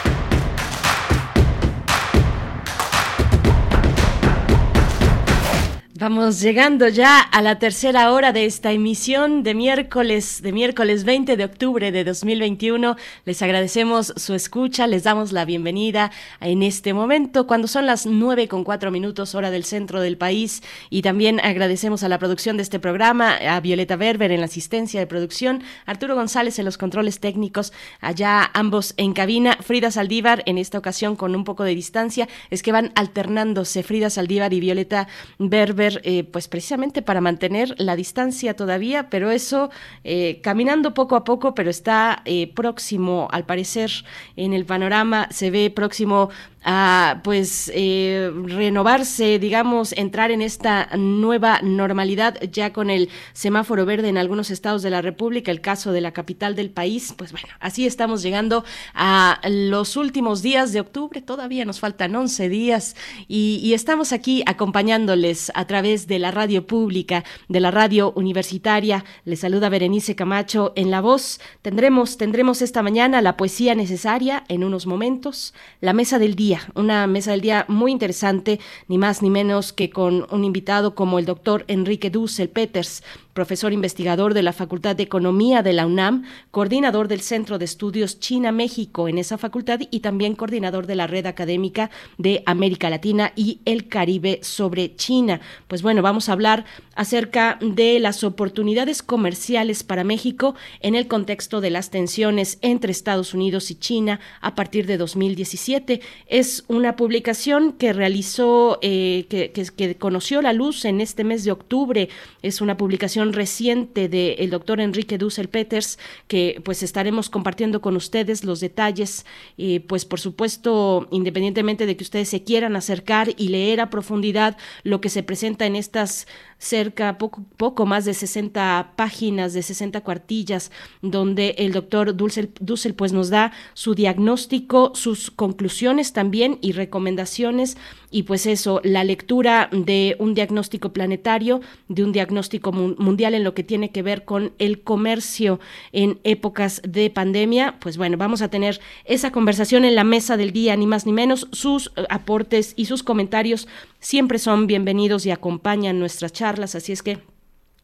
Vamos llegando ya a la tercera hora de esta emisión de miércoles, de miércoles 20 de octubre de 2021. Les agradecemos su escucha, les damos la bienvenida en este momento, cuando son las nueve con cuatro minutos, hora del centro del país. Y también agradecemos a la producción de este programa, a Violeta Berber en la asistencia de producción, Arturo González en los controles técnicos, allá ambos en cabina, Frida Saldívar en esta ocasión con un poco de distancia. Es que van alternándose Frida Saldívar y Violeta Berber eh, pues precisamente para mantener la distancia todavía, pero eso eh, caminando poco a poco, pero está eh, próximo, al parecer, en el panorama, se ve próximo a pues eh, renovarse, digamos, entrar en esta nueva normalidad ya con el semáforo verde en algunos estados de la República, el caso de la capital del país, pues bueno, así estamos llegando a los últimos días de octubre, todavía nos faltan 11 días y, estamos aquí acompañándoles a través de la radio pública, de la radio universitaria. Les saluda Berenice Camacho en la voz. Tendremos, tendremos esta mañana la poesía necesaria en unos momentos, la mesa del día una mesa del día muy interesante, ni más ni menos que con un invitado como el doctor Enrique Dussel Peters, profesor investigador de la Facultad de Economía de la UNAM, coordinador del Centro de Estudios China-México en esa facultad y también coordinador de la Red Académica de América Latina y el Caribe sobre China. Pues bueno, vamos a hablar acerca de las oportunidades comerciales para México en el contexto de las tensiones entre Estados Unidos y China a partir de 2017. Es una publicación que realizó, eh, que, que conoció la luz en este mes de octubre. Es una publicación reciente del doctor Enrique Dussel Peters, que pues estaremos compartiendo con ustedes los detalles, y pues por supuesto, independientemente de que ustedes se quieran acercar y leer a profundidad lo que se presenta en estas cerca, poco, poco más de 60 páginas, de 60 cuartillas, donde el doctor Dussel, Dussel pues nos da su diagnóstico, sus conclusiones también y recomendaciones y pues eso, la lectura de un diagnóstico planetario, de un diagnóstico mundial en lo que tiene que ver con el comercio en épocas de pandemia, pues bueno, vamos a tener esa conversación en la mesa del día, ni más ni menos, sus eh, aportes y sus comentarios siempre son bienvenidos y acompañan nuestras charlas, así es que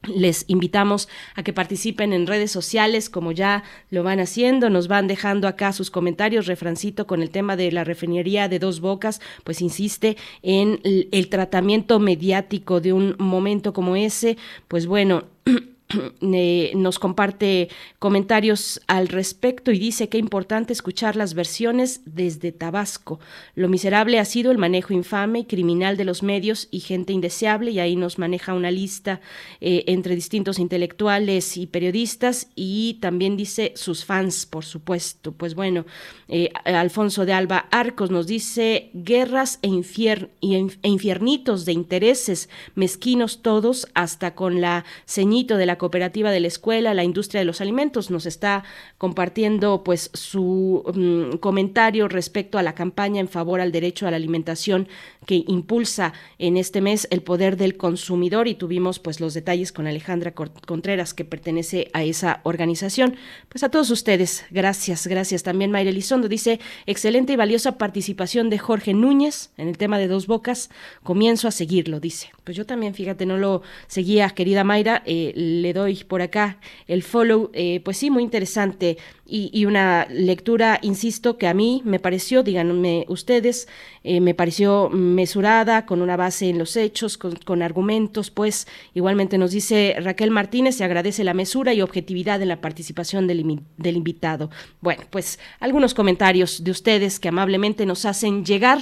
les invitamos a que participen en redes sociales como ya lo van haciendo, nos van dejando acá sus comentarios, refrancito con el tema de la refinería de dos bocas, pues insiste en el, tratamiento mediático de un momento como ese, pues bueno, nos comparte comentarios al respecto y dice que importante escuchar las versiones desde Tabasco. Lo miserable ha sido el manejo infame y criminal de los medios y gente indeseable y ahí nos maneja una lista eh, entre distintos intelectuales y periodistas y también dice sus fans, por supuesto. Pues bueno, eh, Alfonso de Alba Arcos nos dice guerras e, e, infiernitos de intereses, mezquinos todos, hasta con la ceñito de la cooperativa de la escuela, la industria de los alimentos. Nos está compartiendo pues su mm, comentario respecto a la campaña en favor al derecho a la alimentación que impulsa en este mes el poder del consumidor y tuvimos pues los detalles con Alejandra Contreras que pertenece a esa organización. Pues a todos ustedes, gracias, gracias. También Mayra Elizondo dice, excelente y valiosa participación de Jorge Núñez en el tema de dos bocas. Comienzo a seguirlo, dice. Pues yo también, fíjate, no lo seguía, querida Mayra, eh, le doy por acá el follow, eh, pues sí, muy interesante y, una lectura, insisto, que a mí me pareció, díganme ustedes, eh, me pareció mesurada, con una base en los hechos, con, argumentos, pues igualmente nos dice Raquel Martínez, se agradece la mesura y objetividad en la participación del, del invitado. Bueno, pues algunos comentarios de ustedes que amablemente nos hacen llegar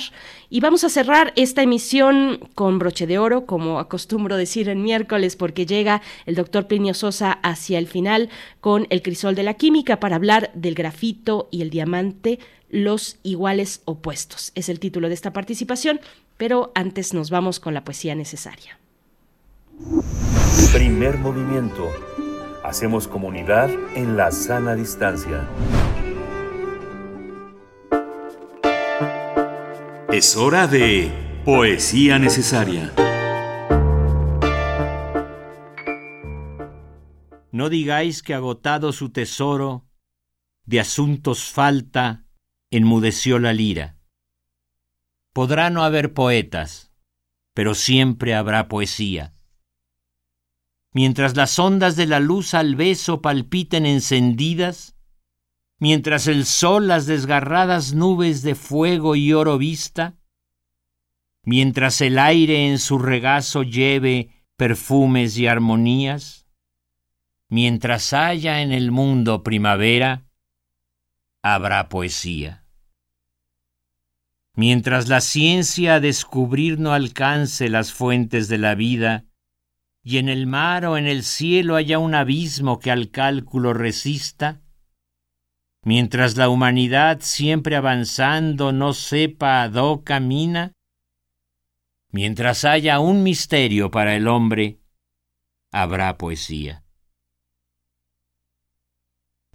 y vamos a cerrar esta emisión con broche de oro, como acostumbro decir en miércoles, porque llega el doctor Plinio Sosa hacia el final con el crisol de la química para hablar del grafito y el diamante, los iguales opuestos. Es el título de esta participación, pero antes nos vamos con la poesía necesaria. Primer movimiento. Hacemos comunidad en la sana distancia. Es hora de poesía necesaria. No digáis que agotado su tesoro, de asuntos falta, enmudeció la lira. Podrá no haber poetas, pero siempre habrá poesía. Mientras las ondas de la luz al beso palpiten encendidas, mientras el sol las desgarradas nubes de fuego y oro vista, mientras el aire en su regazo lleve perfumes y armonías, mientras haya en el mundo primavera, habrá poesía. Mientras la ciencia a descubrir no alcance las fuentes de la vida, y en el mar o en el cielo haya un abismo que al cálculo resista, mientras la humanidad siempre avanzando no sepa a dó camina, mientras haya un misterio para el hombre, habrá poesía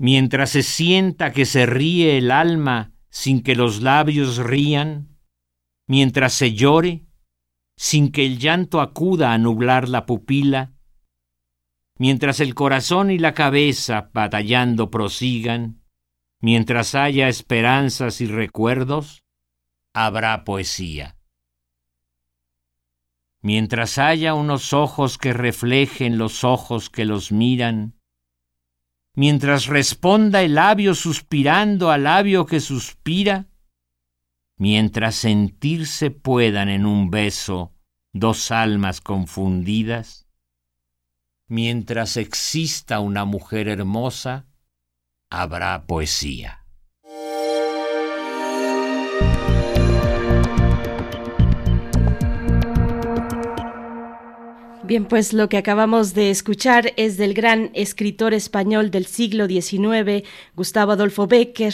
mientras se sienta que se ríe el alma sin que los labios rían, mientras se llore, sin que el llanto acuda a nublar la pupila, mientras el corazón y la cabeza batallando prosigan, mientras haya esperanzas y recuerdos, habrá poesía. Mientras haya unos ojos que reflejen los ojos que los miran, mientras responda el labio suspirando al labio que suspira, mientras sentirse puedan en un beso dos almas confundidas, mientras exista una mujer hermosa, habrá poesía. Bien, pues lo que acabamos de escuchar es del gran escritor español del siglo XIX, Gustavo Adolfo Becker.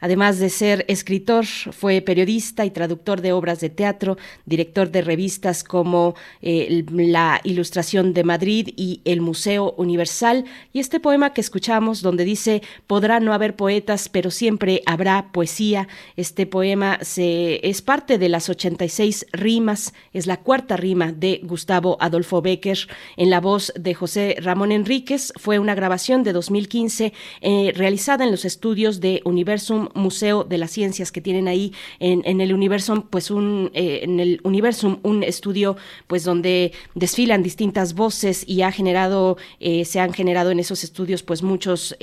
Además de ser escritor, fue periodista y traductor de obras de teatro, director de revistas como eh, La Ilustración de Madrid y El Museo Universal. Y este poema que escuchamos, donde dice, podrá no haber poetas, pero siempre habrá poesía. Este poema se, es parte de las 86 rimas, es la cuarta rima de Gustavo Adolfo Becker en la voz de José Ramón Enríquez. Fue una grabación de 2015 eh, realizada en los estudios de Universum Museo de las Ciencias que tienen ahí en, el Universum, pues un eh, en el Universum un estudio pues donde desfilan distintas voces y ha generado eh, se han generado en esos estudios pues muchos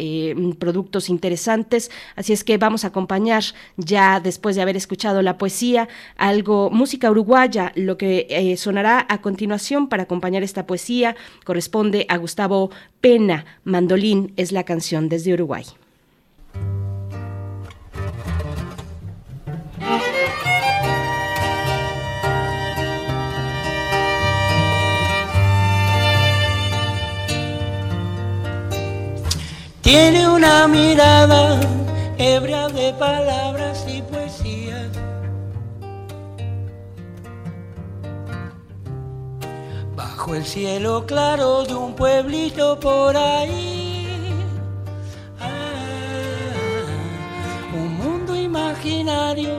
productos interesantes. Así es que vamos a acompañar ya después de haber escuchado la poesía algo música uruguaya, lo que sonará a continuación para acompañar esta poesía corresponde a Gustavo Pena. Mandolín es la canción desde Uruguay. Tiene una mirada ebria de palabras y Bajo el cielo claro de un pueblito por ahí. Ah, un mundo imaginario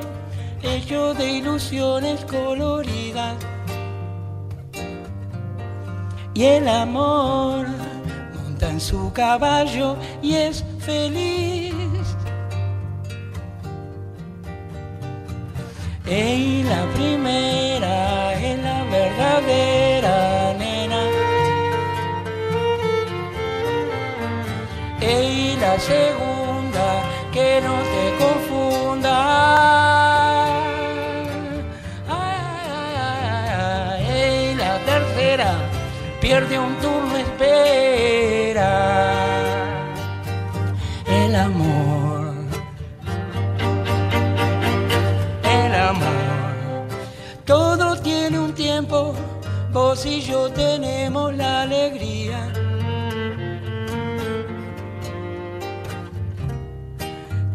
hecho de ilusiones coloridas. Y el amor en su caballo y es feliz. Y la primera es la verdadera nena. Y la segunda que no te confunda. Y la tercera pierde un turno espera vos y yo tenemos la alegría.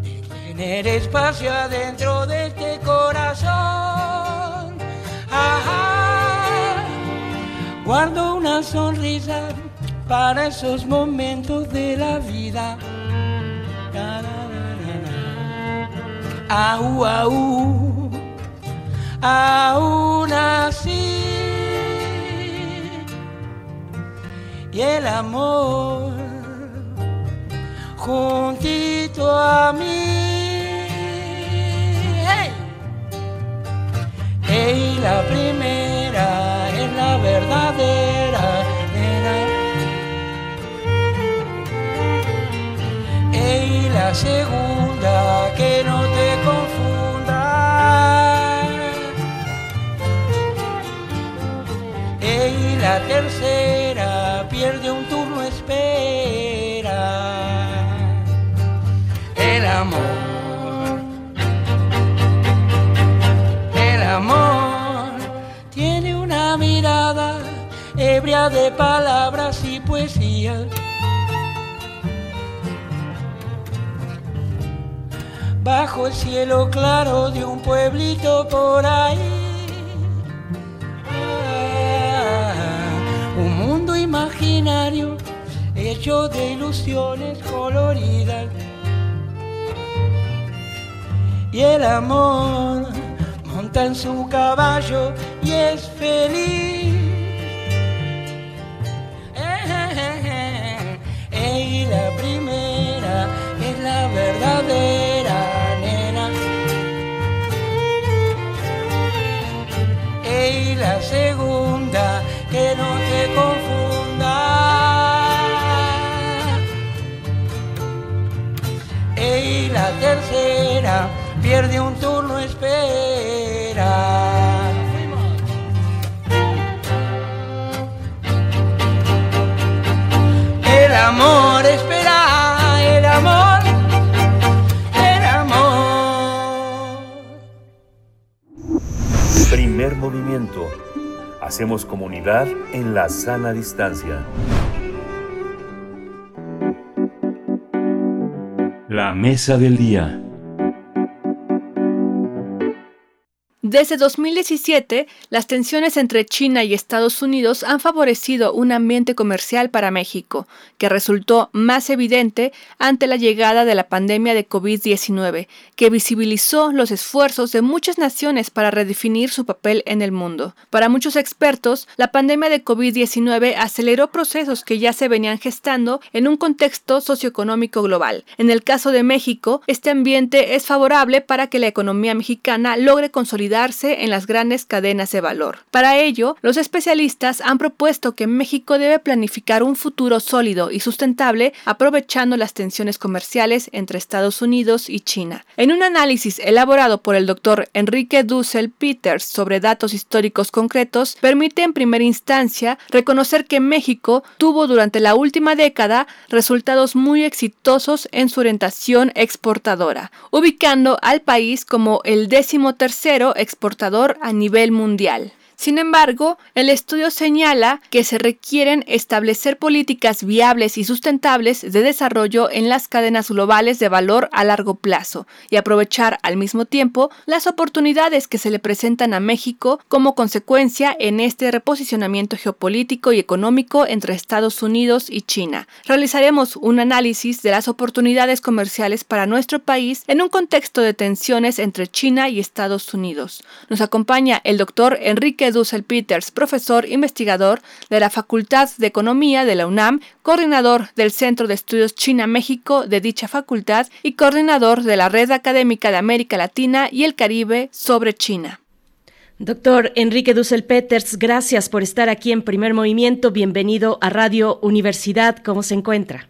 De tener espacio adentro de este corazón. Guardo una sonrisa para esos momentos de la vida. Así. El amor juntito a mí. Hey, la primera es la verdadera. y la segunda que no te confunda. Y la tercera pierde un turno, espera. El amor, el amor tiene una mirada ebria de palabras y poesías bajo el cielo claro de un pueblito por ahí. Mundo imaginario hecho de ilusiones coloridas. Y el amor monta en su caballo y es feliz. y la primera es la verdadera. y la segunda que no te confunda. La tercera pierde un turno, espera. El amor espera, el amor Primer movimiento. Hacemos comunidad en la sana distancia. La mesa del día. Desde 2017, las tensiones entre China y Estados Unidos han favorecido un ambiente comercial para México, que resultó más evidente ante la llegada de la pandemia de COVID-19, que visibilizó los esfuerzos de muchas naciones para redefinir su papel en el mundo. Para muchos expertos, la pandemia de COVID-19 aceleró procesos que ya se venían gestando en un contexto socioeconómico global. En el caso de México, este ambiente es favorable para que la economía mexicana logre consolidar en las grandes cadenas de valor. Para ello, los especialistas han propuesto que México debe planificar un futuro sólido y sustentable aprovechando las tensiones comerciales entre Estados Unidos y China. En un análisis elaborado por el doctor Enrique Dussel Peters sobre datos históricos concretos, permite en primera instancia reconocer que México tuvo durante la última década resultados muy exitosos en su orientación exportadora, ubicando al país como el décimo tercero exportador a nivel mundial. Sin embargo, el estudio señala que se requieren establecer políticas viables y sustentables de desarrollo en las cadenas globales de valor a largo plazo y aprovechar al mismo tiempo las oportunidades que se le presentan a México como consecuencia en este reposicionamiento geopolítico y económico entre Estados Unidos y China. Realizaremos un análisis de las oportunidades comerciales para nuestro país en un contexto de tensiones entre China y Estados Unidos. Nos acompaña el doctor Enrique Dussel Peters, profesor investigador de la Facultad de Economía de la UNAM, coordinador del Centro de Estudios China-México de dicha facultad y coordinador de la Red Académica de América Latina y el Caribe sobre China. Doctor Enrique Dussel Peters, gracias por estar aquí en Primer Movimiento. Bienvenido a Radio Universidad. ¿Cómo se encuentra?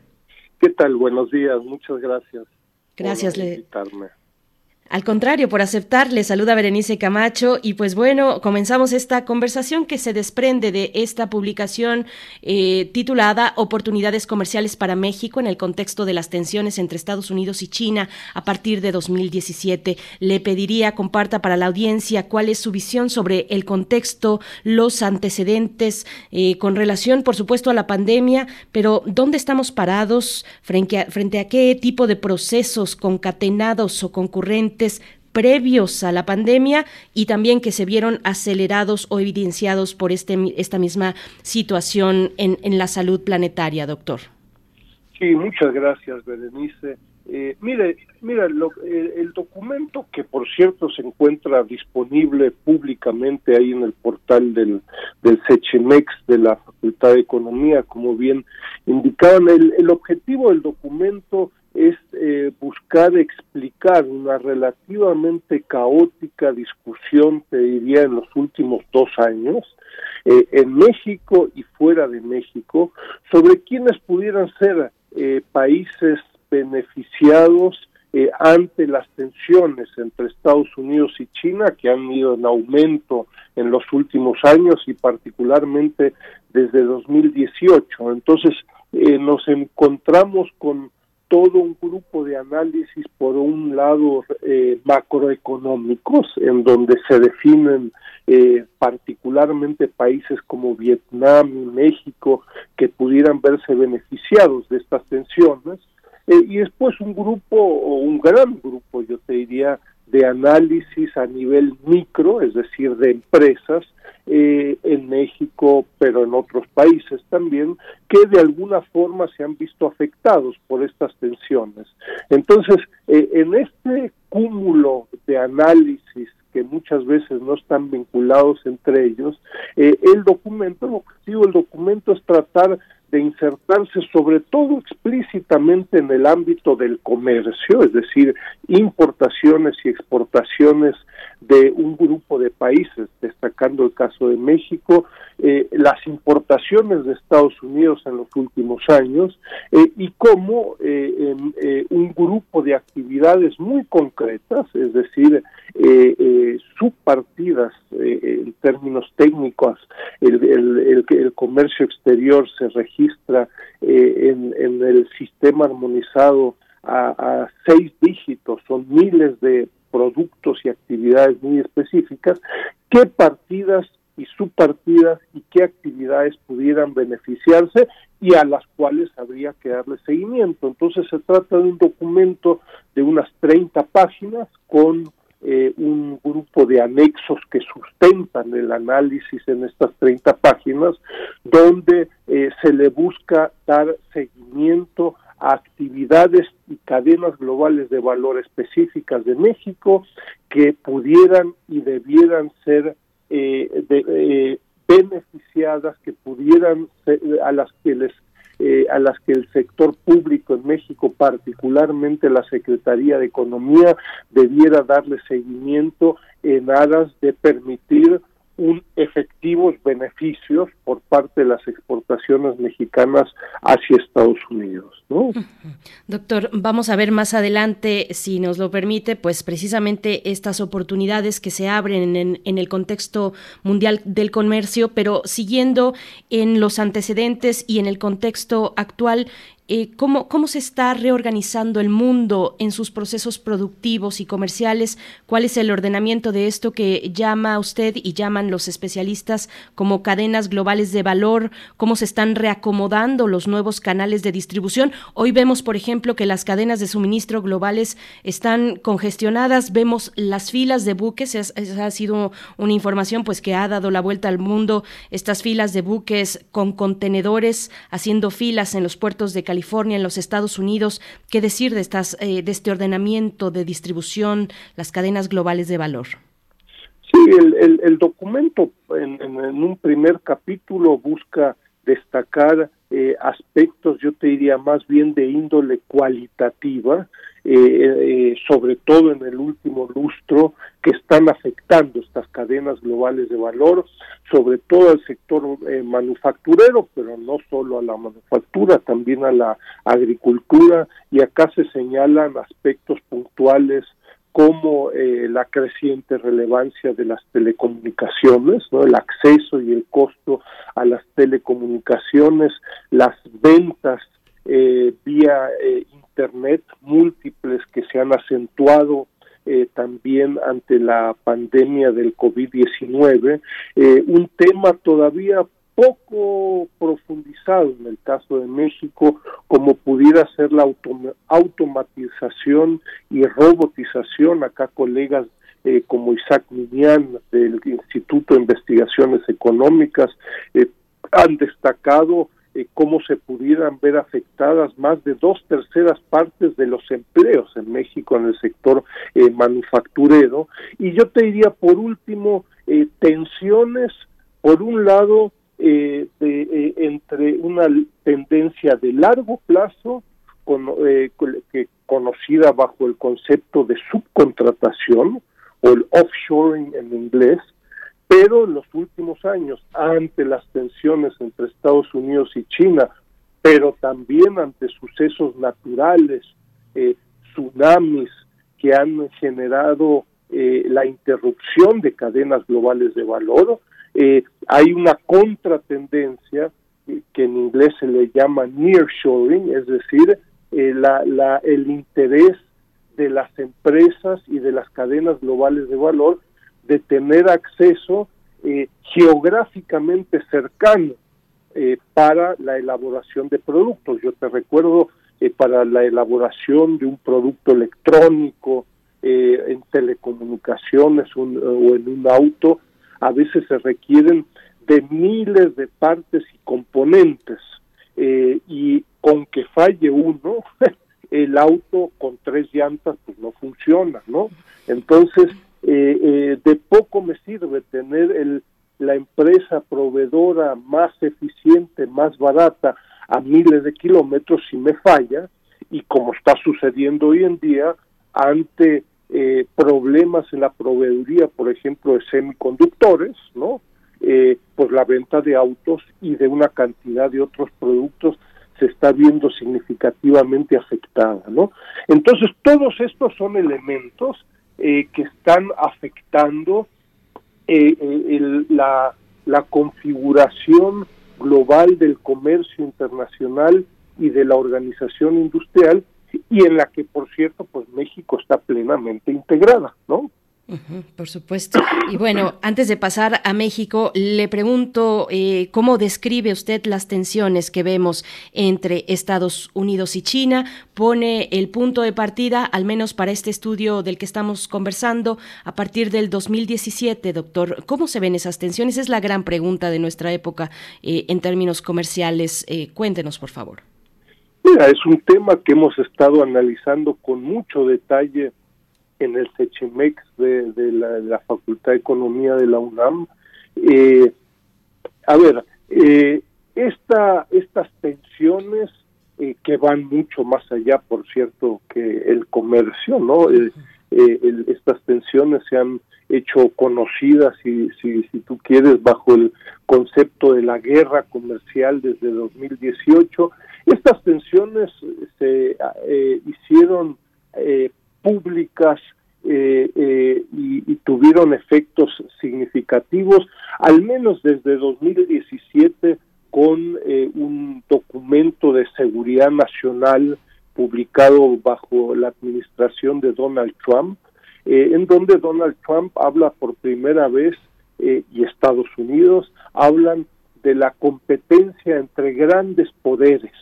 ¿Qué tal? Buenos días. Muchas gracias. Gracias. Por invitarme. Al contrario, por aceptar, le saluda Berenice Camacho y pues bueno, comenzamos esta conversación que se desprende de esta publicación eh, titulada Oportunidades comerciales para México en el contexto de las tensiones entre Estados Unidos y China a partir de 2017. Le pediría comparta para la audiencia cuál es su visión sobre el contexto, los antecedentes eh, con relación, por supuesto, a la pandemia, pero ¿dónde estamos parados frente a, frente a qué tipo de procesos concatenados o concurrentes previos a la pandemia y también que se vieron acelerados o evidenciados por este, esta misma situación en, en la salud planetaria, doctor. Sí, muchas gracias, Berenice. Eh, mire, mira, el, documento que por cierto se encuentra disponible públicamente ahí en el portal del, del CECHEMEX de la Facultad de Economía, como bien indicaban, el, el objetivo del documento es eh, buscar explicar una relativamente caótica discusión, te diría, en los últimos dos años, eh, en México y fuera de México, sobre quiénes pudieran ser eh, países beneficiados ante las tensiones entre Estados Unidos y China, que han ido en aumento en los últimos años y particularmente desde 2018. Entonces, nos encontramos con todo un grupo de análisis, por un lado, eh, macroeconómicos, en donde se definen eh, particularmente países como Vietnam y México que pudieran verse beneficiados de estas tensiones, eh, y después un grupo, o un gran grupo, yo te diría, de análisis a nivel micro, es decir, de empresas, eh, en México, pero en otros países también, que de alguna forma se han visto afectados por estas tensiones. Entonces, eh, en este cúmulo de análisis que muchas veces no están vinculados entre ellos, eh, el documento, el objetivo del documento es tratar de insertarse sobre todo explícitamente en el ámbito del comercio, es decir, importaciones y exportaciones de un grupo de países, destacando el caso de México, eh, las importaciones de Estados Unidos en los últimos años eh, y cómo eh, un grupo de actividades muy concretas, es decir, subpartidas en términos técnicos, el, el, el, comercio exterior se registra en, en, el sistema armonizado a, a seis dígitos, son miles de productos y actividades muy específicas, qué partidas y subpartidas y qué actividades pudieran beneficiarse y a las cuales habría que darle seguimiento. Entonces se trata de un documento de unas 30 páginas con eh, un grupo de anexos que sustentan el análisis en estas 30 páginas, donde eh, se le busca dar seguimiento actividades y cadenas globales de valor específicas de México que pudieran y debieran ser eh, eh, beneficiadas, que pudieran ser, a las que les eh, a las que el sector público en México, particularmente la Secretaría de Economía, debiera darle seguimiento en aras de permitir un efectivos beneficios por parte de las exportaciones mexicanas hacia Estados Unidos, ¿no? Doctor, vamos a ver más adelante, si nos lo permite, pues precisamente estas oportunidades que se abren en, en el contexto mundial del comercio, pero siguiendo en los antecedentes y en el contexto actual, eh, cómo, cómo se está reorganizando el mundo en sus procesos productivos y comerciales, cuál es el ordenamiento de esto que llama usted y llaman los especialistas como cadenas globales de valor, cómo se están reacomodando los nuevos canales de distribución. Hoy vemos, por ejemplo, que las cadenas de suministro globales están congestionadas, vemos las filas de buques, esa ha sido una información pues que ha dado la vuelta al mundo, estas filas de buques con contenedores haciendo filas en los puertos de California California, en los Estados Unidos. ¿Qué decir de, estas, eh, de este ordenamiento de distribución, las cadenas globales de valor? Sí, el, documento en, un primer capítulo busca destacar eh, aspectos, yo te diría más bien de índole cualitativa, eh, eh, sobre todo en el último lustro, que están afectando estas cadenas globales de valor, sobre todo al sector eh, manufacturero, pero no solo a la manufactura, también a la agricultura, y acá se señalan aspectos puntuales como la creciente relevancia de las telecomunicaciones, ¿no? el acceso y el costo a las telecomunicaciones, las ventas vía Internet múltiples que se han acentuado eh, también ante la pandemia del COVID-19, eh, un tema todavía poco profundizado en el caso de México, como pudiera ser la automatización y robotización. Acá colegas eh, como Isaac Miñán del Instituto de Investigaciones Económicas han destacado eh, cómo se pudieran ver afectadas más de dos terceras partes de los empleos en México en el sector eh, manufacturero. Y yo te diría, por último, eh, tensiones, por un lado, de, entre una tendencia de largo plazo, con, que, conocida bajo el concepto de subcontratación, o el offshoring en inglés, pero en los últimos años, ante las tensiones entre Estados Unidos y China, pero también ante sucesos naturales, eh, tsunamis que han generado eh, la interrupción de cadenas globales de valor, eh, hay una contratendencia que en inglés se le llama nearshoring, es decir, la, la, el interés de las empresas y de las cadenas globales de valor de tener acceso eh, geográficamente cercano eh, para la elaboración de productos. Yo te recuerdo eh, para la elaboración de un producto electrónico en telecomunicaciones o en un auto, a veces se requieren de miles de partes y componentes y con que falle uno, el auto con tres llantas pues no funciona, ¿no? Entonces, eh, eh, de poco me sirve tener el, la empresa proveedora más eficiente, más barata a miles de kilómetros si me falla y como está sucediendo hoy en día ante eh, problemas en la proveeduría, por ejemplo, de semiconductores, ¿no? Eh, pues la venta de autos y de una cantidad de otros productos se está viendo significativamente afectada, ¿no? Entonces, todos estos son elementos eh, que están afectando eh, eh, la, la configuración global del comercio internacional y de la organización industrial y en la que por cierto pues México está plenamente integrada, ¿no? por supuesto. Y bueno, antes de pasar a México, le pregunto eh, cómo describe usted las tensiones que vemos entre Estados Unidos y China. Pone el punto de partida, al menos para este estudio del que estamos conversando, a partir del 2017, doctor. ¿Cómo se ven esas tensiones? Es la gran pregunta de nuestra época eh, en términos comerciales. Eh, cuéntenos, por favor. Mira, es un tema que hemos estado analizando con mucho detalle en el CECHEMEX de, la, Facultad de Economía de la UNAM. Eh, a ver, eh, esta, estas tensiones que van mucho más allá, por cierto, que el comercio, ¿no? estas tensiones se han hecho conocidas, si, si, si tú quieres, bajo el concepto de la guerra comercial desde 2018. Estas tensiones se eh, hicieron eh, públicas eh, y, y, tuvieron efectos significativos, al menos desde 2017, con un documento de seguridad nacional publicado bajo la administración de Donald Trump, eh, en donde Donald Trump habla por primera vez eh, y Estados Unidos hablan de la competencia entre grandes poderes.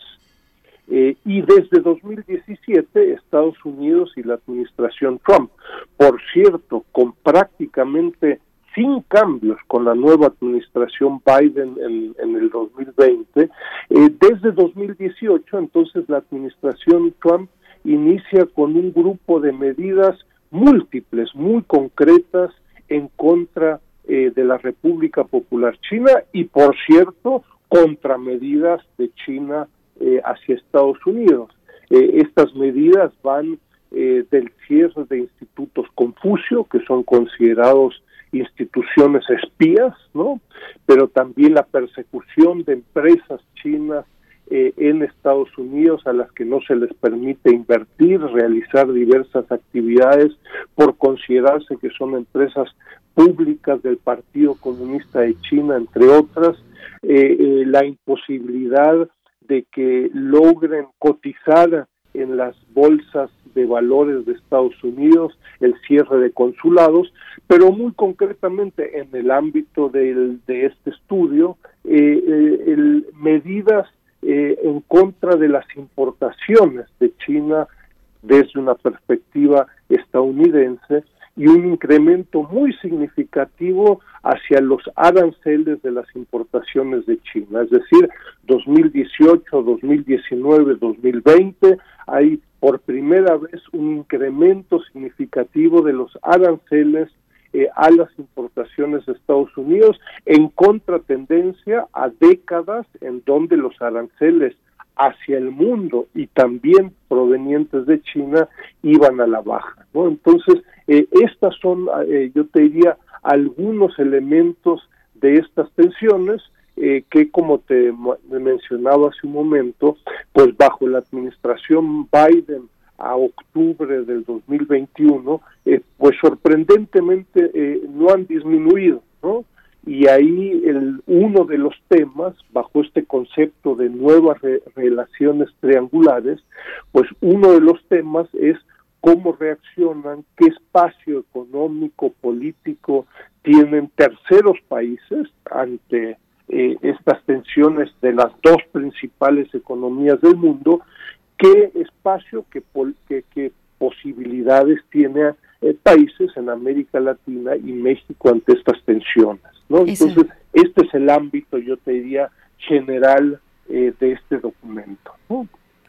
Eh, y desde 2017 Estados Unidos y la administración Trump, por cierto, con prácticamente sin cambios con la nueva administración Biden en, en el 2020, desde 2018 entonces la administración Trump inicia con un grupo de medidas múltiples, muy concretas en contra eh, de la República Popular China y, por cierto, contramedidas de China eh, hacia Estados Unidos. Eh, estas medidas van del cierre de institutos Confucio, que son considerados instituciones espías, ¿no? Pero también la persecución de empresas chinas eh, en Estados Unidos a las que no se les permite invertir, realizar diversas actividades por considerarse que son empresas públicas del Partido Comunista de China, entre otras, eh, eh, la imposibilidad de que logren cotizar en las bolsas de valores de Estados Unidos, el cierre de consulados, pero muy concretamente en el ámbito del, de este estudio, el, medidas eh, en contra de las importaciones de China desde una perspectiva estadounidense y un incremento muy significativo hacia los aranceles de las importaciones de China. Es decir, 2018, 2019, 2020 hay por primera vez un incremento significativo de los aranceles eh, a las importaciones de Estados Unidos en contratendencia a décadas en donde los aranceles hacia el mundo y también provenientes de China iban a la baja. Entonces, eh, estas son, eh, yo te diría, algunos elementos de estas tensiones que, como te mencionaba hace un momento, pues bajo la administración Biden a octubre del 2021, eh, pues sorprendentemente eh, no han disminuido, ¿no? Y ahí el, uno de los temas, bajo este concepto de nuevas relaciones triangulares, pues uno de los temas es cómo reaccionan, qué espacio económico, político tienen terceros países ante eh, estas tensiones de las dos principales economías del mundo qué espacio, qué, qué, posibilidades tiene eh, países en América Latina y México ante estas tensiones. ¿no? Entonces, este es el ámbito, yo te diría, general eh, de este documento. ¿no?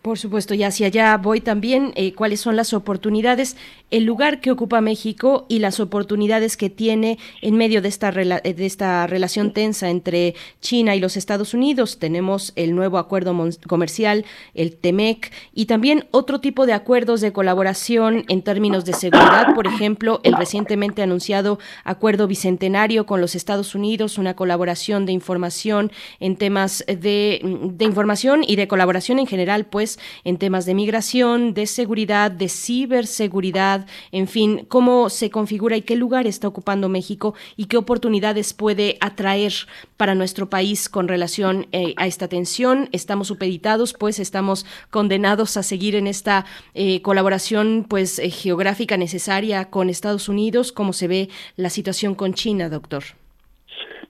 Por supuesto, y hacia allá voy también. Eh, ¿Cuáles son las oportunidades, el lugar que ocupa México y las oportunidades que tiene en medio de esta, de esta relación tensa entre China y los Estados Unidos? Tenemos el nuevo acuerdo comercial, el TEMEC, y también otro tipo de acuerdos de colaboración en términos de seguridad. Por ejemplo, el recientemente anunciado acuerdo bicentenario con los Estados Unidos, una colaboración de información en temas de, de información y de colaboración en general, pues en temas de migración, de seguridad, de ciberseguridad, en fin, cómo se configura y qué lugar está ocupando México y qué oportunidades puede atraer para nuestro país con relación eh, a esta tensión. Estamos supeditados, pues estamos condenados a seguir en esta eh, colaboración pues eh, geográfica necesaria con Estados Unidos. ¿Cómo se ve la situación con China, doctor?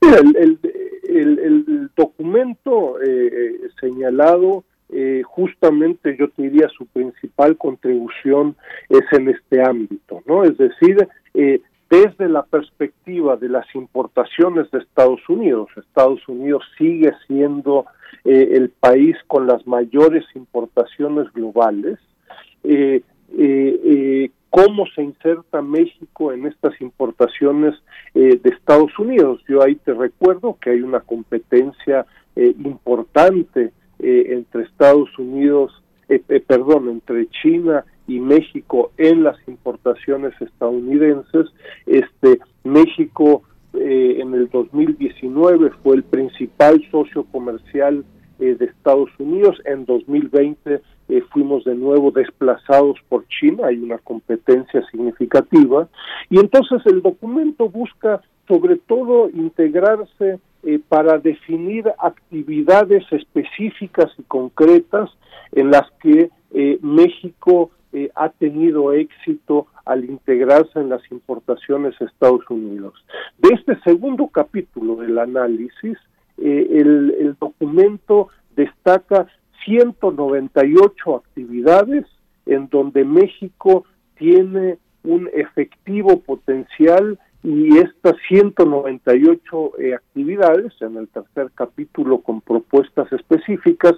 el, documento señalado eh, justamente yo te diría su principal contribución es en este ámbito, ¿no? Es decir, eh, desde la perspectiva de las importaciones de Estados Unidos, Estados Unidos sigue siendo eh, el país con las mayores importaciones globales, cómo se inserta México en estas importaciones de Estados Unidos. Yo ahí te recuerdo que hay una competencia importante entre Estados Unidos, perdón, entre China y México en las importaciones estadounidenses. Este México en el 2019 fue el principal socio comercial de Estados Unidos. En 2020 eh, fuimos de nuevo desplazados por China, hay una competencia significativa, y entonces el documento busca sobre todo integrarse eh, para definir actividades específicas y concretas en las que eh, México ha tenido éxito al integrarse en las importaciones a Estados Unidos. De este segundo capítulo del análisis, el documento destaca 198 actividades en donde México tiene un efectivo potencial y estas 198 eh, actividades, en el tercer capítulo con propuestas específicas,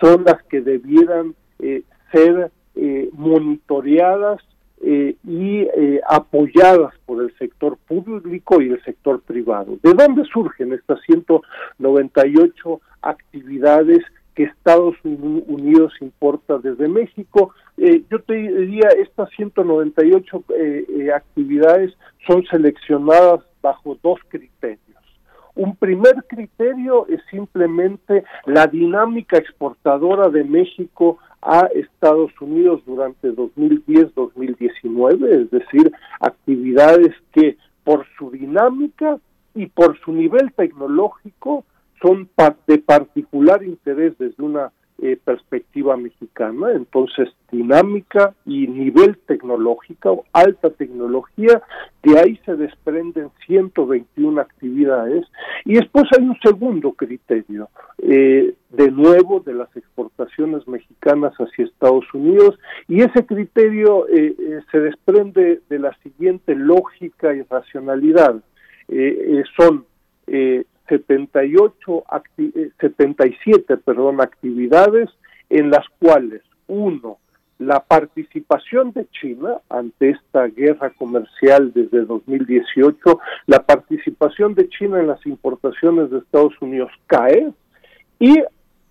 son las que debieran eh, ser eh, monitoreadas y apoyadas por el sector público y el sector privado. ¿De dónde surgen estas 198 actividades que Estados Unidos importa desde México. Eh, yo te diría, estas 198 eh, eh, actividades son seleccionadas bajo dos criterios. Un primer criterio es simplemente la dinámica exportadora de México a Estados Unidos durante 2010-2019, es decir, actividades que por su dinámica y por su nivel tecnológico son de particular interés desde una eh, perspectiva mexicana, entonces dinámica y nivel tecnológico, alta tecnología, de ahí se desprenden 121 actividades. Y después hay un segundo criterio, eh, de nuevo de las exportaciones mexicanas hacia Estados Unidos y ese criterio eh, se desprende de la siguiente lógica y racionalidad, son 78 77 eh, perdón, actividades en las cuales, uno, la participación de China ante esta guerra comercial desde 2018, la participación de China en las importaciones de Estados Unidos cae y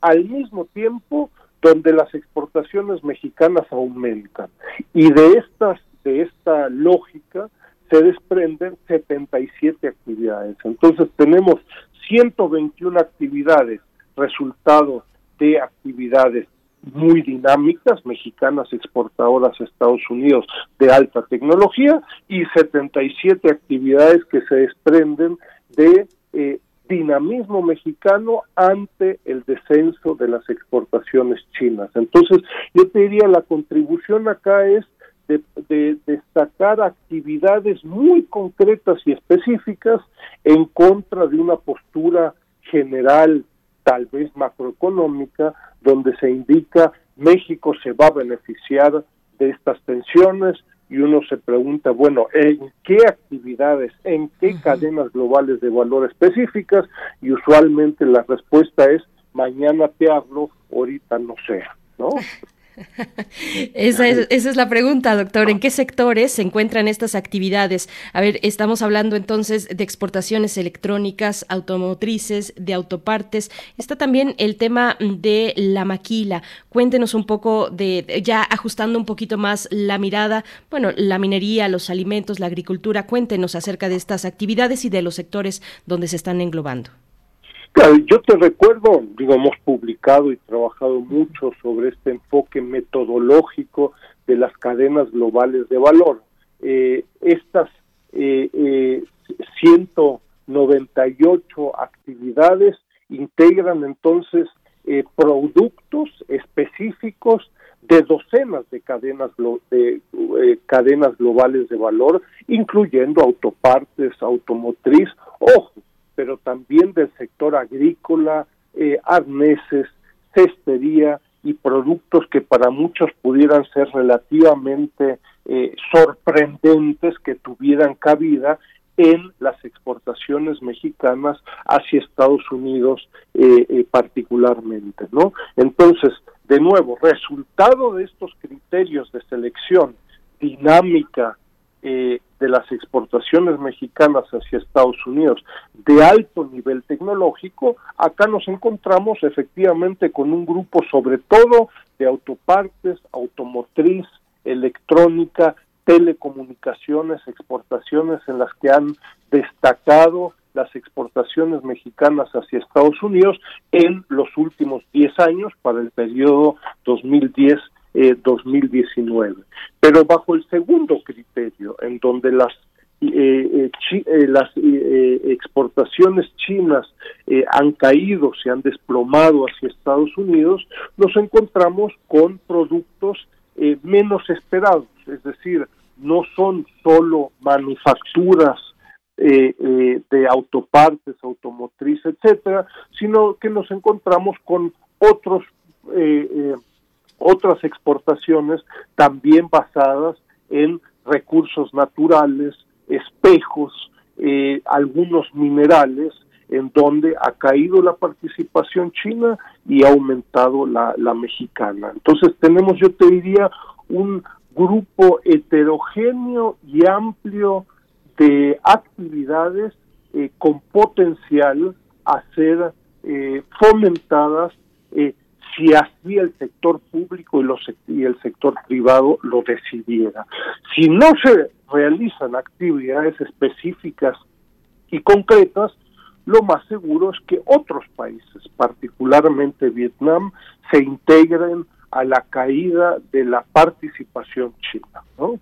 al mismo tiempo donde las exportaciones mexicanas aumentan. Y de estas de esta lógica se desprenden 77 actividades. Entonces tenemos 121 actividades, resultado de actividades muy dinámicas, mexicanas exportadoras a Estados Unidos de alta tecnología y 77 actividades que se desprenden de eh, dinamismo mexicano ante el descenso de las exportaciones chinas. Entonces, yo te diría, la contribución acá es de, destacar actividades muy concretas y específicas en contra de una postura general, tal vez macroeconómica, donde se indica México se va a beneficiar de estas tensiones y uno se pregunta, bueno, ¿en qué actividades, en qué cadenas globales de valor específicas? Y usualmente la respuesta es, mañana te hablo, ahorita no sé, ¿no? esa, es, esa, es, la pregunta, doctor. ¿En qué sectores se encuentran estas actividades? A ver, estamos hablando entonces de exportaciones electrónicas, automotrices, de autopartes. Está también el tema de la maquila. Cuéntenos un poco de, ya ajustando un poquito más la mirada, bueno, la minería, los alimentos, la agricultura. Cuéntenos acerca de estas actividades y de los sectores donde se están englobando yo te recuerdo, digo, hemos publicado y trabajado mucho sobre este enfoque metodológico de las cadenas globales de valor. Eh, estas eh, eh, 198 actividades integran entonces eh, productos específicos de docenas de cadenas de eh, cadenas globales de valor, incluyendo autopartes, automotriz. Ojo, pero también del sector agrícola, eh, arneses, cestería y productos que para muchos pudieran ser relativamente eh, sorprendentes que tuvieran cabida en las exportaciones mexicanas hacia Estados Unidos eh, particularmente, ¿no? Entonces, de nuevo, resultado de estos criterios de selección dinámica, eh, de las exportaciones mexicanas hacia Estados Unidos de alto nivel tecnológico, acá nos encontramos efectivamente con un grupo sobre todo de autopartes, automotriz, electrónica, telecomunicaciones, exportaciones en las que han destacado las exportaciones mexicanas hacia Estados Unidos en los últimos 10 años para el periodo 2010 2019. Pero bajo el segundo criterio, en donde las eh, eh, eh, las exportaciones chinas han caído, se han desplomado hacia Estados Unidos, nos encontramos con productos menos esperados, es decir, no son solo manufacturas de autopartes, automotriz, etcétera, sino que nos encontramos con otros otras exportaciones también basadas en recursos naturales, espejos, eh, algunos minerales, en donde ha caído la participación china y ha aumentado la, mexicana. Entonces tenemos, yo te diría, un grupo heterogéneo y amplio de actividades eh, con potencial a ser eh, fomentadas si así el sector público y, el sector privado lo decidiera. Si no se realizan actividades específicas y concretas, lo más seguro es que otros países, particularmente Vietnam, se integren a la caída de la participación china. ¿no?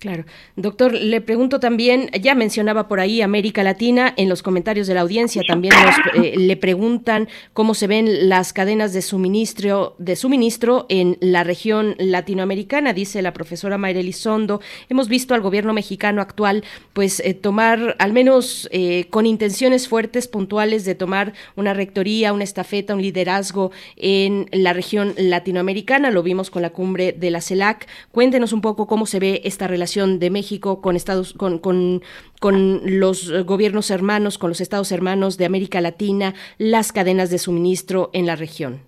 Claro. Doctor, le pregunto también, ya mencionaba por ahí América Latina, en los comentarios de la audiencia también eh, le preguntan cómo se ven las cadenas de suministro, de suministro en la región latinoamericana, dice la profesora Mayra Elizondo. Hemos visto al gobierno mexicano actual pues eh, tomar, al menos eh, con intenciones fuertes, puntuales, de tomar una rectoría, una estafeta, un liderazgo en la región latinoamericana. Lo vimos con la cumbre de la CELAC. Cuéntenos un poco cómo se ve esta relación de México con Estados, con, con, con los gobiernos hermanos, con los estados hermanos de América Latina, las cadenas de suministro en la región?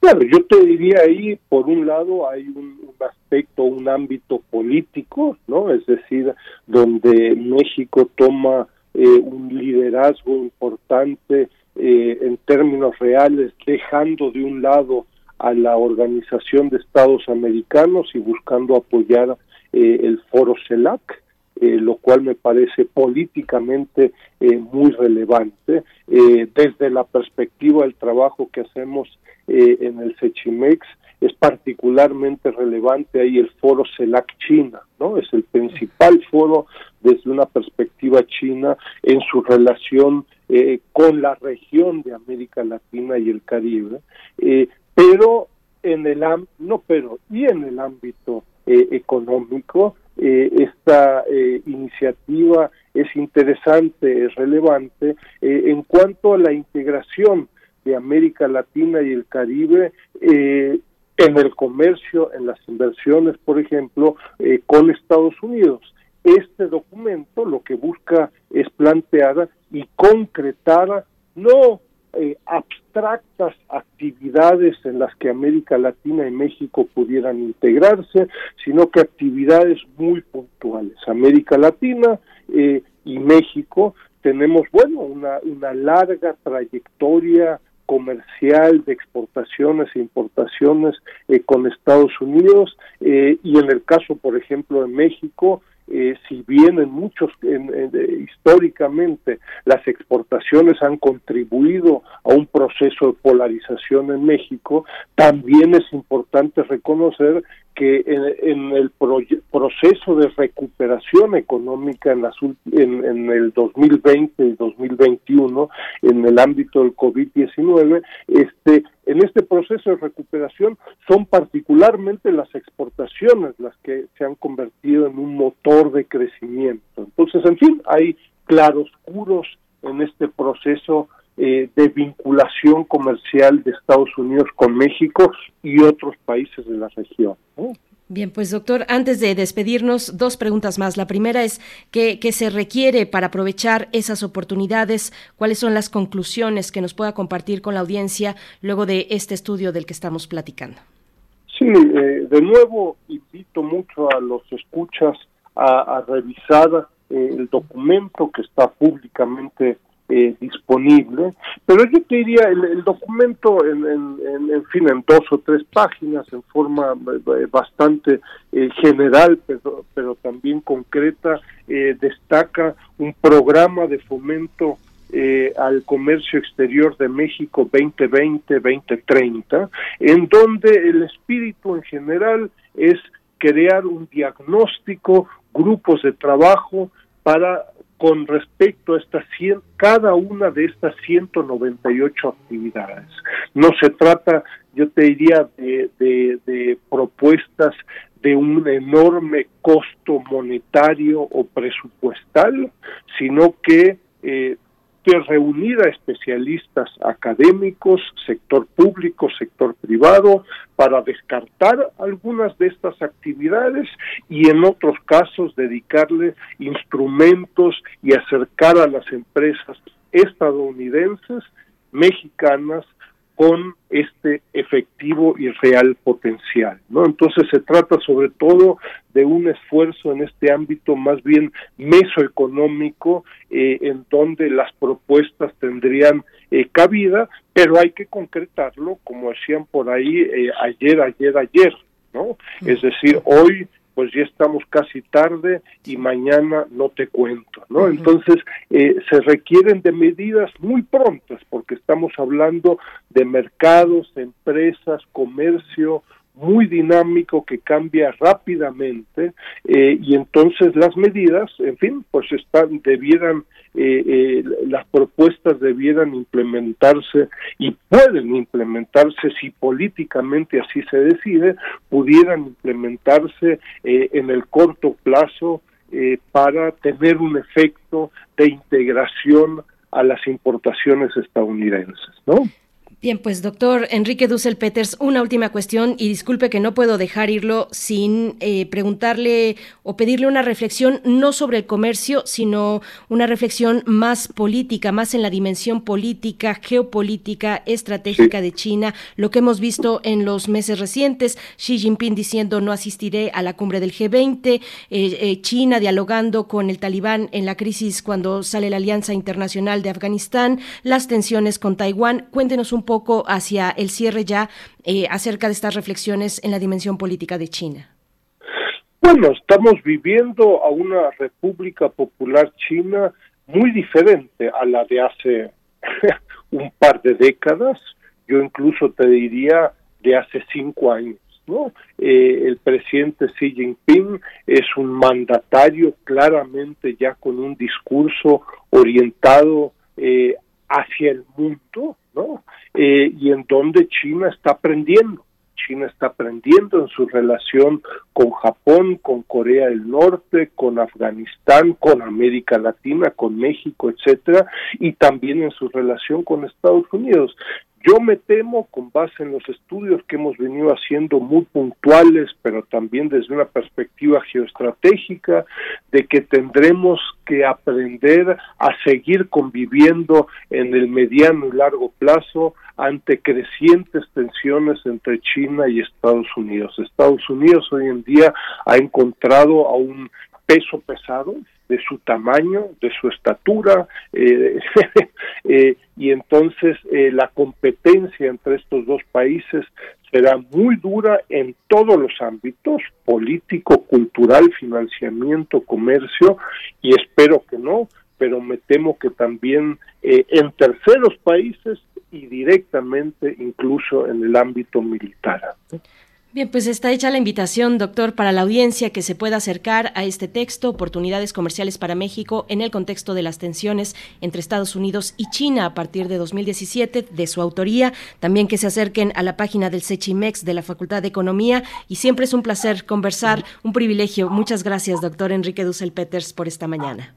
Claro, yo te diría ahí, por un lado, hay un, aspecto, un ámbito político, ¿no? Es decir, donde México toma eh, un liderazgo importante eh, en términos reales, dejando de un lado a la Organización de Estados Americanos y buscando apoyar eh, el foro CELAC, eh, lo cual me parece políticamente eh, muy relevante. desde la perspectiva del trabajo que hacemos en el CECHIMEX, es particularmente relevante ahí el foro CELAC China, ¿no? Es el principal foro desde una perspectiva china en su relación con la región de América Latina y el Caribe, pero en el no pero y en el ámbito eh, económico. Eh, esta eh, iniciativa es interesante, es relevante en cuanto a la integración de América Latina y el Caribe en el comercio, en las inversiones, por ejemplo, con Estados Unidos. Este documento lo que busca es plantear y concretar no eh, abstractas actividades en las que América Latina y México pudieran integrarse, sino que actividades muy puntuales. América Latina eh, y México tenemos, bueno, una, una larga trayectoria comercial de exportaciones e importaciones eh, con Estados Unidos y en el caso, por ejemplo, de México, eh, si bien en muchos, históricamente, las exportaciones han contribuido a un proceso de polarización en México, también es importante reconocer que en, el proceso de recuperación económica en, las, en, en, el 2020 y 2021 en el ámbito del COVID-19, este, en este proceso de recuperación son particularmente las exportaciones las que se han convertido en un motor de crecimiento. Entonces, en fin, hay claroscuros en este proceso eh, de vinculación comercial de Estados Unidos con México y otros países de la región. Bien, pues doctor, antes de despedirnos, dos preguntas más. La primera es, ¿qué, ¿qué, se requiere para aprovechar esas oportunidades? ¿Cuáles son las conclusiones que nos pueda compartir con la audiencia luego de este estudio del que estamos platicando? Sí, eh, de nuevo invito mucho a los escuchas a, revisar eh, el documento que está públicamente eh, disponible, pero yo te diría el, documento en, en, fin en dos o tres páginas en forma eh, bastante general pero, pero también concreta destaca un programa de fomento al comercio exterior de México 2020-2030, en donde el espíritu en general es crear un diagnóstico, grupos de trabajo para con respecto a estas 100, cada una de estas 198 actividades. No se trata, yo te diría, de, de propuestas de un enorme costo monetario o presupuestal, sino que eh, reunir a especialistas académicos, sector público, sector privado, para descartar algunas de estas actividades y en otros casos dedicarle instrumentos y acercar a las empresas estadounidenses, mexicanas, con este efectivo y real potencial, ¿no? Entonces se trata sobre todo de un esfuerzo en este ámbito más bien mesoeconómico, eh, en donde las propuestas tendrían eh, cabida, pero hay que concretarlo, como decían por ahí, eh, ayer, ayer, ayer, ¿no? Es decir, hoy pues ya estamos casi tarde y mañana no te cuento, ¿no? Entonces, eh, se requieren de medidas muy prontas porque estamos hablando de mercados, empresas, comercio, muy dinámico que cambia rápidamente eh, y entonces las medidas, en fin, pues están debieran eh, eh, las propuestas debieran implementarse y pueden implementarse si políticamente así se decide, pudieran implementarse en el corto plazo para tener un efecto de integración a las importaciones estadounidenses, ¿no? Bien, pues doctor Enrique Dussel Peters, una última cuestión y disculpe que no puedo dejar irlo sin eh, preguntarle o pedirle una reflexión no sobre el comercio, sino una reflexión más política, más en la dimensión política, geopolítica, estratégica de China, lo que hemos visto en los meses recientes, Xi Jinping diciendo no asistiré a la cumbre del G20, eh, eh, China dialogando con el talibán en la crisis cuando sale la Alianza Internacional de Afganistán, las tensiones con Taiwán. Cuéntenos un poco hacia el cierre ya eh, acerca de estas reflexiones en la dimensión política de China. Bueno, estamos viviendo a una República Popular China muy diferente a la de hace un par de décadas, yo incluso te diría de hace cinco años. ¿no? Eh, el presidente Xi Jinping es un mandatario claramente ya con un discurso orientado eh, hacia el mundo, ¿no? Eh, y en donde China está aprendiendo. China está aprendiendo en su relación con Japón, con Corea del Norte, con Afganistán, con América Latina, con México, etcétera, y también en su relación con Estados Unidos. Yo me temo, con base en los estudios que hemos venido haciendo muy puntuales, pero también desde una perspectiva geoestratégica, de que tendremos que aprender a seguir conviviendo en el mediano y largo plazo ante crecientes tensiones entre China y Estados Unidos. Estados Unidos hoy en día ha encontrado a un peso pesado de su tamaño, de su estatura, eh, eh, y entonces eh, la competencia entre estos dos países será muy dura en todos los ámbitos, político, cultural, financiamiento, comercio, y espero que no, pero me temo que también en terceros países y directamente incluso en el ámbito militar. Bien, pues está hecha la invitación, doctor, para la audiencia que se pueda acercar a este texto, Oportunidades Comerciales para México, en el contexto de las tensiones entre Estados Unidos y China a partir de 2017, de su autoría. También que se acerquen a la página del CECHIMEX de la Facultad de Economía. Y siempre es un placer conversar, un privilegio. Muchas gracias, doctor Enrique Dussel Peters, por esta mañana.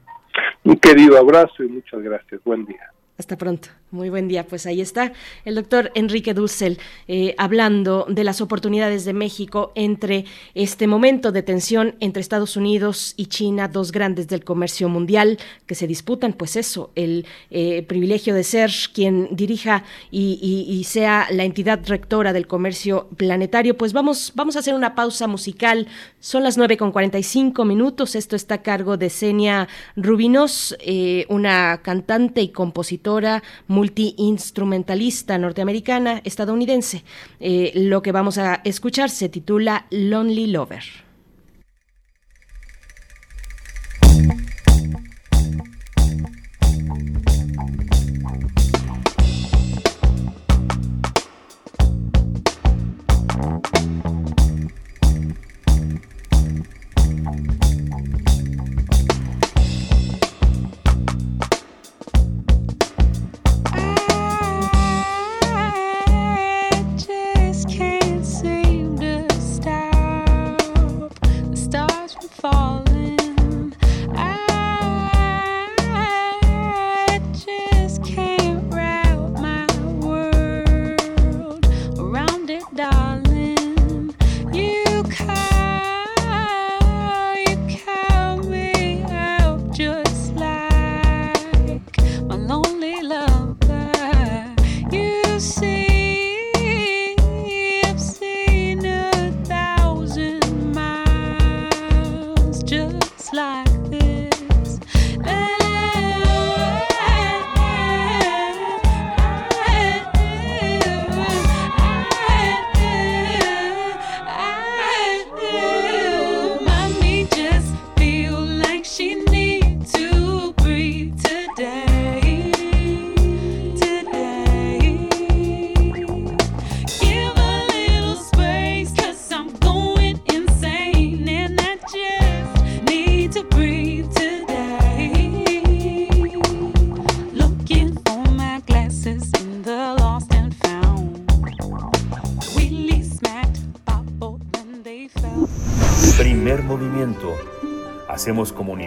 Un querido abrazo y muchas gracias. Buen día. Hasta pronto. Muy buen día, pues ahí está el doctor Enrique Dussel eh, hablando de las oportunidades de México entre este momento de tensión entre Estados Unidos y China, dos grandes del comercio mundial que se disputan, pues eso, el eh, privilegio de ser quien dirija y, sea la entidad rectora del comercio planetario. Pues vamos, vamos a hacer una pausa musical. Son las 9 con 45 minutos. Esto está a cargo de Senia Rubinos, eh, una cantante y compositora muy multi-instrumentalista norteamericana estadounidense. Eh, lo que vamos a escuchar se titula Lonely Lover.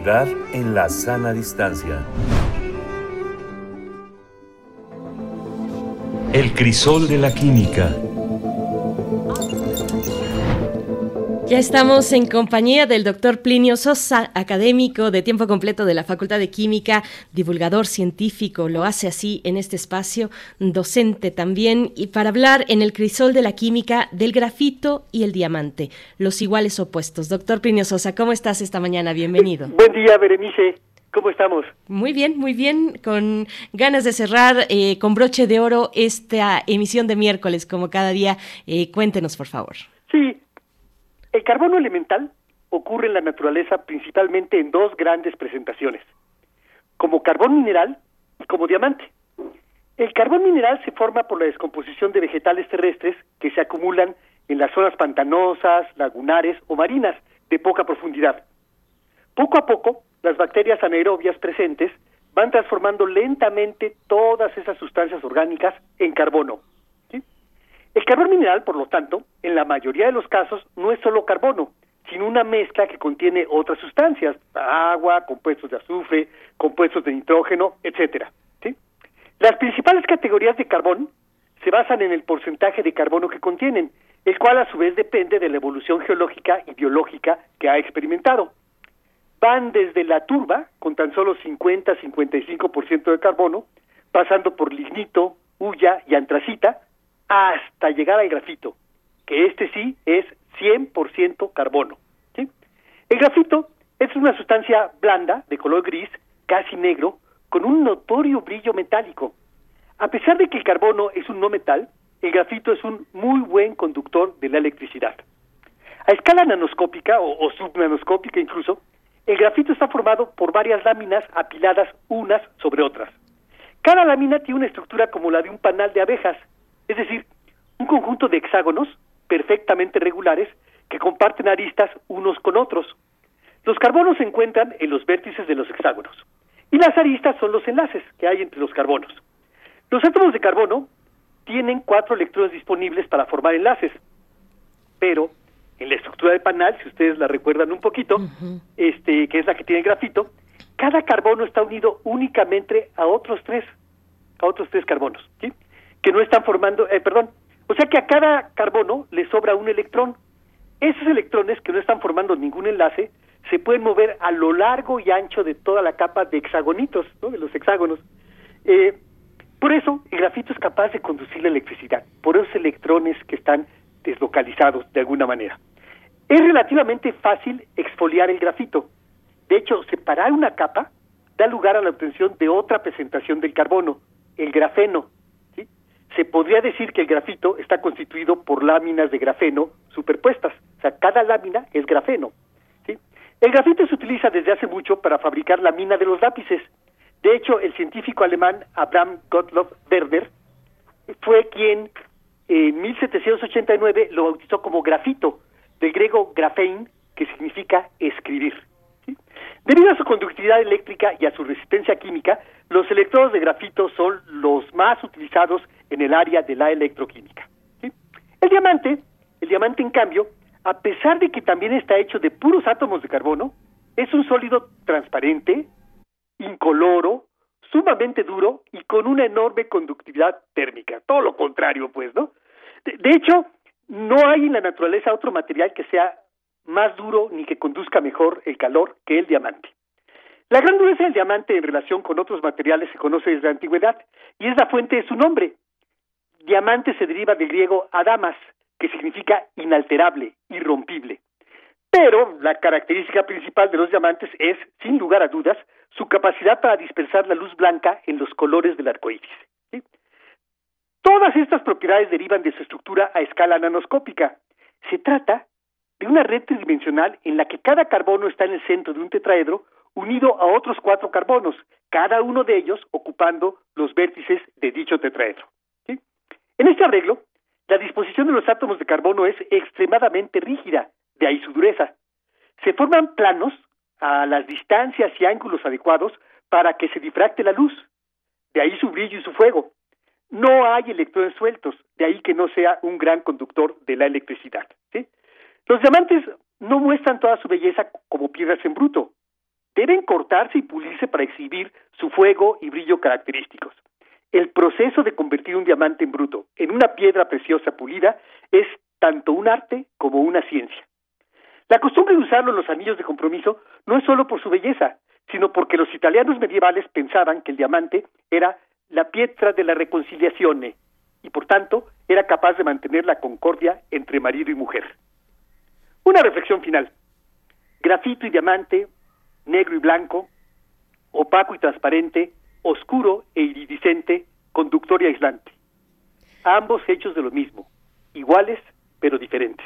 En la sana distancia. El crisol de la química. Ya estamos en compañía del doctor Plinio Sosa, académico de tiempo completo de la Facultad de Química, divulgador científico, lo hace así en este espacio, docente también, y para hablar en el crisol de la química del grafito y el diamante, los iguales opuestos. Doctor Plinio Sosa, ¿cómo estás esta mañana? Bienvenido. Buen día, Berenice. ¿Cómo estamos? Muy bien, muy bien, con ganas de cerrar eh, con broche de oro esta emisión de miércoles, como cada día. Eh, cuéntenos, por favor. Sí, el carbono elemental ocurre en la naturaleza principalmente en dos grandes presentaciones, como carbón mineral y como diamante. El carbón mineral se forma por la descomposición de vegetales terrestres que se acumulan en las zonas pantanosas, lagunares o marinas de poca profundidad. Poco a poco, las bacterias anaerobias presentes van transformando lentamente todas esas sustancias orgánicas en carbono, el carbón mineral, por lo tanto, en la mayoría de los casos no es solo carbono, sino una mezcla que contiene otras sustancias, agua, compuestos de azufre, compuestos de nitrógeno, etcétera. Las principales categorías de carbón se basan en el porcentaje de carbono que contienen, el cual a su vez depende de la evolución geológica y biológica que ha experimentado. Van desde la turba, con tan solo 50-55% de carbono, pasando por lignito, hulla y antracita, hasta llegar al grafito, que este sí es 100% carbono. El grafito es una sustancia blanda, de color gris, casi negro, con un notorio brillo metálico. A pesar de que el carbono es un no metal, el grafito es un muy buen conductor de la electricidad. A escala nanoscópica o, o subnanoscópica incluso, el grafito está formado por varias láminas apiladas unas sobre otras. Cada lámina tiene una estructura como la de un panal de abejas, es decir, un conjunto de hexágonos perfectamente regulares que comparten aristas unos con otros. Los carbonos se encuentran en los vértices de los hexágonos y las aristas son los enlaces que hay entre los carbonos. Los átomos de carbono tienen cuatro electrones disponibles para formar enlaces, pero en la estructura del panal, si ustedes la recuerdan un poquito, este, que es la que tiene el grafito, cada carbono está unido únicamente a otros tres a otros tres carbonos, ¿sí? Que no están formando, eh, perdón, o sea que a cada carbono le sobra un electrón. Esos electrones que no están formando ningún enlace se pueden mover a lo largo y ancho de toda la capa de hexagonitos, ¿no? de los hexágonos. Eh, por eso el grafito es capaz de conducir la electricidad, por esos electrones que están deslocalizados de alguna manera. Es relativamente fácil exfoliar el grafito. De hecho, separar una capa da lugar a la obtención de otra presentación del carbono, el grafeno. Se podría decir que el grafito está constituido por láminas de grafeno superpuestas. O sea, cada lámina es grafeno. El grafito se utiliza desde hace mucho para fabricar la mina de los lápices. De hecho, el científico alemán Abraham Gottlob Werner fue quien en 1789 lo bautizó como grafito, del griego grafein, que significa escribir. Debido a su conductividad eléctrica y a su resistencia química, los electrodos de grafito son los más utilizados en el área de la electroquímica. El diamante, el diamante en cambio, a pesar de que también está hecho de puros átomos de carbono, es un sólido transparente, incoloro, sumamente duro y con una enorme conductividad térmica. Todo lo contrario, pues, ¿no? De, de, hecho, no hay en la naturaleza otro material que sea más duro ni que conduzca mejor el calor que el diamante. La gran dureza del diamante en relación con otros materiales se conoce desde la antigüedad y es la fuente de su nombre. Diamante se deriva del griego adamas, que significa inalterable, irrompible. Pero la característica principal de los diamantes es, sin lugar a dudas, su capacidad para dispersar la luz blanca en los colores del arco iris. Todas estas propiedades derivan de su estructura a escala nanoscópica. Se trata de una red tridimensional en la que cada carbono está en el centro de un tetraedro unido a otros cuatro carbonos, cada uno de ellos ocupando los vértices de dicho tetraedro. En este arreglo, la disposición de los átomos de carbono es extremadamente rígida, de ahí su dureza. Se forman planos a las distancias y ángulos adecuados para que se difracte la luz, de ahí su brillo y su fuego. No hay electrones sueltos, de ahí que no sea un gran conductor de la electricidad. Los diamantes no muestran toda su belleza como piedras en bruto. Deben cortarse y pulirse para exhibir su fuego y brillo característicos. El proceso de convertir un diamante en bruto en una piedra preciosa pulida es tanto un arte como una ciencia. La costumbre de usarlo en los anillos de compromiso no es solo por su belleza, sino porque los italianos medievales pensaban que el diamante era la pietra de la reconciliación y por tanto era capaz de mantener la concordia entre marido y mujer. Una reflexión final. Grafito y diamante, negro y blanco, opaco y transparente, oscuro e iridiscente, conductor y aislante. Ambos hechos de lo mismo, iguales pero diferentes.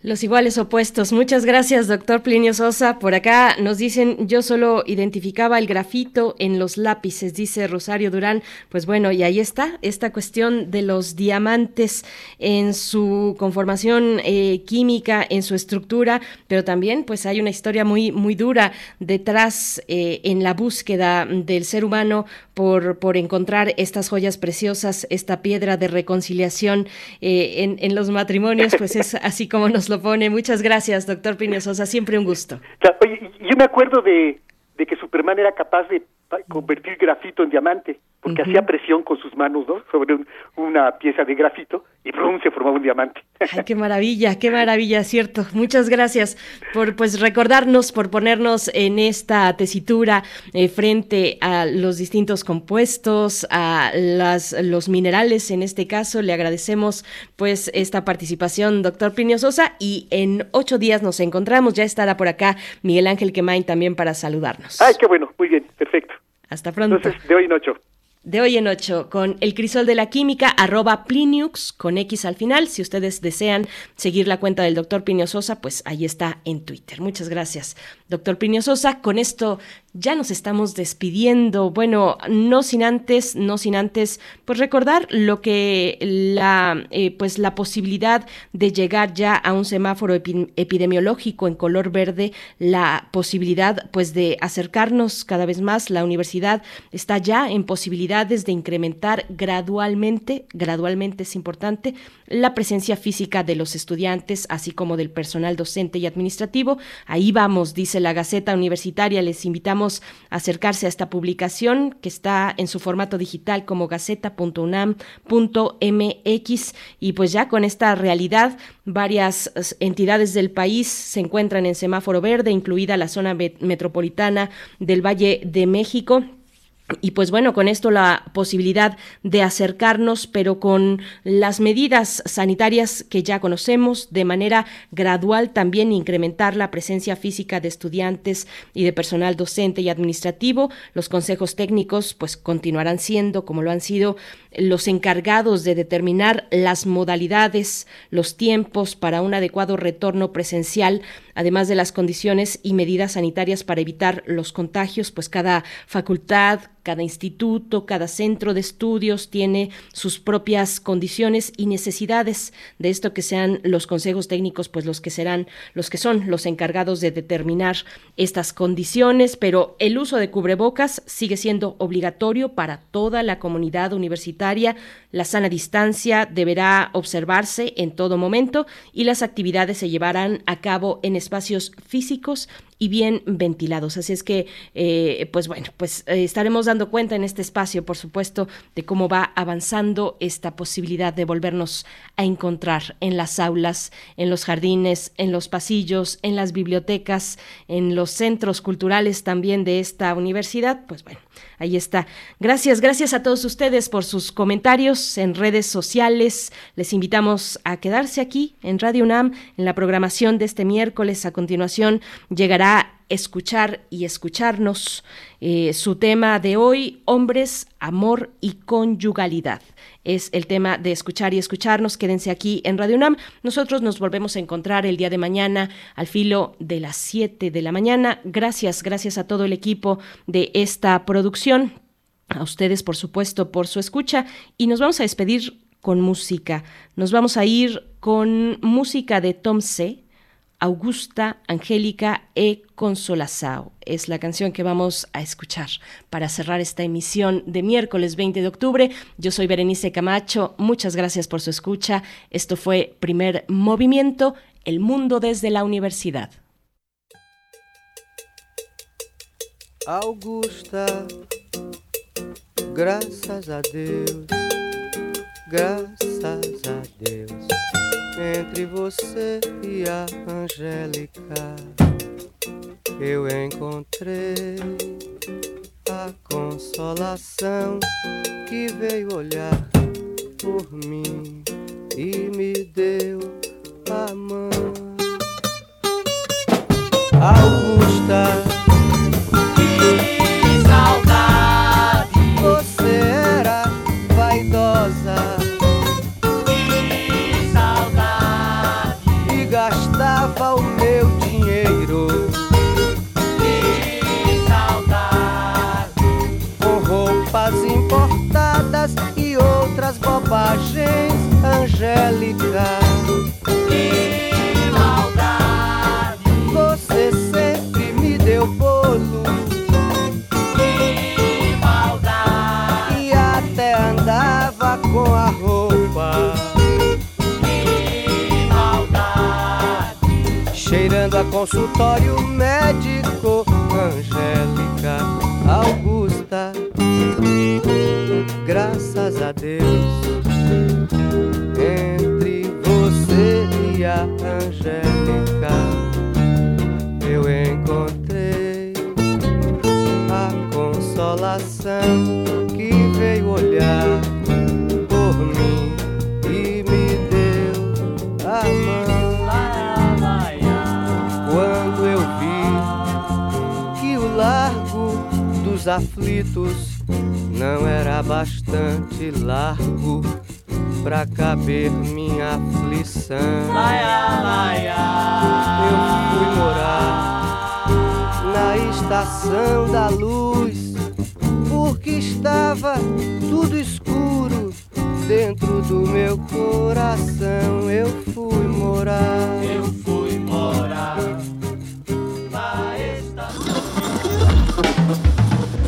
Los iguales opuestos. Muchas gracias, doctor Plinio Sosa. Por acá nos dicen, yo solo identificaba el grafito en los lápices, dice Rosario Durán. Pues bueno, y ahí está esta cuestión de los diamantes en su conformación eh, química, en su estructura, pero también pues hay una historia muy, muy dura detrás eh, en la búsqueda del ser humano por, por encontrar estas joyas preciosas, esta piedra de reconciliación eh, en, en los matrimonios, pues es así como nos lo pone. Muchas gracias, doctor Pino Sosa. Siempre un gusto. Oye, yo me acuerdo de, de que Superman era capaz de convertir grafito en diamante, porque hacía presión con sus manos, ¿no? Sobre una pieza de grafito y ¡brum! se formaba un diamante. Ay, qué maravilla, qué maravilla, cierto. Muchas gracias por pues recordarnos, por ponernos en esta tesitura eh, frente a los distintos compuestos, a las los minerales en este caso. Le agradecemos pues esta participación, doctor Plinio Sosa, y en ocho días nos encontramos. Ya estará por acá Miguel Ángel Quemain también para saludarnos. Ay, qué bueno, muy bien, perfecto. Hasta pronto. Entonces, de hoy en ocho. De hoy en ocho, con el crisol de la química, arroba Pliniux, con X al final. Si ustedes desean seguir la cuenta del doctor Plinio Sosa, pues ahí está en Twitter. Muchas gracias, doctor Plinio Sosa. Con esto ya nos estamos despidiendo. Bueno, no sin antes, no sin antes, pues recordar lo que la, eh, pues la posibilidad de llegar ya a un semáforo epidemiológico en color verde, la posibilidad, pues de acercarnos cada vez más. La universidad está ya en posibilidades de incrementar gradualmente, gradualmente es importante, la presencia física de los estudiantes, así como del personal docente y administrativo. Ahí vamos, dice la Gaceta Universitaria. Les invitamos acercarse a esta publicación que está en su formato digital como gaceta.unam.mx y pues ya con esta realidad varias entidades del país se encuentran en semáforo verde, incluida la zona metropolitana del Valle de México y pues bueno, con esto la posibilidad de acercarnos, pero con las medidas sanitarias que ya conocemos, de manera gradual también incrementar la presencia física de estudiantes y de personal docente y administrativo. Los consejos técnicos pues continuarán siendo, como lo han sido, los encargados de determinar las modalidades, los tiempos para un adecuado retorno presencial, además de las condiciones y medidas sanitarias para evitar los contagios, pues cada facultad, cada instituto, cada centro de estudios tiene sus propias condiciones y necesidades de esto que sean los consejos técnicos, pues los que serán, los que son los encargados de determinar estas condiciones, pero el uso de cubrebocas sigue siendo obligatorio para toda la comunidad universitaria. La sana distancia deberá observarse en todo momento y las actividades se llevarán a cabo en espacios físicos y bien ventilados. Así es que, eh, pues bueno, pues eh, estaremos dando cuenta en este espacio, por supuesto, de cómo va avanzando esta posibilidad de volvernos a encontrar en las aulas, en los jardines, en los pasillos, en las bibliotecas, en los centros culturales también de esta universidad. Pues bueno, ahí está. Gracias, gracias a todos ustedes por sus comentarios en redes sociales. Les invitamos a quedarse aquí en Radio UNAM en la programación de este miércoles. A continuación llegará escuchar y escucharnos. Eh, su tema de hoy, hombres, amor y conyugalidad. Es el tema de escuchar y escucharnos. Quédense aquí en Radio UNAM. Nosotros nos volvemos a encontrar el día de mañana al filo de las 7 de la mañana. Gracias, gracias a todo el equipo de esta producción. A ustedes, por supuesto, por su escucha. Y nos vamos a despedir con música. Nos vamos a ir con música de Tom C Augusta, Angélica e Consolazao. Es la canción que vamos a escuchar para cerrar esta emisión de miércoles 20 de octubre. Yo soy Berenice Camacho. Muchas gracias por su escucha. Esto fue Primer Movimiento, El Mundo desde la Universidad. Augusta, gracias a Dios, gracias a Dios. Entre você e a Angélica eu encontrei a consolação que veio olhar por mim e me deu a mão. Augusta bobagens, Angélica. Que maldade! Você sempre me deu bolo. Que maldade! E até andava com a roupa. Que maldade! Cheirando a consultório médico, Angélica Augusta. Graças a Deus você e a Angélica eu encontrei a consolação que veio olhar por mim e me deu a mão. Quando eu vi que o largo dos aflitos não era bastante largo pra caber minha aflição. Laia, laia. Eu fui morar na estação da luz, porque estava tudo escuro dentro do meu coração. Eu fui morar. Eu fui morar